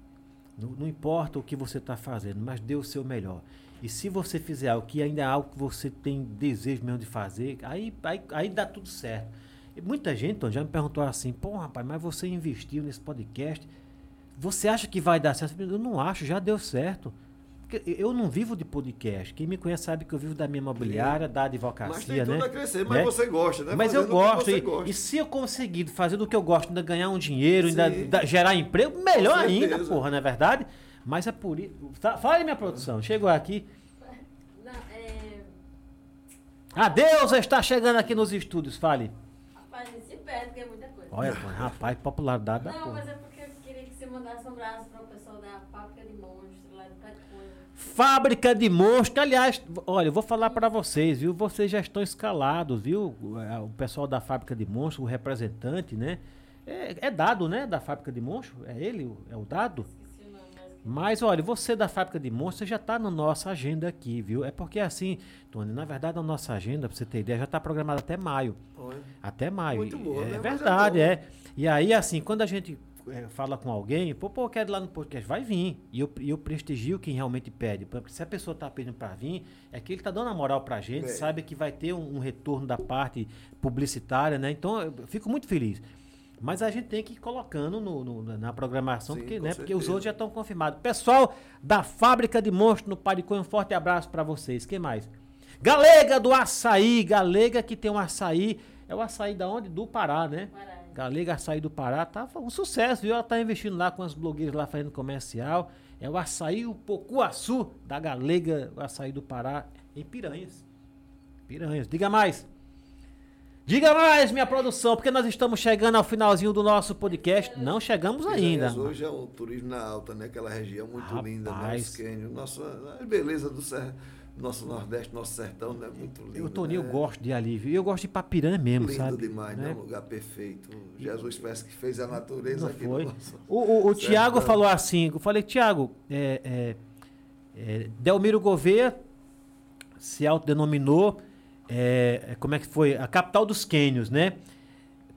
Não, não importa o que você está fazendo, mas dê o seu melhor. E se você fizer algo que ainda é algo que você tem desejo mesmo de fazer, aí, aí, aí dá tudo certo. E muita gente já me perguntou assim, pô, rapaz, mas você investiu nesse podcast, você acha que vai dar certo? Eu não acho, já deu certo. Eu não vivo de podcast. Quem me conhece sabe que eu vivo da minha imobiliária, da advocacia, Mas tem tudo né? a crescer, mas Né? você gosta, né? Mas eu Fazendo que gosto. E, gosta. e se eu conseguir fazer do que eu gosto, ainda ganhar um dinheiro, ainda Sim. da- gerar emprego, melhor ainda, porra, não é verdade? Mas é por isso. Tá, fala minha produção. Chegou aqui. Não, é. A Deusa está chegando aqui nos estúdios. Fale. Rapaz, se perde, porque é muita coisa. Olha, rapaz, popularidade da Não, porra. mas é porque eu queria que você mandasse um abraço para o pessoal da fábrica de monstros lá de Pariconha. Fábrica de monstros. Aliás, olha, eu vou falar para vocês, viu? Vocês já estão escalados, viu? O o pessoal da fábrica de monstros, o representante, né? É, é dado, né? Da fábrica de monstros? É ele? É o dado? Mas. Olha, você da fábrica de monstros já está na nossa agenda aqui, viu? É porque assim, Tony, na verdade a nossa agenda, para você ter ideia, já está programada até maio. Olha. Até maio. Muito boa, é né? É verdade, bom. é, E aí, assim, quando a gente é, fala com alguém, pô, pô, eu quero ir lá no podcast, vai vir. E eu, eu prestigio quem realmente pede. Porque se a pessoa está pedindo para vir, é que ele está dando a moral para a gente, É. sabe que vai ter um, um retorno da parte publicitária, né? Então, eu fico muito feliz. Mas a gente tem que ir colocando no- no- na programação, Sim, porque, né, porque os outros já estão confirmados. Pessoal da Fábrica de Monstros no Pariconha, um forte abraço para vocês. Quem mais? Galega do Açaí. Galega que tem um açaí. É o açaí da onde? Do Pará, né? Pará. Galega Açaí do Pará. Tá um sucesso, viu? Ela tá investindo lá com as blogueiras lá fazendo comercial. É o açaí, o Pocuaçu da Galega, o açaí do Pará, em Piranhas. Piranhas. Diga mais. Diga mais, minha produção, porque nós estamos chegando ao finalzinho do nosso podcast. Não chegamos ainda. Piranhas Hoje é um turismo na alta, né? Aquela região muito Rapaz. linda, né? Os cânions, nossa, a beleza do nosso Nordeste, nosso sertão, né? Muito lindo. Eu, Toninho, eu né? gosto de alívio. Eu gosto de Piranha mesmo, Lindo sabe? demais, Né? né? Um lugar perfeito. Jesus parece que fez a natureza Não aqui foi. no nosso. O, o, o. Tiago falou assim, eu falei, Tiago, é, é, é, Delmiro Gouveia se autodenominou é, como é que foi? A capital dos Quênios, né?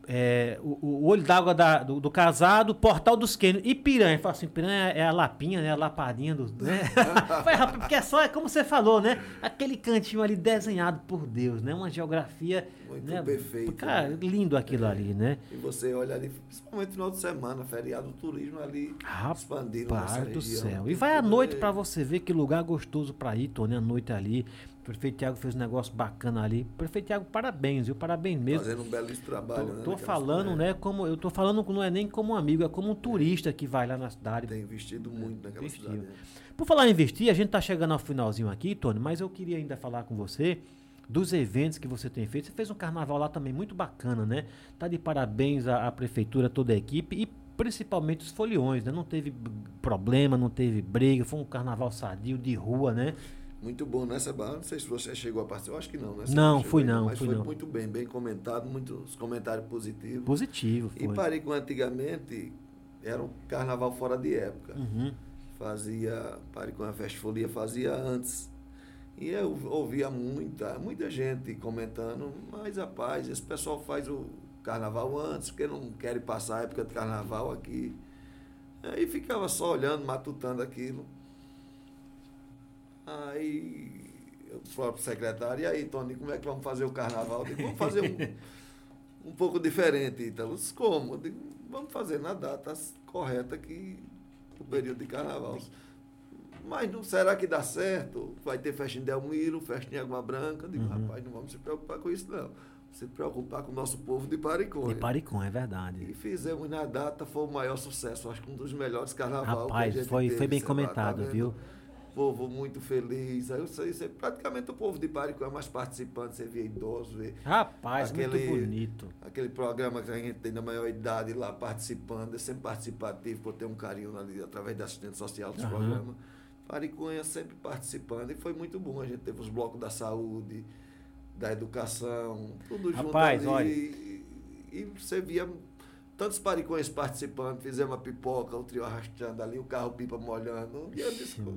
É, o, o olho d'água do, do casado, portal dos Quênios. E piranha. Fala assim, piranha é a lapinha, né? A lapadinha do. Né? <laughs> Foi, rapaz, porque é só, é como você falou, né? Aquele cantinho ali desenhado por Deus, né? Uma geografia. Muito né? perfeito, Cara, né? lindo aquilo ali, né? E você olha ali, principalmente no final de semana, feriado, o turismo ali expandindo nossa Rapaz do região. céu. E vai à noite aí. pra você ver que lugar gostoso pra ir, Tony, à noite ali. O prefeito Tiago fez um negócio bacana ali. Prefeito Tiago, parabéns, viu? Parabéns mesmo. Fazendo um belíssimo trabalho, Tô, né? tô falando, né, como eu tô falando não é nem como um amigo, é como um turista que vai lá na cidade. Tem investido muito naquela Investiu. cidade. né? Por falar em investir, a gente tá chegando ao finalzinho aqui, Tony, mas eu queria ainda falar com você dos eventos que você tem feito. Você fez um carnaval lá também muito bacana, né? Tá de parabéns à, à prefeitura, toda a equipe e principalmente os foliões, né? Não teve problema, não teve briga, foi um carnaval sadio de rua, né? Muito bom nessa barra. Não sei se você chegou a participar. Eu acho que não, né? Você Não, fui não, Mas fui foi não. muito bem, bem comentado, muitos comentários positivos. Positivo, E foi. Parico antigamente era um carnaval fora de época. Uhum. Fazia, Parico a Festa Folia fazia antes. E eu ouvia muita, muita gente comentando, mas rapaz, esse pessoal faz o carnaval antes, porque não querem passar a época de carnaval aqui. Aí ficava só olhando, matutando aquilo. Aí o próprio secretário, e aí, Tony, como é que vamos fazer o carnaval? Eu digo, vamos fazer um, <laughs> um pouco diferente, Ítalo. Como? Eu digo, vamos fazer na data correta que o período de carnaval. Mas não, será que dá certo? Vai ter festa em Delmiro, festa em Água Branca. Eu digo, Uhum. rapaz, não vamos se preocupar com isso, não. Se preocupar com o nosso povo de Pariconha. De Paricom, é E verdade. fizemos na data, foi o maior sucesso, acho que um dos melhores carnaval que a Rapaz, gente foi, teve, foi bem lá, tá comentado, vendo? viu? Povo muito feliz. Aí eu sei, sei, praticamente o povo de Pariconha é mais participante, você vê idosos, vê Rapaz, muito Aquele- bonito. aquele programa que a gente tem da maior idade lá participando, é sempre participativo, por ter um carinho ali através da assistente social dos Aham. programas. Pariconha sempre participando e foi muito bom. A gente teve os blocos da saúde, da educação, tudo Rapaz, junto ali. olha. E, e você via tantos paricões participando, fizemos a pipoca, o trio arrastando ali, o carro pipa molhando. Um dia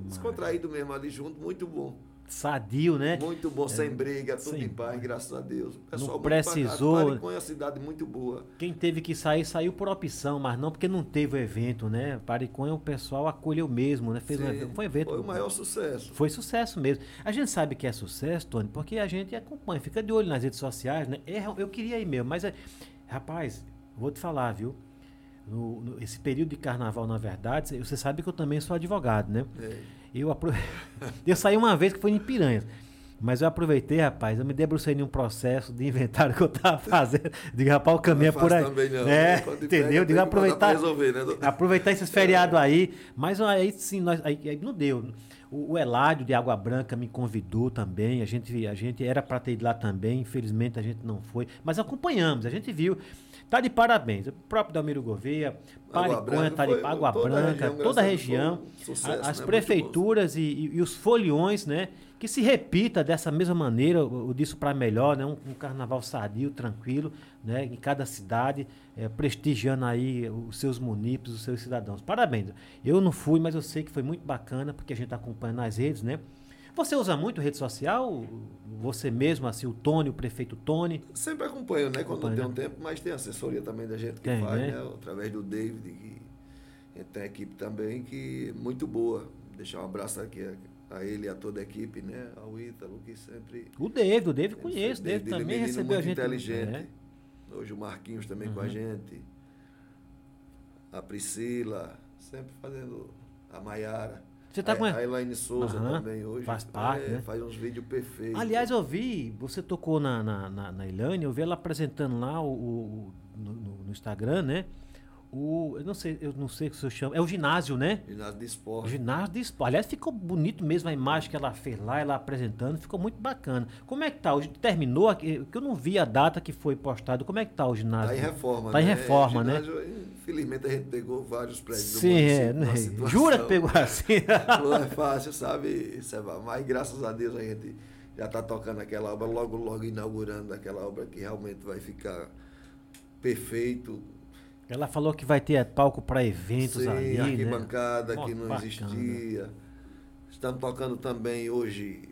descontraído mesmo ali junto, muito bom. Sadio, né? Muito bom, sem briga, tudo sem em paz, graças a Deus. O pessoal muito precisou-. Pariconha é uma cidade muito boa. Quem teve que sair, saiu por opção, mas não porque não teve o evento, né? Pariconha o pessoal acolheu mesmo, né? Fez um evento. Foi um evento. Foi o maior sucesso. Foi sucesso mesmo. A gente sabe que é sucesso, Tony, porque a gente acompanha, fica de olho nas redes sociais, né? É, Eu queria ir mesmo, mas, é- rapaz, vou te falar, viu? No- no- esse período de carnaval, na verdade, você sabe que eu também sou advogado, né? É. Eu, apro... <laughs> eu saí uma vez que foi em Piranhas. Mas eu aproveitei, rapaz, eu me debrucei em um processo de inventário que eu tava fazendo. Digo, rapaz, o caminho é por aí. também não, é, né? Quando entendeu? Digo, pra aproveitar, resolver, né, aproveitar esses feriados <laughs> aí. Mas aí sim, nós, aí, aí não deu. O, o Eládio de Água Branca me convidou também. A gente, a gente era para ter ido lá também. Infelizmente a gente não foi. Mas acompanhamos, a gente viu. Tá de parabéns. O próprio Dalmiro Gouveia, Branca foi- Água toda a Branca, região, toda a região. sucesso, né? as Muito prefeituras e, e- e os foliões, né? Que se repita dessa mesma maneira, o, o disso para melhor, né? Um, um carnaval sadio, tranquilo, né? Em cada cidade, eh, prestigiando aí os seus munícipes, os seus cidadãos. Parabéns. Eu não fui, mas eu sei que foi muito bacana, porque a gente acompanha nas redes, né? Você usa muito rede social? Você mesmo, assim, o Tony, o prefeito Tony? Sempre acompanho, né? Quando Acompanha, não tem um tempo, mas tem assessoria também da gente que Tem, faz, né? né? Através do David, que a gente tem a equipe também que é muito boa. Deixar um abraço aqui a, a ele e a toda a equipe, né? Ao Ítalo, que sempre. O David, o David conheço, o David é também recebeu a gente. inteligente. É. Hoje o Marquinhos também com a Uhum. gente. A Priscila, sempre fazendo a Maiara. Você tá a, com a- Elaine Souza Aham, também hoje. faz parte, É, né? Faz uns vídeos perfeitos. Aliás, eu vi, você tocou na, na, na, na Ilane, eu vi ela apresentando lá o, o- no- no Instagram, né? O, eu não sei, eu não sei o que você chama. É o ginásio, né? Ginásio de esporte. ginásio de esporte. Aliás, ficou bonito mesmo a imagem que ela fez lá, ela apresentando, ficou muito bacana. Como é que tá? Terminou, aqui, porque eu não vi a data que foi postado. Como é que tá o ginásio? Está em reforma, Tá né? em reforma, né? Ginásio, Infelizmente a gente pegou vários prédios do Sim, é, município numa né? Jura que pegou assim? <laughs> Não é fácil, sabe, Seba? Mas graças a Deus a gente já está tocando aquela obra, logo, logo inaugurando aquela obra que realmente vai ficar perfeito. Ela falou que vai ter palco para eventos Sim, ali, né? arquibancada Ó, que não bacana. existia. Estamos tocando também hoje,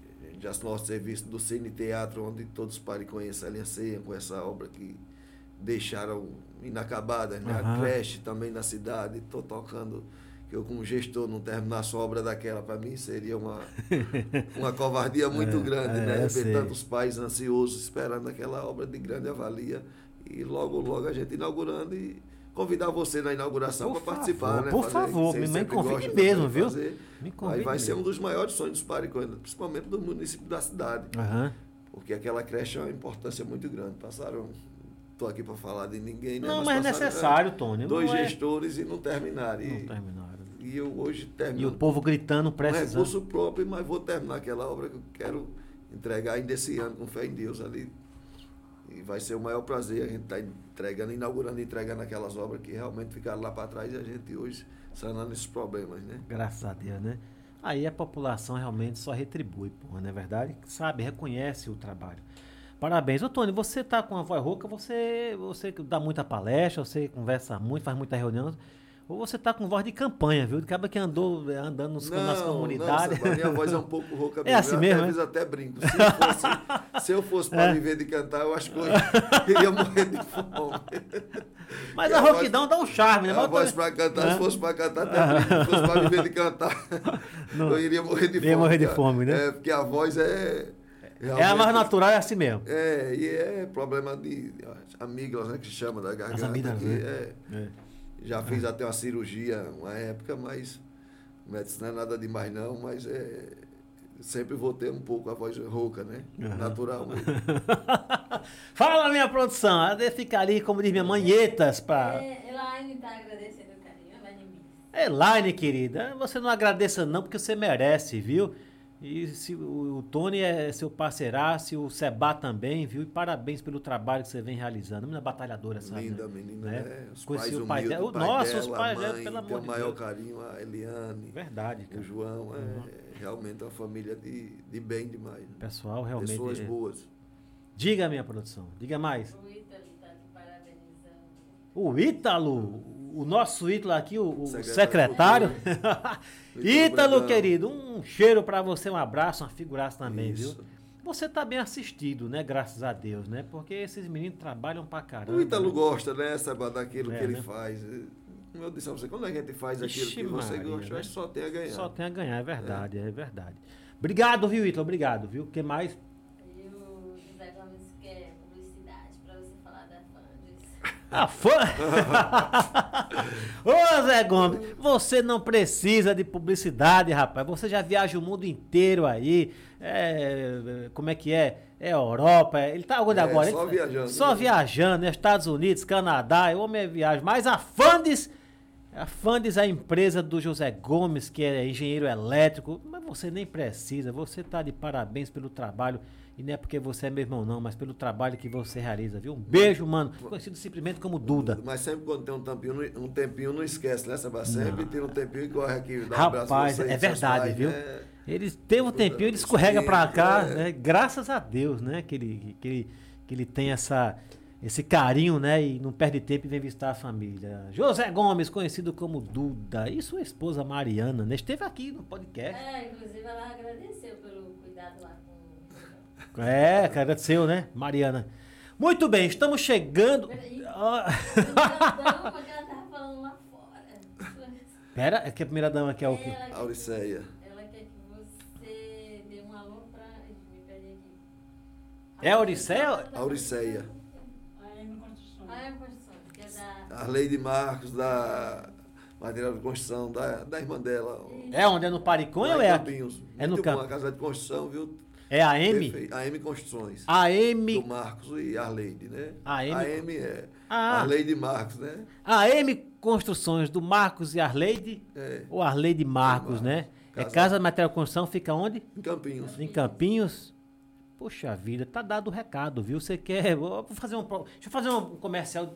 já nosso serviço do Cine Teatro, onde todos os pariconhenses alianceiam com essa obra que deixaram inacabada, né? Aham. A creche também na cidade, estou tocando, que eu como gestor não terminasse uma obra daquela, para mim seria uma, <laughs> uma covardia muito É, grande, é, né? Ver tantos pais ansiosos esperando aquela obra de grande avalia e logo, logo a gente inaugurando e convidar você na inauguração para participar, favor, né? por Fazer- favor, me- convide mesmo, viu? fazer. Me Aí convide vai ser um mesmo. dos maiores sonhos dos paricoianos, principalmente do município da cidade. Aham. Porque aquela creche é uma importância muito grande. Passaram, estou aqui para falar de ninguém, né? Não, mas é passaram, necessário, é, Tony. Dois é- gestores e não terminaram. E, Não terminaram. e eu hoje E termino o povo gritando, precisando. recurso próprio, mas vou terminar aquela obra que eu quero entregar ainda esse ano, com fé em Deus ali. E vai ser o maior prazer a gente estar entregando, inaugurando e entregando aquelas obras que realmente ficaram lá para trás e a gente hoje sanando esses problemas, né? Graças a Deus, né? Aí a população realmente só retribui, porra, não é verdade? Sabe, reconhece o trabalho. Parabéns. Ô, Tony, você tá com a voz rouca, você, você dá muita palestra, você conversa muito, faz muita reunião. Ou você tá com voz de campanha, viu? Acaba que andou eh, andando nos, nas comunidades. Não, a minha voz é um pouco rouca <laughs> É assim eu mesmo, Até, é? às vezes até brinco. Se, fosse, <laughs> se eu fosse para É. viver de cantar, eu acho que eu iria morrer de fome. <laughs> Mas a a voz- rouquidão dá um charme, né? A voz eu para cantar, É. se fosse para cantar, até brinco. Se fosse para viver de cantar, Não. eu iria morrer de fome. morrer de fome, né? É, porque a voz é. É a realmente- mais natural, é assim mesmo. É, e é problema de amígdalas, né, que se chama da garganta. amígdalas, que né? é, É. já fiz até uma cirurgia uma época, mas medicina não é nada demais não, mas é, sempre vou ter um pouco a voz rouca, né? Aham. Natural. <laughs> Fala, minha produção. A de ficar ali, como diz minha mãe, etas pra. É, Elaine tá agradecendo o carinho, Elaine Miss. Elaine, querida, você não agradeça não, porque você merece, viu? E se o, o Tony é seu parceiraço, o Seba também, viu? E parabéns pelo trabalho que você vem realizando. Menina batalhadora, sabe? Linda né? menina, Né? né? Os Conheci pais o pai dela. o Nossa, os pais dela, pelo amor tem o de maior Deus. carinho, a Eliane, Verdade, cara. o João, é Uhum. realmente uma família de, de bem demais. né? Pessoal, realmente. Pessoas é- boas. Diga, minha produção, diga mais. O Ítalo tá te parabenizando. O Ítalo, o nosso Ítalo aqui, o, o Secretário. <laughs> Ítalo, querido, um cheiro pra você, um abraço, uma figuraça também, Isso. viu? Você tá bem assistido, né? Graças a Deus, né? Porque esses meninos trabalham pra caramba. O Ítalo né? gosta, né, Seba, daquilo É, que ele né? faz. Como eu disse a você, quando a gente faz aquilo Ixi, que você Maria, gosta, né? que só tem a ganhar. Só tem a ganhar, é verdade, é, verdade. Obrigado, viu, Ítalo? Obrigado, viu? O que mais? A fã! <laughs> Ô Zé Gomes, você não precisa de publicidade, rapaz. Você já viaja o mundo inteiro aí. É, como é que é? É Europa. é- Ele tá onde É, agora? só Ele- viajando, Só né? viajando, né? Estados Unidos, Canadá, o homem é viagem. Mas a Fandes, a Fandes é a empresa do José Gomes, que é engenheiro elétrico. Mas você nem precisa, você tá de parabéns pelo trabalho. E não é porque você é meu irmão, não, mas pelo trabalho que você realiza, viu? Um beijo, mano. Conhecido simplesmente como Duda. Mas sempre quando tem um tempinho, não- um tempinho não esquece, né, Seba? Sempre tem um tempinho e corre aqui. Dá um abraço Rapaz, você é verdade, pais, viu? né? Ele teve um tempinho, ele escorrega pra cá, É. né? Graças a Deus, né? Que ele, que ele, que ele tem essa, esse carinho, né? E não perde tempo e vem visitar a família. José Gomes, conhecido como Duda, e sua esposa Mariana, né? Esteve aqui no podcast. É, inclusive ela agradeceu pelo cuidado lá com. É, agradeceu, né, Mariana? Muito bem, estamos chegando. Peraí. Ah, porque ela tava falando lá fora. Pera, é que a primeira dama quer o quê? Ela quer, Auriceia. ela quer que você dê um alô pra. Me perdi aqui. É a Auriceia? Auriceia. A M Construção. Ah, é construção, que é da. A Leide Marcos, da material de construção, da, da irmã dela. É onde? É no Pariconha ou é aqui? Campinhos. É no bom, campo. a casa de construção, viu? É a M? Perfeito. A M Construções. A M. Do Marcos e Arleide, né? A M- é. Ah. Arleide Marcos, né? A M Construções do Marcos e Arleide? É. Ou Arleide Marcos, Marcos. né? É Casa- Casa de Material Construção, fica onde? Em Campinhos. Em Campinhos? Poxa vida, tá dado o recado, viu? Você quer. Vou fazer um. Deixa eu fazer um comercial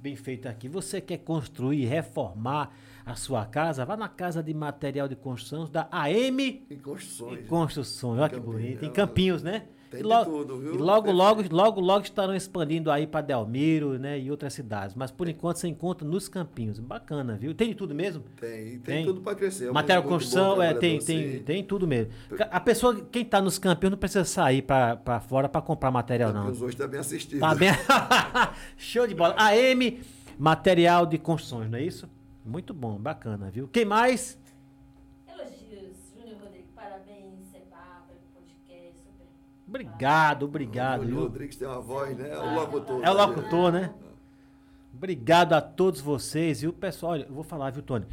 bem feito aqui. Você quer construir, reformar a sua casa? Vá na Casa de Material de Construção da AM Em construções. Construções. Olha que bonito. Em Campinhos, né? Tem E logo, tudo, viu? e logo, logo, logo, logo estarão expandindo aí para Delmiro, né, e outras cidades. Mas por enquanto você encontra nos campinhos. Bacana, viu? Tem de tudo mesmo? Tem, tem, Tem. tudo para crescer. É Material de construção, é, tem, tem, tem tudo mesmo. A pessoa, quem tá nos campinhos não precisa sair para fora para comprar material, não. Os hoje está bem assistidos. Tá bem. <laughs> Show de bola. AM, material de construções, não é isso? Muito bom, bacana, viu? Quem mais? Elogios, Júnior Rodrigues, parabéns, Seba, pelo podcast, super. Obrigado, obrigado. O Júlio viu? Rodrigues tem uma voz, né? É o locutor. É o né? locutor, né? Obrigado a todos vocês, viu, pessoal? Olha, eu vou falar, viu, Tony?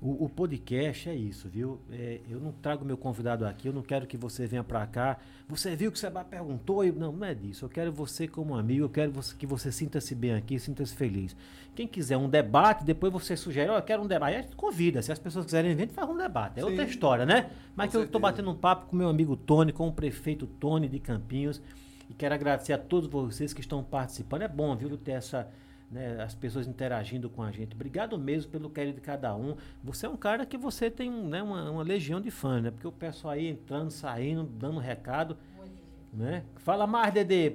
O, o podcast é isso, viu? É, eu não trago meu convidado aqui, eu não quero que você venha pra cá. Você viu que o Seba perguntou? Eu, não, não é disso. Eu quero você como amigo, eu quero você- que você sinta-se bem aqui, sinta-se feliz. Quem quiser um debate, depois você sugere, ó, eu quero um debate. Aí convida. Se as pessoas quiserem vir, faz um debate. É outra Sim. história, né? Mas eu certeza. batendo um papo com meu amigo Tony, com o prefeito Tony de Campinhos. E quero agradecer a todos vocês que estão participando. É bom, viu, ter essa, né, as pessoas interagindo com a gente. Obrigado mesmo pelo carinho de cada um. Você é um cara que você tem né, uma, uma legião de fãs, né? Porque o pessoal aí entrando, saindo, dando recado, né? Fala mais, Dedê.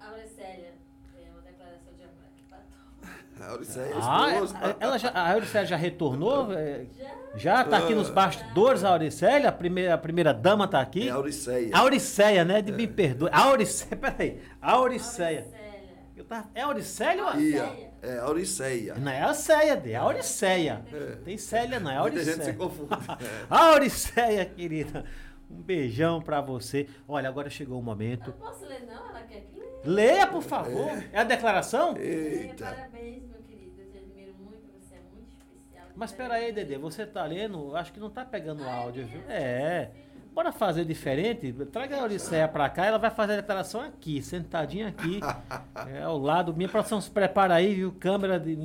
A Auricélia tem uma declaração de amor aqui pra. A Auricéia é Ah, esposa. é- ela já, a Auricélia já retornou? É, Já? Já tá aqui nos bastidores, a Auricélia? A primeira, a primeira dama tá aqui? É a Auricéia. Auriceia, né? De me perdoe. Auriceia, <laughs> peraí. Auriceia. Auricélia. Eu tava, é Auricélia ou Ia. É a Auricéia. Não é a Céia, é a Auriceia. É. Tem Célia, não, é Muita gente se Auriceia. confunde. <laughs> É. Auriceia, querida. Um beijão pra você. Olha, agora chegou o momento. Não posso ler, não? Ela quer que leia. Leia, por favor. É a declaração? Eita. Parabéns, meu querido. Eu te admiro muito. Você é muito especial. Mas espera aí, Dedê, você tá lendo? Acho que não tá pegando áudio, viu? É. Bora fazer diferente? Traga a Auriceia pra cá, ela vai fazer a declaração aqui, sentadinha aqui, <laughs> é, ao lado. Minha produção se prepara aí, viu? Câmera de.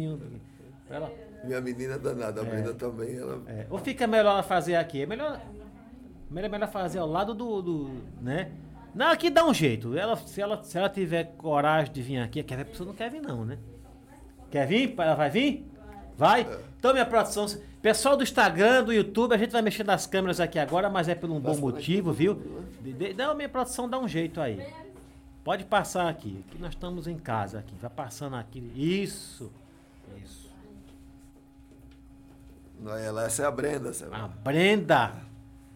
Ela, Minha menina danada, a Brenda também. Ela... é. Ou fica melhor ela fazer aqui? É melhor, melhor, melhor fazer ao lado do, do. né? Não, aqui dá um jeito. Ela, se, ela, se ela tiver coragem de vir aqui, a pessoa não quer vir, não, né? Quer vir? Ela vai vir? Vai? Então, minha produção. Pessoal do Instagram, do YouTube, a gente vai mexer nas câmeras aqui agora, mas é por um bom Passa motivo, viu? De- de- Não, minha produção dá um jeito aí. Pode passar aqui. Aqui nós estamos em casa aqui. Vai passando aqui. Isso. Isso. Não, ela, essa é a Brenda. Essa. A Brenda.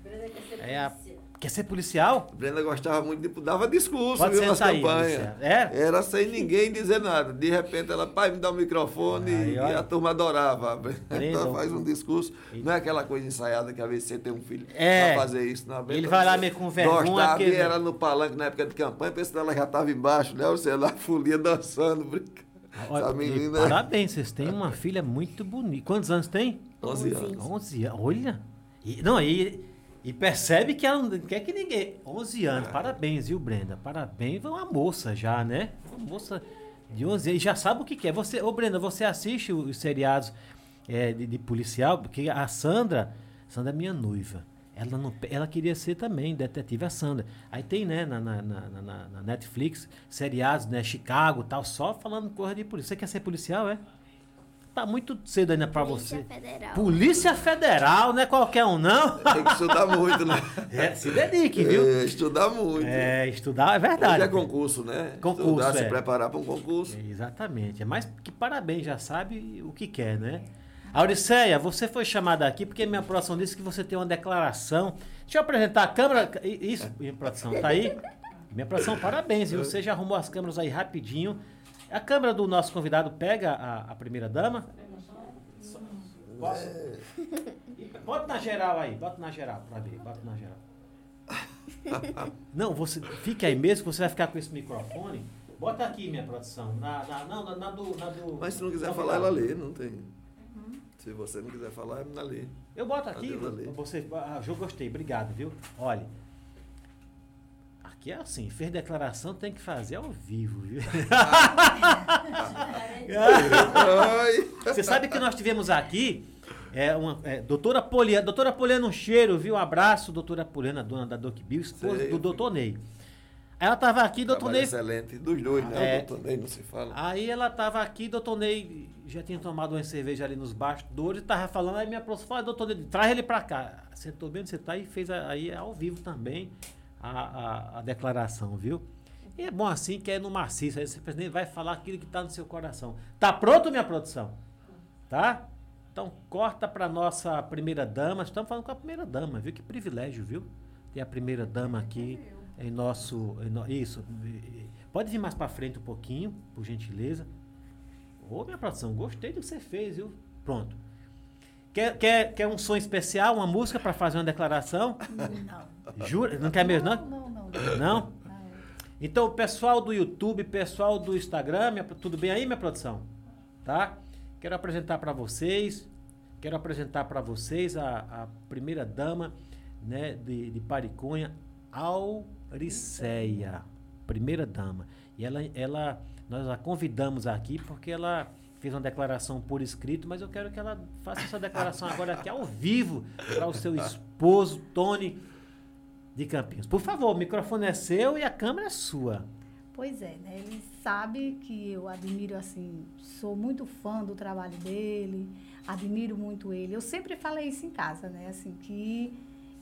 Brenda quer ser É a-. Quer ser policial? A Brenda gostava muito de dava discurso, Pode viu, nas aí, campanhas. É? Era sem ninguém dizer nada. De repente ela, pai, me dá o microfone Aí, e olha. a turma adorava. A <laughs> Brenda faz um discurso. Não é aquela coisa ensaiada que às vezes você tem um filho É. pra fazer isso. Não, a Brenda Ele vai lá meio com vergonha, Gostava porque- e era no palanque na época de campanha, pensando que ela já estava embaixo, né? Você lá, <laughs> folia dançando, brincando. Olha, menina. Parabéns, vocês têm uma filha muito bonita. Quantos anos tem? 11 anos. 11 anos. Olha. E, não, e, e percebe que ela não quer que ninguém. 11 anos. Parabéns, viu, Brenda? Parabéns. É uma moça já, né? Uma moça de 11 anos. E já sabe o que quer. Você, ô, Brenda, você assiste os seriados é, de, de policial? Porque a Sandra. Sandra é minha noiva. Ela, não, ela queria ser também detetive, a Sandra. Aí tem, né, na, na, na, na- na Netflix, seriados, né, Chicago tal, só falando coisa de polícia. Você quer ser policial, é? Tá muito cedo ainda pra Polícia você. Federal. Polícia Federal, não é qualquer um, não. Tem que estudar muito, né? <laughs> É, se dedique, viu? É, estudar muito. É, estudar é Hoje verdade. é concurso, né? Concurso, Estudar, é. se preparar para um concurso. É, Exatamente. É mais que parabéns, já sabe o que quer, né? Auriceia, você foi chamada aqui porque minha produção disse que você tem uma declaração. Deixa eu apresentar a câmera. Isso, minha produção, tá aí? Minha produção, parabéns, viu? Você já arrumou as câmeras aí rapidinho. A câmera do nosso convidado pega a, a primeira dama. Bota na geral aí, bota na geral pra ver, bota na geral. Não, você fique aí mesmo, que você vai ficar com esse microfone. Bota aqui, minha produção. Na, na, não, na, na do, na do. Mas se não quiser falar, ela lê, não tem. Se você não quiser falar, ela lê. Eu boto aqui, você. Ah, eu gostei, obrigado, viu? Olha. Aqui é assim, fez declaração, tem que fazer ao vivo, viu? Você sabe que nós tivemos aqui é, uma, é, doutora Poliana, doutora Poliana um cheiro, viu? Um abraço, doutora Poliana, dona da Doc Bill, esposa Sei. do doutor Ney. Aí ela tava aqui, doutor Ney. excelente. Dos dois, né? É. O doutor Ney não se fala. Aí ela tava aqui, doutor Ney já tinha tomado uma cerveja ali nos bastidores, tava falando, aí me aproximou, doutor Ney, traz ele pra cá. Sentou bem onde você tá e fez aí ao vivo também a, a, a declaração, viu? E é bom assim que é no maciço, aí você presidente vai falar aquilo que está no seu coração. Tá pronto, minha produção? Tá? Então corta para nossa primeira dama. Estamos falando com a primeira dama, viu? Que privilégio, viu? Ter a primeira dama aqui em nosso. Em no, isso. Pode vir mais para frente um pouquinho, por gentileza. Ô, minha produção, gostei do que você fez, viu? Pronto. Quer, quer, quer um som especial, uma música para fazer uma declaração? Não. Jura? Não quer mesmo, não? Não, não, não. Não? Então, o pessoal do YouTube, pessoal do Instagram, minha- tudo bem aí, minha produção? Tá? Quero apresentar para vocês, quero apresentar para vocês a, a primeira dama, né, de, de Pariconha, Auriceia, primeira dama. E ela, ela, nós a convidamos aqui porque ela fez uma declaração por escrito, mas eu quero que ela faça essa declaração agora aqui ao vivo para o seu esposo, Tony de Campinhos. Por favor, o microfone é seu e a câmera é sua. Pois é, né? Ele sabe que eu admiro, assim, sou muito fã do trabalho dele, admiro muito ele. Eu sempre falei isso em casa, né? Assim, que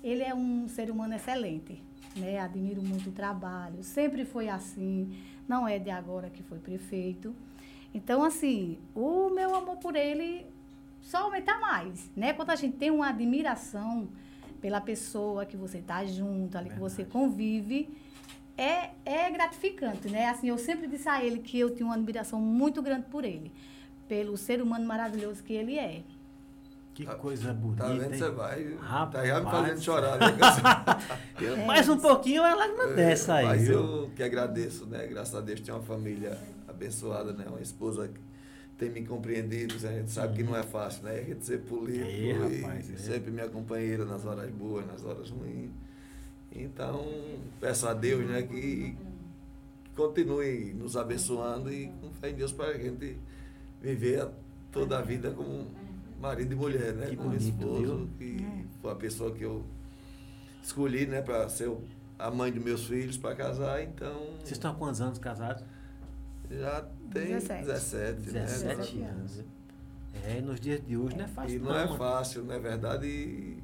ele é um ser humano excelente, né? Admiro muito o trabalho, sempre foi assim, não é de agora que foi prefeito. Então, assim, o meu amor por ele só aumenta mais, né? Quando a gente tem uma admiração pela pessoa que você tá junto, ali que você convive, é, é gratificante, né? Assim, eu sempre disse a ele que eu tinha uma admiração muito grande por ele, pelo ser humano maravilhoso que ele é. Que Tá- coisa bonita. Tá vendo? Você vai. Rapaz. Tá já me fazendo chorar, né? <laughs> Eu- É mais um pouquinho ela agradece aí. Mas viu? eu que agradeço, né? Graças a Deus tenho uma família abençoada, né? Uma esposa que tem me compreendido. A gente sabe que não é fácil, né? A gente ser político É, e rapaz, é. sempre minha companheira nas horas boas, nas horas ruins. Então, peço a Deus, né? Que continue nos abençoando e com fé em Deus para a gente viver toda a vida como marido e mulher, né? Que como bonito, esposo, que foi a pessoa que eu escolhi, né, para ser o- a mãe dos meus filhos para casar, então Vocês estão há quantos anos casados? já tem 17. 17, né? 17 né? anos. É, nos dias de hoje não é fácil E não é mano. fácil, não é verdade? E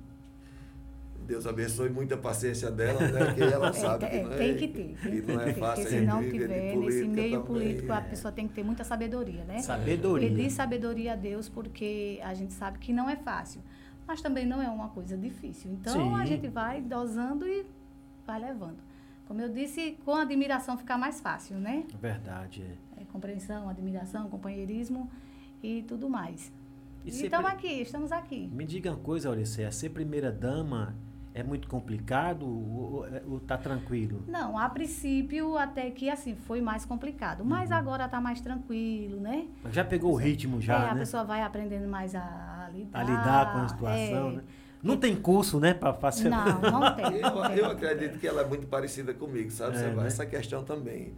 Deus abençoe muita paciência dela, né? Que ela <laughs> É, sabe é, que não é, tem que ter. Tem que não é ter, fácil porque a se não tiver nesse meio também. político, a é. pessoa tem que ter muita sabedoria, né? Sabedoria. Pedir sabedoria a Deus, porque a gente sabe que não é fácil. Mas também não é uma coisa difícil. Então, a Sim. gente vai dosando e vai levando. Como eu disse, com admiração fica mais fácil, né? Verdade, é. É, compreensão, admiração, companheirismo e tudo mais. E E estamos pri- aqui, estamos aqui. Me diga uma coisa, Auriceia, ser primeira dama é muito complicado ou, ou- ou tá tranquilo? Não, a princípio até que assim foi mais complicado, mas Uhum. agora tá mais tranquilo, né? Mas Já pegou o ritmo é, já, a né? pessoa vai aprendendo mais a, a lidar. A lidar com a situação, é. né? Não tem curso, né, para fazer Não, não tem. Eu, eu acredito que ela é muito parecida comigo, sabe? É, Você vai- né? Essa questão também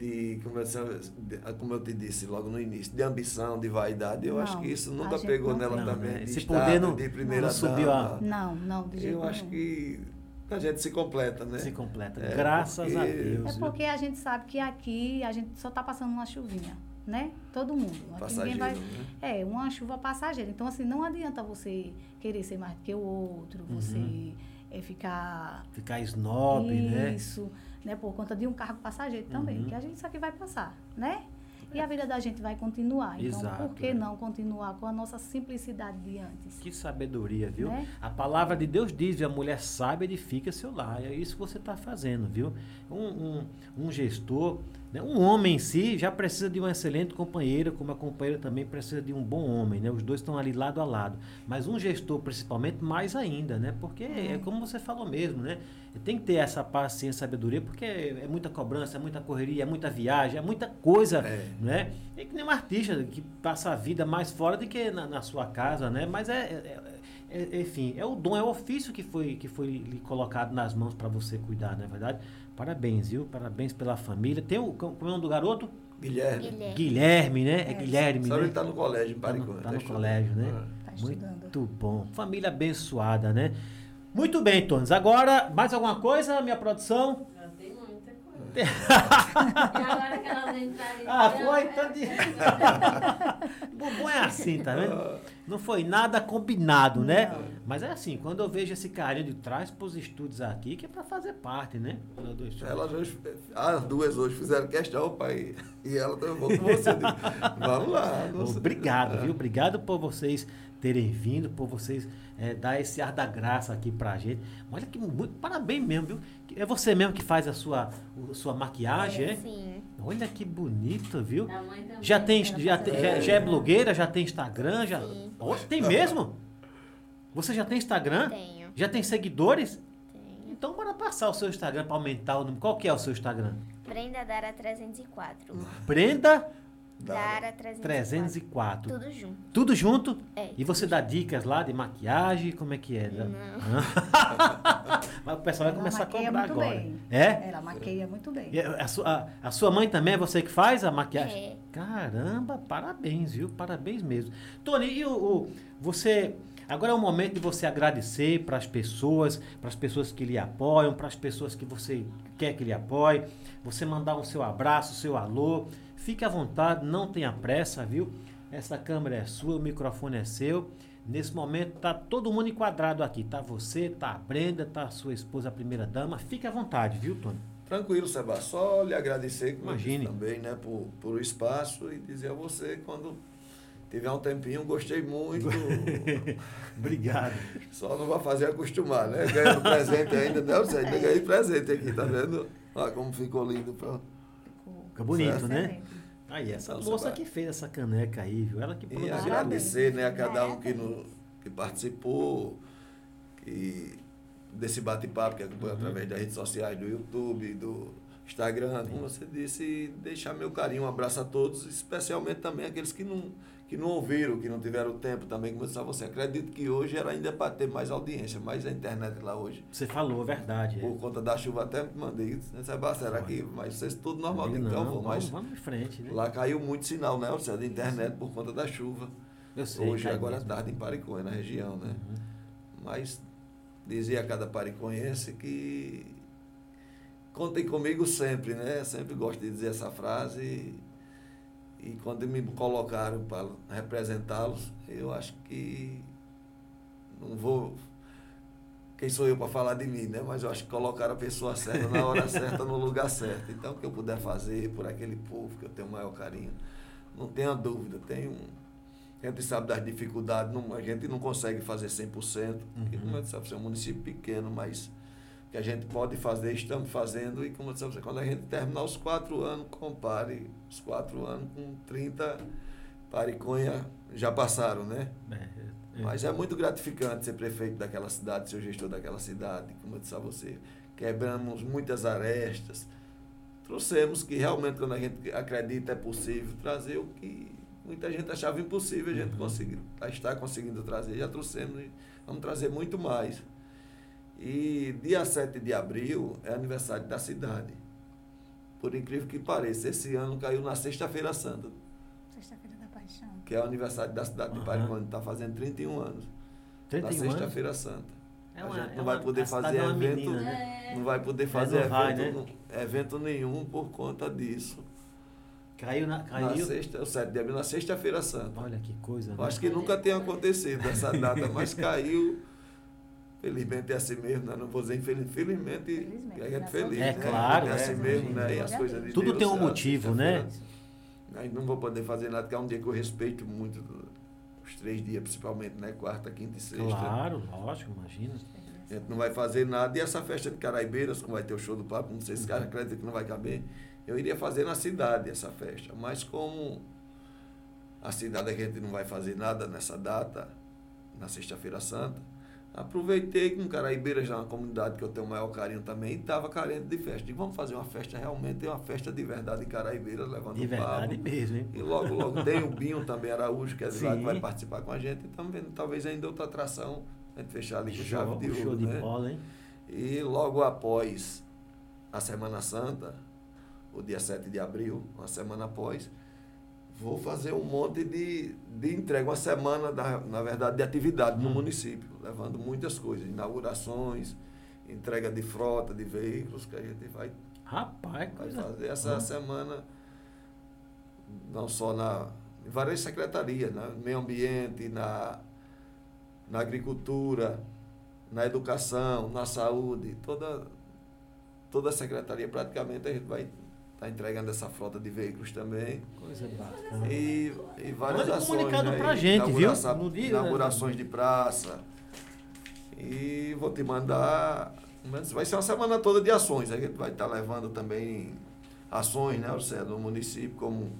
de, como eu, de- como eu te disse logo no início, de ambição, de vaidade, eu Não, acho que isso a nunca pegou não nela. Não, também. né? De puder, não- de primeira não subiu a-. Não, não, de jeito Eu acho nenhum. que a gente se completa, né? se completa. É, Graças a porque- Deus. É porque a gente sabe que aqui a gente só tá passando uma chuvinha, né? Todo mundo. Passageiro, vai. né? É, uma chuva passageira. Então, assim, não adianta você querer ser mais do que o outro, você Uhum. é, ficar. Ficar snob, né? Isso, né? Por conta de um cargo passageiro também, Uhum. que a gente isso aqui vai passar, né? E a vida da gente vai continuar. Então, Exato, por que é. não continuar com a nossa simplicidade de antes? Que sabedoria, viu? Né? A palavra de Deus diz, a mulher sábia edifica seu lar. É isso que você está fazendo, viu? Um, um, um gestor, né? um homem em si já precisa de uma excelente companheira, como a companheira também precisa de um bom homem, né? Os dois estão ali lado a lado. Mas um gestor, principalmente, mais ainda, né? Porque é como você falou mesmo, né? Tem que ter essa paciência e sabedoria, porque é muita cobrança, é muita correria, é muita viagem, é muita coisa, É. né? É que nem um artista que passa a vida mais fora do que na, na sua casa, né? Mas é, é- é- é- enfim, é o dom, é o ofício que foi, que foi lhe colocado nas mãos para você cuidar, não é verdade? Parabéns, viu? Parabéns pela família. Tem o, como é o nome do garoto? Guilherme. Guilherme. Guilherme, né? É, É, Guilherme, Só né? ele tá no colégio, em Tá no- Paricô. tá no colégio, né? Tá estudando. Muito bom. Família abençoada, né? Muito bem, Tones. Agora, mais alguma coisa, minha produção? Já tem muita coisa. ter- E agora que elas <laughs> entraram em Ah, foi, então de- <laughs> Bumbum é assim, tá vendo? Não foi nada combinado, né? Mas é assim, quando eu vejo esse carinho de trás pros estúdios aqui, que é pra fazer parte, né? Elas hoje, as duas hoje fizeram questão, pai. E ela também vou com você. Digo, Vamos lá. <laughs> não. Obrigado, viu? Obrigado por vocês terem vindo, por vocês eh, dar esse ar da graça aqui pra gente. Olha que muito, parabéns mesmo, viu? É você mesmo que faz a sua, o- sua maquiagem, é? Sim. Olha que bonito, viu? Também. Já tem, já, tem- a- já, já é blogueira, já tem Instagram, já. Sim. Ó, tem mesmo? Você já tem Instagram? Tenho. Já tem seguidores? Tenho. Então bora passar o seu Instagram para aumentar o número. Qual que é o seu Instagram? Brenda Dara 304. Brenda Dara 304. 304. Tudo junto. Tudo junto? É. E você dá dicas lá de maquiagem? Como é que é? Não. <laughs> Mas o pessoal vai Ela começar a maqueia cobrar muito agora. bem. É? Ela maqueia muito bem. E a, sua, a, a sua mãe também é você que faz a maquiagem? É. Caramba, parabéns, viu? Parabéns mesmo. Tony, e o, o- você. Agora é o momento de você agradecer para as pessoas, para as pessoas que lhe apoiam, para as pessoas que você quer que lhe apoie. Você mandar um seu abraço, seu alô. Fique à vontade, não tenha pressa, viu? Essa câmera é sua, o microfone é seu. Nesse momento tá todo mundo enquadrado aqui. Tá você, tá a Brenda, tá a sua esposa, a primeira dama. Fique à vontade, viu, Tony? Tranquilo, Seba. Só lhe agradecer Imagine. também, né, por, por o espaço e dizer a você quando tiver um tempinho, gostei muito. <laughs> Obrigado. Só não vai fazer acostumar, né? Ganhando presente ainda, não sei, ainda ganhei presente aqui, tá vendo? Olha como ficou lindo. Pra... Fica bonito, Certo. né? Aí, essa moça Seba. que fez essa caneca aí, viu? Ela que E produziu. agradecer né, a cada um que, no, que participou, que, desse bate-papo que acompanhou Uhum. através das redes sociais, do YouTube, do Instagram, como você disse, e deixar meu carinho, um abraço a todos, especialmente também aqueles que não, que não ouviram, que não tiveram tempo também, como eu disse a você. Acredito que hoje era ainda para ter mais audiência, mais a internet lá hoje. Você falou, é verdade. é. Por conta da chuva até me mandei, né, Sebastião, era aqui, mas vocês tudo normal, Não, então vou, vamos, mas vamos em frente, né? lá caiu muito sinal, né, Orcé, da internet por conta da chuva. Eu sei. Hoje, agora à tarde, em Pariconha, na região, né? Uhum. Mas dizia a cada pariconhense que contem comigo sempre, né? Sempre gosto de dizer essa frase. E, e quando me colocaram para representá-los, eu acho que não vou. Quem sou eu para falar de mim, né? Mas eu acho que colocaram a pessoa certa na hora <laughs> certa, no lugar certo. Então, o que eu puder fazer por aquele povo que eu tenho o maior carinho, não tenha dúvida. Tenho a gente sabe das dificuldades, não, a gente não consegue fazer 100%, porque, Uhum. como eu disse, é um município pequeno, mas que a gente pode fazer, estamos fazendo, e como eu disse, a você, quando a gente terminar os quatro anos, compare os quatro anos com 30 pariconha já passaram, né? É, é. Mas é muito gratificante ser prefeito daquela cidade, ser gestor daquela cidade, como eu disse a você. Quebramos muitas arestas, trouxemos que realmente, quando a gente acredita é possível, trazer o que muita gente achava impossível, a gente Uhum. conseguiu, está conseguindo trazer. Já trouxemos e vamos trazer muito mais. E dia 7 de abril é aniversário da cidade. Por incrível que pareça, esse ano caiu na Sexta-feira Santa, Sexta-feira da Paixão. que é o aniversário da cidade de Aham. Pariconha, está fazendo 31 anos. 31 na anos? Sexta-feira Santa. É a uma- gente é não vai uma- poder a fazer é evento, menina, né? É, não vai poder Mas fazer não vai, evento, né? evento nenhum por conta disso. Caiu na. Na Caiu. sexta, o 7 de abril, na Sexta-feira Santa. Olha que coisa. Eu né? acho que nunca tenha acontecido essa data, mas <laughs> caiu. Felizmente é assim mesmo, né? não vou dizer infeliz, infelizmente, Felizmente, a gente né? feliz, É né? claro, é assim é, mesmo, né? E as coisas de Tudo Deus, tem um motivo, né? Aí não vou poder fazer nada, que é um dia que eu respeito muito, os três dias, principalmente, né? Quarta, quinta e sexta. Claro, lógico, imagina. A gente não vai fazer nada. E essa festa de Caraibeiras, como vai ter o show do Papo, não sei se os caras acreditam que não vai caber, eu iria fazer na cidade essa festa. Mas como a cidade a gente não vai fazer nada nessa data, na Sexta-feira Santa, aproveitei que um Caraibeiras já uma comunidade que eu tenho o maior carinho também, e estava carente de festa. Digo, vamos fazer uma festa realmente, uma festa de verdade em Caraibeiras, levando De o verdade mesmo, hein? E logo, logo tem o Binho também, Araújo, que é de lá, que vai participar com a gente. E estamos vendo talvez ainda outra atração, a gente fechar ali com chave de show ouro, de né? bola, hein? E logo após a Semana Santa, o dia 7 de abril, uma semana após, vou fazer um monte de, de entrega, uma semana, da, na verdade, de atividade no Hum. município, levando muitas coisas, inaugurações, entrega de frota, de veículos, que a gente vai, Rapaz, vai coisa. fazer essa Uhum. semana, não só na em várias secretarias, né? no meio ambiente, na, na agricultura, na educação, na saúde, toda, toda a secretaria praticamente a gente vai estar entregando essa frota de veículos também. Coisa bacana. E, e várias Manda ações. comunicado né? pra gente, viu? Dia, Inaugurações de praça. E vou te mandar. mas Vai ser uma semana toda de ações. A gente vai estar levando também ações, né, Orcé, do município, como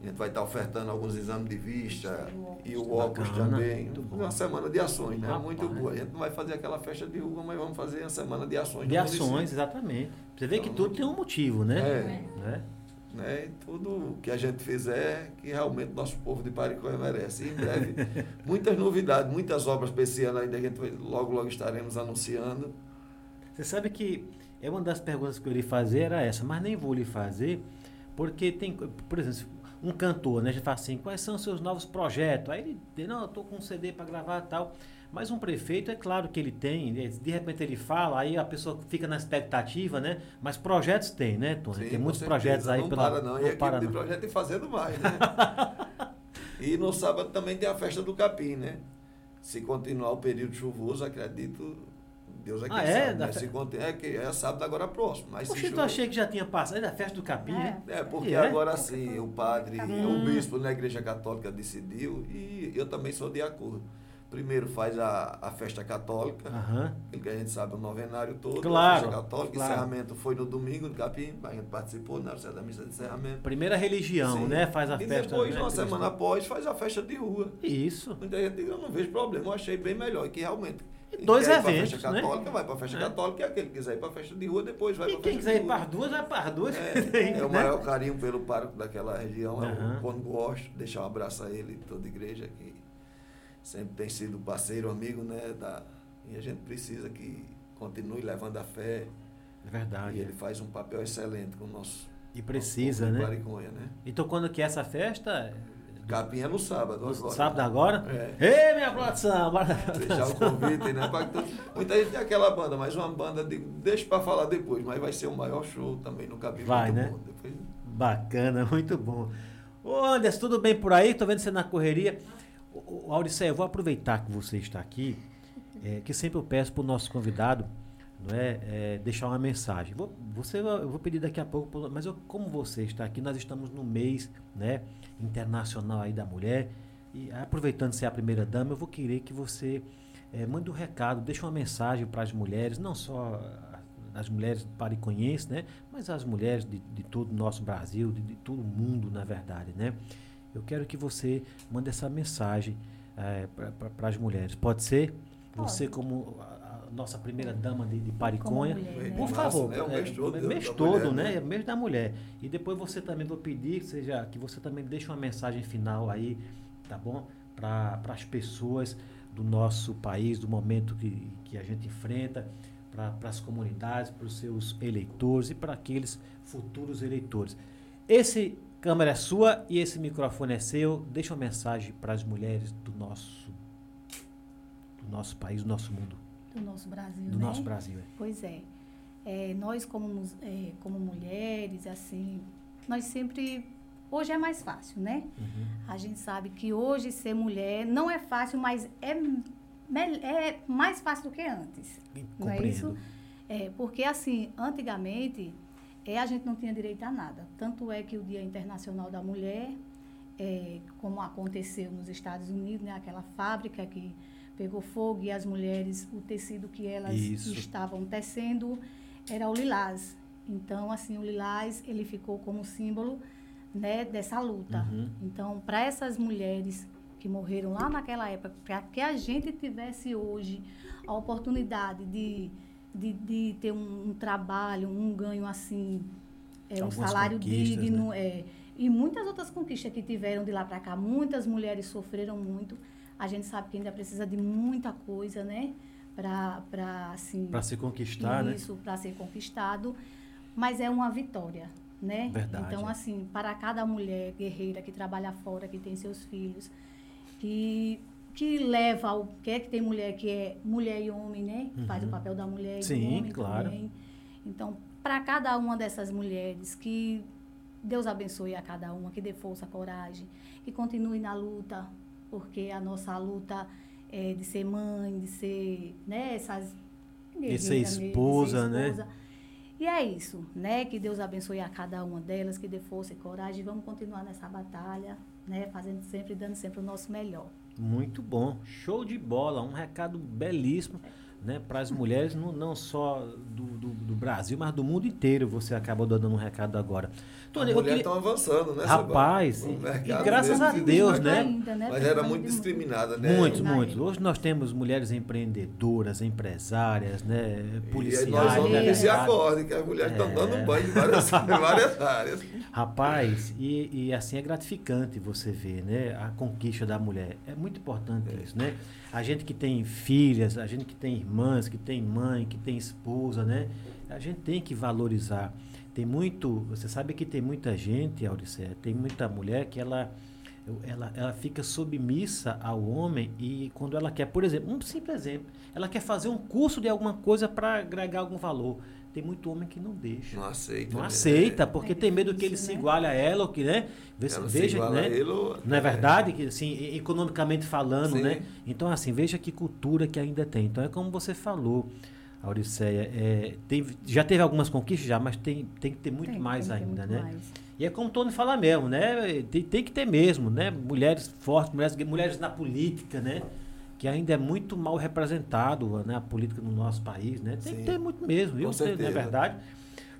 a gente vai estar ofertando alguns exames de vista e o óculos Bacana, também. Uma semana de ações, né? Rapaz. Muito boa. A gente não vai fazer aquela festa de rua, mas vamos fazer a semana de ações. De ações, município. exatamente. Você vê que Então, tudo tem um motivo, né? É. Né? Né? E tudo que a gente fizer, que realmente nosso povo de Pariconha merece. E em breve, <laughs> muitas novidades, muitas obras para esse ano ainda, a gente logo, logo estaremos anunciando. Você sabe que é uma das perguntas que eu lhe fazer era essa, mas nem vou lhe fazer, porque tem, por exemplo, um cantor, né? A gente fala assim, quais são os seus novos projetos? Aí ele diz, não, eu tô com um CD para gravar e tal. Mas um prefeito, é claro que ele tem, né, de repente ele fala, aí a pessoa fica na expectativa, né? Mas projetos tem, né, Tony? Sim, tem muitos certeza. projetos aí não pela. para não. E aqui para não. projeto e fazendo mais, né? <laughs> e no sábado também tem a festa do capim, né? Se continuar o período chuvoso, acredito, Deus é quem Ah, é? sabe. Né? fe- é, que é sábado agora próximo. Mas Poxa, chover- achei que já tinha passado, é da festa do capim, É. né? É, porque E é? agora sim, o padre, Hum. o bispo na Igreja Católica decidiu e eu também sou de acordo. Primeiro faz a, a festa católica, aquilo que a gente sabe, o novenário todo, Claro, a festa católica, claro. encerramento foi no domingo do Capim, a gente participou na hora da missa de encerramento. Primeira religião, Sim. né? Faz a e festa. depois, né, uma semana após, faz a festa de rua. Isso. Muita gente diz, eu não vejo problema, eu achei bem melhor, que realmente... quem dois eventos, festa né? católica, vai para a festa É. católica, e aquele que quiser ir para a festa de rua, depois vai E para a quem festa quiser de ir para as duas, vai para as duas. É, <laughs> é o né? maior carinho pelo pároco daquela região, é Aham. o quando gosto, deixar um abraço a ele e toda a igreja que sempre tem sido parceiro, amigo, né? Da, e a gente precisa que continue levando a fé. É verdade. E ele faz um papel excelente com o nosso. E precisa, nosso né? Pariconha, né? Então quando que é essa festa? Capim é no sábado. No agora. sábado agora? É. Ei, minha produção! Deixar o convite, né? pra Muita gente tem aquela banda, mas uma banda, de, deixa para falar depois, mas vai ser o maior show também no Capim. Vai, muito né? bom. Depois, Bacana, <laughs> muito bom. Ô Anderson, tudo bem por aí? Tô vendo você na correria. Auricé, eu vou aproveitar que você está aqui, é, que sempre eu peço para o nosso convidado não é, é, deixar uma mensagem. Vou, você, eu vou pedir daqui a pouco, mas eu, como você está aqui, nós estamos no mês né, internacional aí da mulher. E aproveitando ser a primeira dama, eu vou querer que você é, mande um recado, deixe uma mensagem para as mulheres, não só as mulheres pariconhenses, né? Mas as mulheres de, de todo o nosso Brasil, de, de todo o mundo, na verdade, né? Eu quero que você mande essa mensagem para as mulheres. Pode ser? Pode. Você como a, a nossa primeira dama de, de Pariconha. Mulher, né? Por favor, né? O mês todo é, mês da todo, mulher, né? né? É mês da mulher. E depois você também vou pedir que, seja, que você também deixe uma mensagem final aí, tá bom? Para as pessoas do nosso país, do momento que, que a gente enfrenta, para as comunidades, para os seus eleitores e para aqueles futuros eleitores. Esse câmera é sua e esse microfone é seu. Deixa uma mensagem para as mulheres do nosso, do nosso país, do nosso mundo, do nosso Brasil, do né? nosso Brasil. é. Pois é. É, nós como, é, como mulheres, assim, nós sempre... Hoje é mais fácil, né? Uhum. A gente sabe que hoje ser mulher não é fácil, mas é, é mais fácil do que antes. Não é isso? Compreendo. É, porque assim, antigamente, é, a gente não tinha direito a nada. Tanto é que o Dia Internacional da Mulher, é, como aconteceu nos Estados Unidos, né, aquela fábrica que pegou fogo e as mulheres, o tecido que elas Isso. estavam tecendo era o lilás. Então, assim, o lilás, ele ficou como símbolo né, dessa luta. Uhum. Então, para essas mulheres que morreram lá naquela época, para que a gente tivesse hoje a oportunidade de, de, de ter um, um trabalho, um ganho assim, é, um salário né? digno, é, e muitas outras conquistas que tiveram de lá para cá, muitas mulheres sofreram muito. A gente sabe que ainda precisa de muita coisa, né? Para assim, Para se conquistar, né? isso para ser conquistado, mas é uma vitória, né? Verdade, Então, é. assim, para cada mulher guerreira que trabalha fora, que tem seus filhos, que, que leva ao. Que é que tem mulher que é mulher e homem, né? Faz o papel da mulher e Sim, do homem claro. também. Então, para cada uma dessas mulheres, que Deus abençoe a cada uma, que dê força, coragem, que continue na luta, porque a nossa luta é de ser mãe, de ser, né, essas De ser esposa, né? E é isso, né? Que Deus abençoe a cada uma delas, que dê força e coragem. Vamos continuar nessa batalha, né? Fazendo sempre, dando sempre o nosso melhor. Muito bom, show de bola, um recado belíssimo né, para as mulheres, não, não só do, do, do Brasil, mas do mundo inteiro. Você acabou dando um recado agora. Tony, As mulheres queria- estão avançando, né? Rapaz, e- e graças a Deus, Muito né? ainda, né? Mas era muito discriminada, né? Muitos. época. Hoje nós temos mulheres empreendedoras, empresárias, né, E aí policiais, nós vamos que se acordem, que as mulheres estão É. dando banho em várias, <laughs> <laughs> várias áreas. Rapaz, e, e assim é gratificante você ver, né? A conquista da mulher. É muito importante isso, né? A gente que tem filhas, a gente que tem irmãs, que tem mãe, que tem esposa, né? A gente tem que valorizar. Tem muito, você sabe que tem muita gente, Auricé, tem muita mulher que ela, ela, ela fica submissa ao homem e quando ela quer, por exemplo, um simples exemplo, ela quer fazer um curso de alguma coisa para agregar algum valor. Tem muito homem que não deixa. Não aceita. Não né? aceita, porque É tem medo que ele difícil, se né? iguale a ela, ou que, né? Vê- Ela se veja, iguala né? a ele ou- Não é verdade? Que, assim, economicamente falando, Sim. né? Então, assim, veja que cultura que ainda tem. Então, é como você falou, Auriceia, é, teve- já teve algumas conquistas já, mas tem, tem que ter muito Tem, mais tem ainda, muito né? mais. E é como o Tony fala mesmo, né? Tem, tem que ter mesmo, né? Mulheres fortes, mulheres, mulheres na política, né? Que ainda é muito mal representado, né? A política no nosso país, né? Tem Sim. que ter muito mesmo, viu? Você- Não é verdade?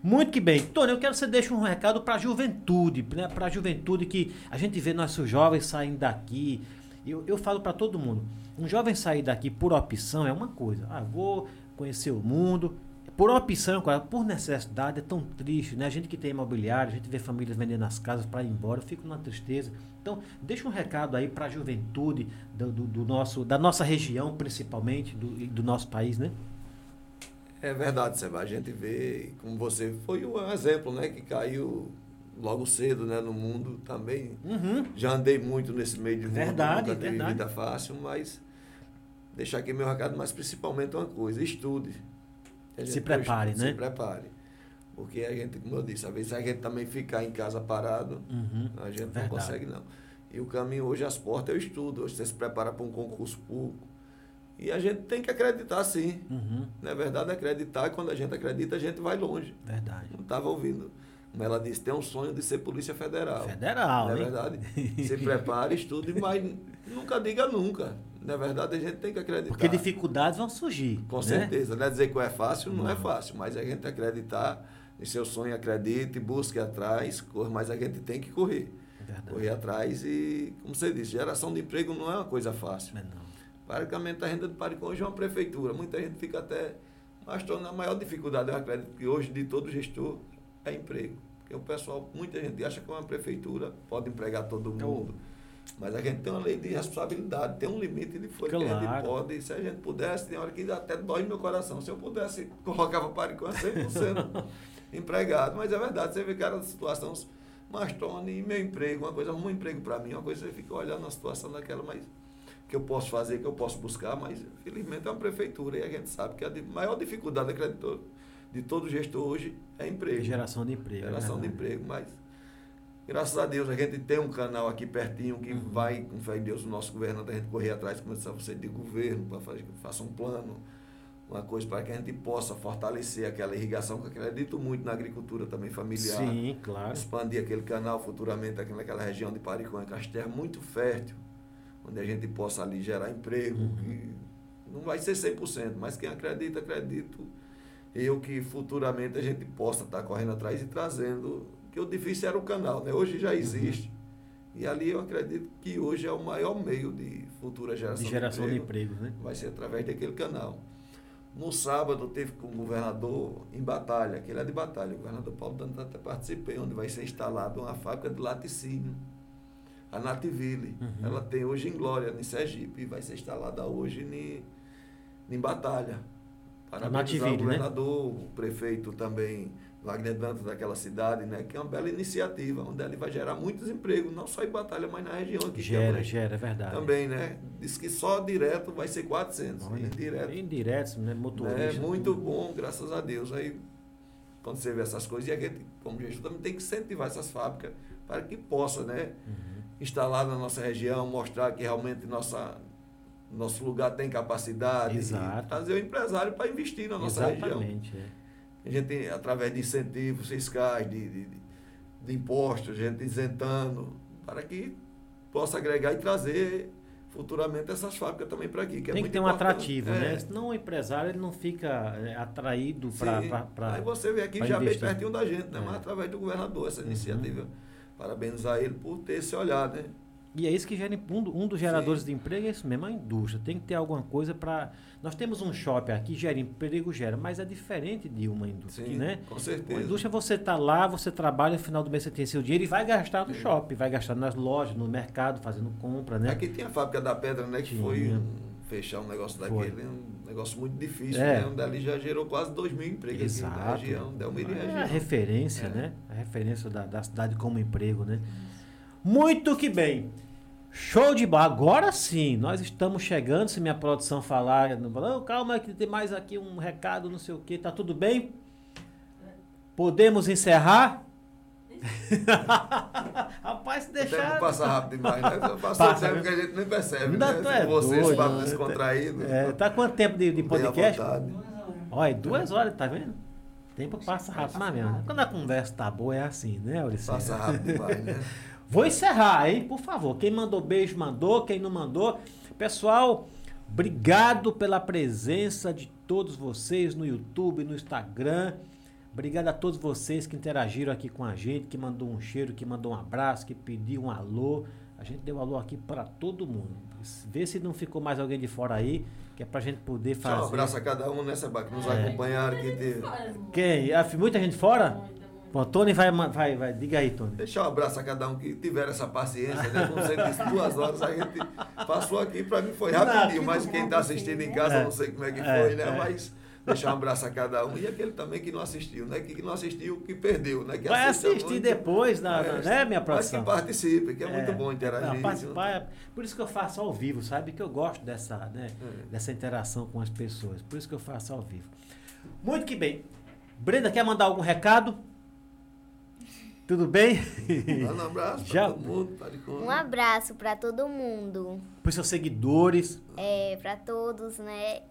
Muito que bem. Tony, eu quero que você deixe um recado para a juventude, né? Para a juventude que a gente vê nossos jovens saindo daqui. Eu, eu falo para todo mundo, um jovem sair daqui por opção é uma coisa. Ah, vou conhecer o mundo. Por opção, cara, por necessidade, é tão triste, né? A gente que tem imobiliário, a gente vê famílias vendendo as casas para ir embora, eu fico numa tristeza. Então, deixa um recado aí para a juventude do, do- do nosso, da nossa região, principalmente, do, do nosso país, né? É verdade, Seba. A gente vê, como você foi um exemplo, né? Que caiu logo cedo, né? No mundo também. Uhum. Já andei muito nesse meio de mundo. Verdade, nunca verdade. vida fácil, mas deixar aqui meu recado, mas principalmente uma coisa, estude. A Se prepare, se né? prepare. Porque a gente, como eu disse, às vezes a gente também ficar em casa parado, Uhum. a gente Verdade. não consegue não. E o caminho hoje, as portas, é o estudo. Hoje você se prepara para um concurso público. E a gente tem que acreditar sim. Uhum. Na verdade, acreditar, e quando a gente acredita, a gente vai longe. Verdade. Não estava ouvindo. Como ela disse, tem um sonho de ser Polícia Federal. Federal, Não é hein? verdade? <laughs> Se prepare, estude, mas nunca diga nunca. Na verdade, a gente tem que acreditar. Porque dificuldades vão surgir. Com né? certeza. Não é dizer que é fácil, não, é Não. fácil. Mas a gente acreditar em seu sonho, acredite, busque atrás, corra, mas a gente tem que correr. Verdade. Correr atrás e, como você disse, geração de emprego não é uma coisa fácil. Mas não. Praticamente a renda do Paricô hoje é uma prefeitura. Muita gente fica até. Mas torna a maior dificuldade, eu acredito que hoje de todo gestor é emprego. Porque o pessoal, muita gente acha que uma prefeitura pode empregar todo mundo. Mas a gente tem uma lei de responsabilidade, tem um limite de folha que a gente Claro. pode. Se a gente pudesse, tem hora que até dói no meu coração. Se eu pudesse, <laughs> colocava Paricô 100% <laughs> empregado. Mas é verdade, você vê cada situação. Mas Tony, meu emprego, uma coisa, arruma um emprego para mim, uma coisa você fica olhando a situação daquela, mas que eu posso fazer, que eu posso buscar, mas infelizmente é uma prefeitura e a gente sabe que a maior dificuldade acreditou, de todo gestor hoje é emprego. Geração de emprego. é Geração de verdade. emprego, mas graças a Deus a gente tem um canal aqui pertinho que Uhum. vai, com fé em Deus, o nosso governante, a gente correr atrás, como eu disse você, de governo, para fazer faça um plano, uma coisa para que a gente possa fortalecer aquela irrigação, que eu acredito muito na agricultura também familiar Sim, claro. expandir aquele canal futuramente aqui naquela região de Paricó, que é terra muito fértil, onde a gente possa ali gerar emprego. Uhum. não vai ser 100%, mas quem acredita, acredito. Eu que futuramente a gente possa estar correndo atrás e trazendo, que o difícil era o canal, né? Hoje já existe. E ali eu acredito que hoje é o maior meio de futura geração De geração de emprego emprego, né? vai ser através daquele canal. No sábado teve com o governador em batalha, que ele é de batalha, o governador Paulo Dantas até participei, onde vai ser instalada uma fábrica de laticínio, a Nativille. Uhum. Ela tem hoje em Glória, em Sergipe, e vai ser instalada hoje em, em batalha. Parabenizar o né? governador, o prefeito também Wagner Dantas daquela cidade, né? Que é uma bela iniciativa, onde ele vai gerar muitos empregos, não só em Batalha, mas na região aqui. que Gera, aí. gera, é verdade. Também, né? Diz que só direto vai ser 400. Olha, indireto. Indireto, né? Motorista. É muito bom, graças a Deus. Aí, quando você vê essas coisas, e a gente, como gestor, também tem que incentivar essas fábricas para que possa, né? Uhum. Instalar na nossa região, mostrar que realmente nossa, nosso lugar tem capacidade. Exato. trazer o empresário para investir na nossa região. Exatamente. é. A gente, tem, através de incentivos fiscais, de, de, de impostos, a gente isentando, para que possa agregar e trazer futuramente essas fábricas também para aqui. Que é Tem que muito ter um importante. atrativo, É. né? Senão o empresário ele não fica é, atraído para. Aí você vê aqui já bem investir. pertinho da gente, né? É. Mas através do governador, essa Uhum. iniciativa. Parabenizar ele por ter esse olhar, né? E é isso que gera um, do- um dos geradores de emprego, é isso mesmo, a indústria. Tem que ter alguma coisa para. Nós temos um shopping aqui, gera emprego, gera, mas é diferente de uma indústria, Sim, né? com A certeza. indústria você está lá, você trabalha, no final do mês você tem seu dinheiro e vai gastar no Sim. shopping, vai gastar nas lojas, no mercado, fazendo compra, né? Aqui tem a fábrica da pedra, né? Que Tinha. foi um- fechar um negócio Foi. daquele, um negócio muito difícil, É. né? Onde ali já gerou quase 2 mil empregos aqui na Exato. região, Delmira e É a região. referência, É. né? A referência da, da cidade como emprego, né? Muito que bem. Show de bola. Agora sim, nós estamos chegando. Se minha produção falar, não "Não, calma que tem mais aqui um recado, não sei o que, tá tudo bem? Podemos encerrar? <laughs> Rapaz, se O tempo deixar. passa rápido demais, né? Passa, o tempo que a gente nem percebe, Ainda né? tu é Você, doido, papo né? descontraído. É, tá quanto tempo de, de podcast? vontade. Duas horas. Olha, duas horas, tá vendo? O tempo passa rápido, mas mesmo. Quando a conversa tá boa, é assim, né, Auricínio? Passa rápido demais, né? <laughs> Vou encerrar, hein? Por favor. Quem mandou beijo, mandou. Quem não mandou. Pessoal, obrigado pela presença de todos vocês no YouTube, no Instagram. Obrigado a todos vocês que interagiram aqui com a gente, que mandou um cheiro, que mandou um abraço, que pediu um alô. A gente deu alô aqui para todo mundo. Vê se não ficou mais alguém de fora aí, que é pra gente poder Tchau, fazer. um abraço a cada um nessa que nos É. acompanharam. Que teve. Quem? Ah, Muita gente fora? Bom, Tony vai, vai, vai. Diga aí, Tony. Deixar um abraço a cada um que tiver essa paciência, né? Como você disse, duas horas a gente passou aqui, para mim foi rapidinho, mas quem está assistindo em casa, É. eu não sei como é que É, foi, né? é. Mas deixar um abraço a cada um. E aquele também que não assistiu, né? Que não assistiu, que perdeu, né? Que Vai assistir muito. depois, na, na- É, né, minha Mas produção? que participe, que é, muito É. bom interagir. Não, participar é- por isso que eu faço ao vivo, sabe? Que eu gosto dessa, né, É. dessa interação com as pessoas. Por isso que eu faço ao vivo. Muito que bem. Brenda, quer mandar algum recado? Tudo bem? Manda um abraço Já- para todo mundo. Um abraço para todo mundo, Para os seus seguidores. é, para todos, né,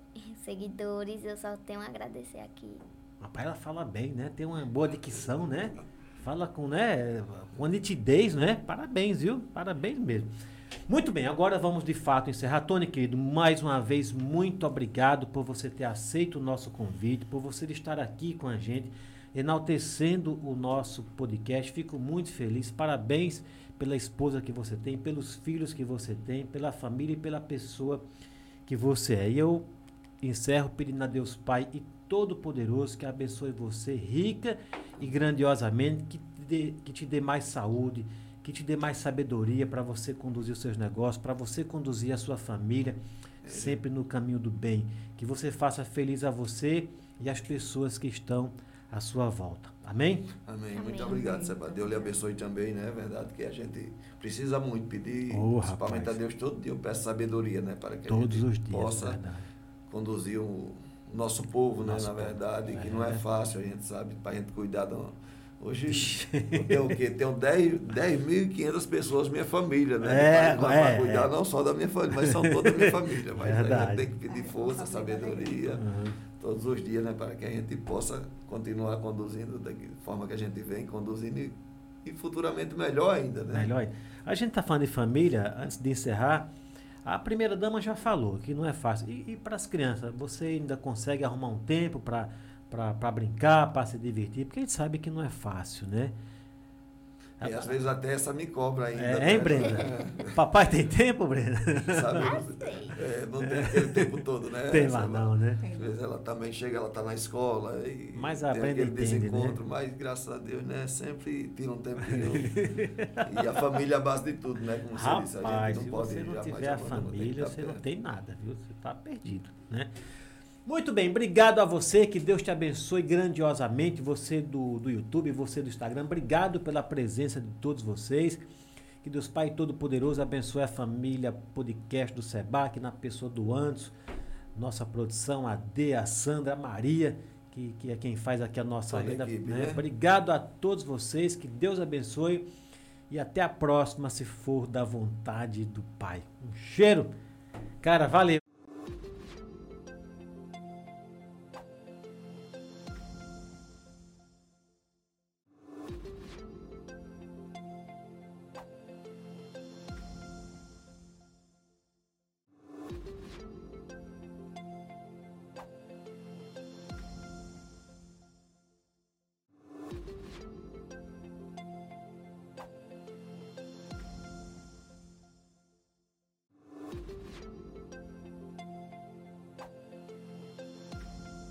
seguidores. Eu só tenho a agradecer aqui. Rapaz, ela fala bem, né? Tem uma boa dicção, né? Fala com, né? Com nitidez, né? Parabéns, viu? Parabéns mesmo. Muito bem, agora vamos de fato encerrar. Tony, querido, mais uma vez, muito obrigado por você ter aceito o nosso convite, por você estar aqui com a gente, enaltecendo o nosso podcast. Fico muito feliz. Parabéns pela esposa que você tem, pelos filhos que você tem, pela família e pela pessoa que você é. E eu encerro pedindo a Deus Pai e Todo-Poderoso que abençoe você rica e grandiosamente, que te dê, que te dê mais saúde, que te dê mais sabedoria para você conduzir os seus negócios, para você conduzir a sua família sempre no caminho do bem. Que você faça feliz a você e as pessoas que estão à sua volta. Amém? Amém. Muito Amém. obrigado, Seba. Deus lhe abençoe também, né? É verdade que a gente precisa muito pedir, Oh, principalmente rapaz. a Deus todo dia, eu peço sabedoria, né? Para que a Todos gente os dias, possa verdade. conduzir o nosso povo, né? Nosso Na povo. verdade, que É. não é fácil, a gente sabe, para a gente cuidar do... Hoje eu tenho o quê? Tenho 10 10.500 pessoas, minha família, né? É, Para é, cuidar é. não só da minha família, mas são toda a minha <laughs> família. Mas a Verdade. gente tem que pedir força, sabedoria, Uhum. todos os dias, né, para que a gente possa continuar conduzindo da forma que a gente vem conduzindo e, e futuramente melhor ainda, né? Melhor. A gente está falando de família, antes de encerrar, a primeira dama já falou que não é fácil. E, e para as crianças, você ainda consegue arrumar um tempo para brincar, para se divertir? Porque a gente sabe que não é fácil, né? E às vezes até essa me cobra ainda. É, né? hein, Brenda? <laughs> Papai tem tempo, Brenda? Sabe? É, não tem aquele tempo todo, né? Tem lá lá. não, né? Às vezes ela também chega, ela está na escola e Mas a tem Brenda aquele entende, né? desencontro, mas graças a Deus, né? Sempre tira um tempinho. e a família é a base de tudo, né? Como você disse, a Rapaz, gente se não pode você não tiver a família, estar você não tem nada, viu? Você está perdido, né? Muito bem, obrigado a você, que Deus te abençoe grandiosamente, você do, do YouTube, você do Instagram, obrigado pela presença de todos vocês. Que Deus Pai Todo-Poderoso abençoe a família podcast do Sebac, na pessoa do Anderson, nossa produção, a D, a Sandra, a Maria, que, que é quem faz aqui a nossa renda. né? né? Obrigado a todos vocês, que Deus abençoe e até a próxima, se for da vontade do Pai. Um cheiro. Cara, valeu.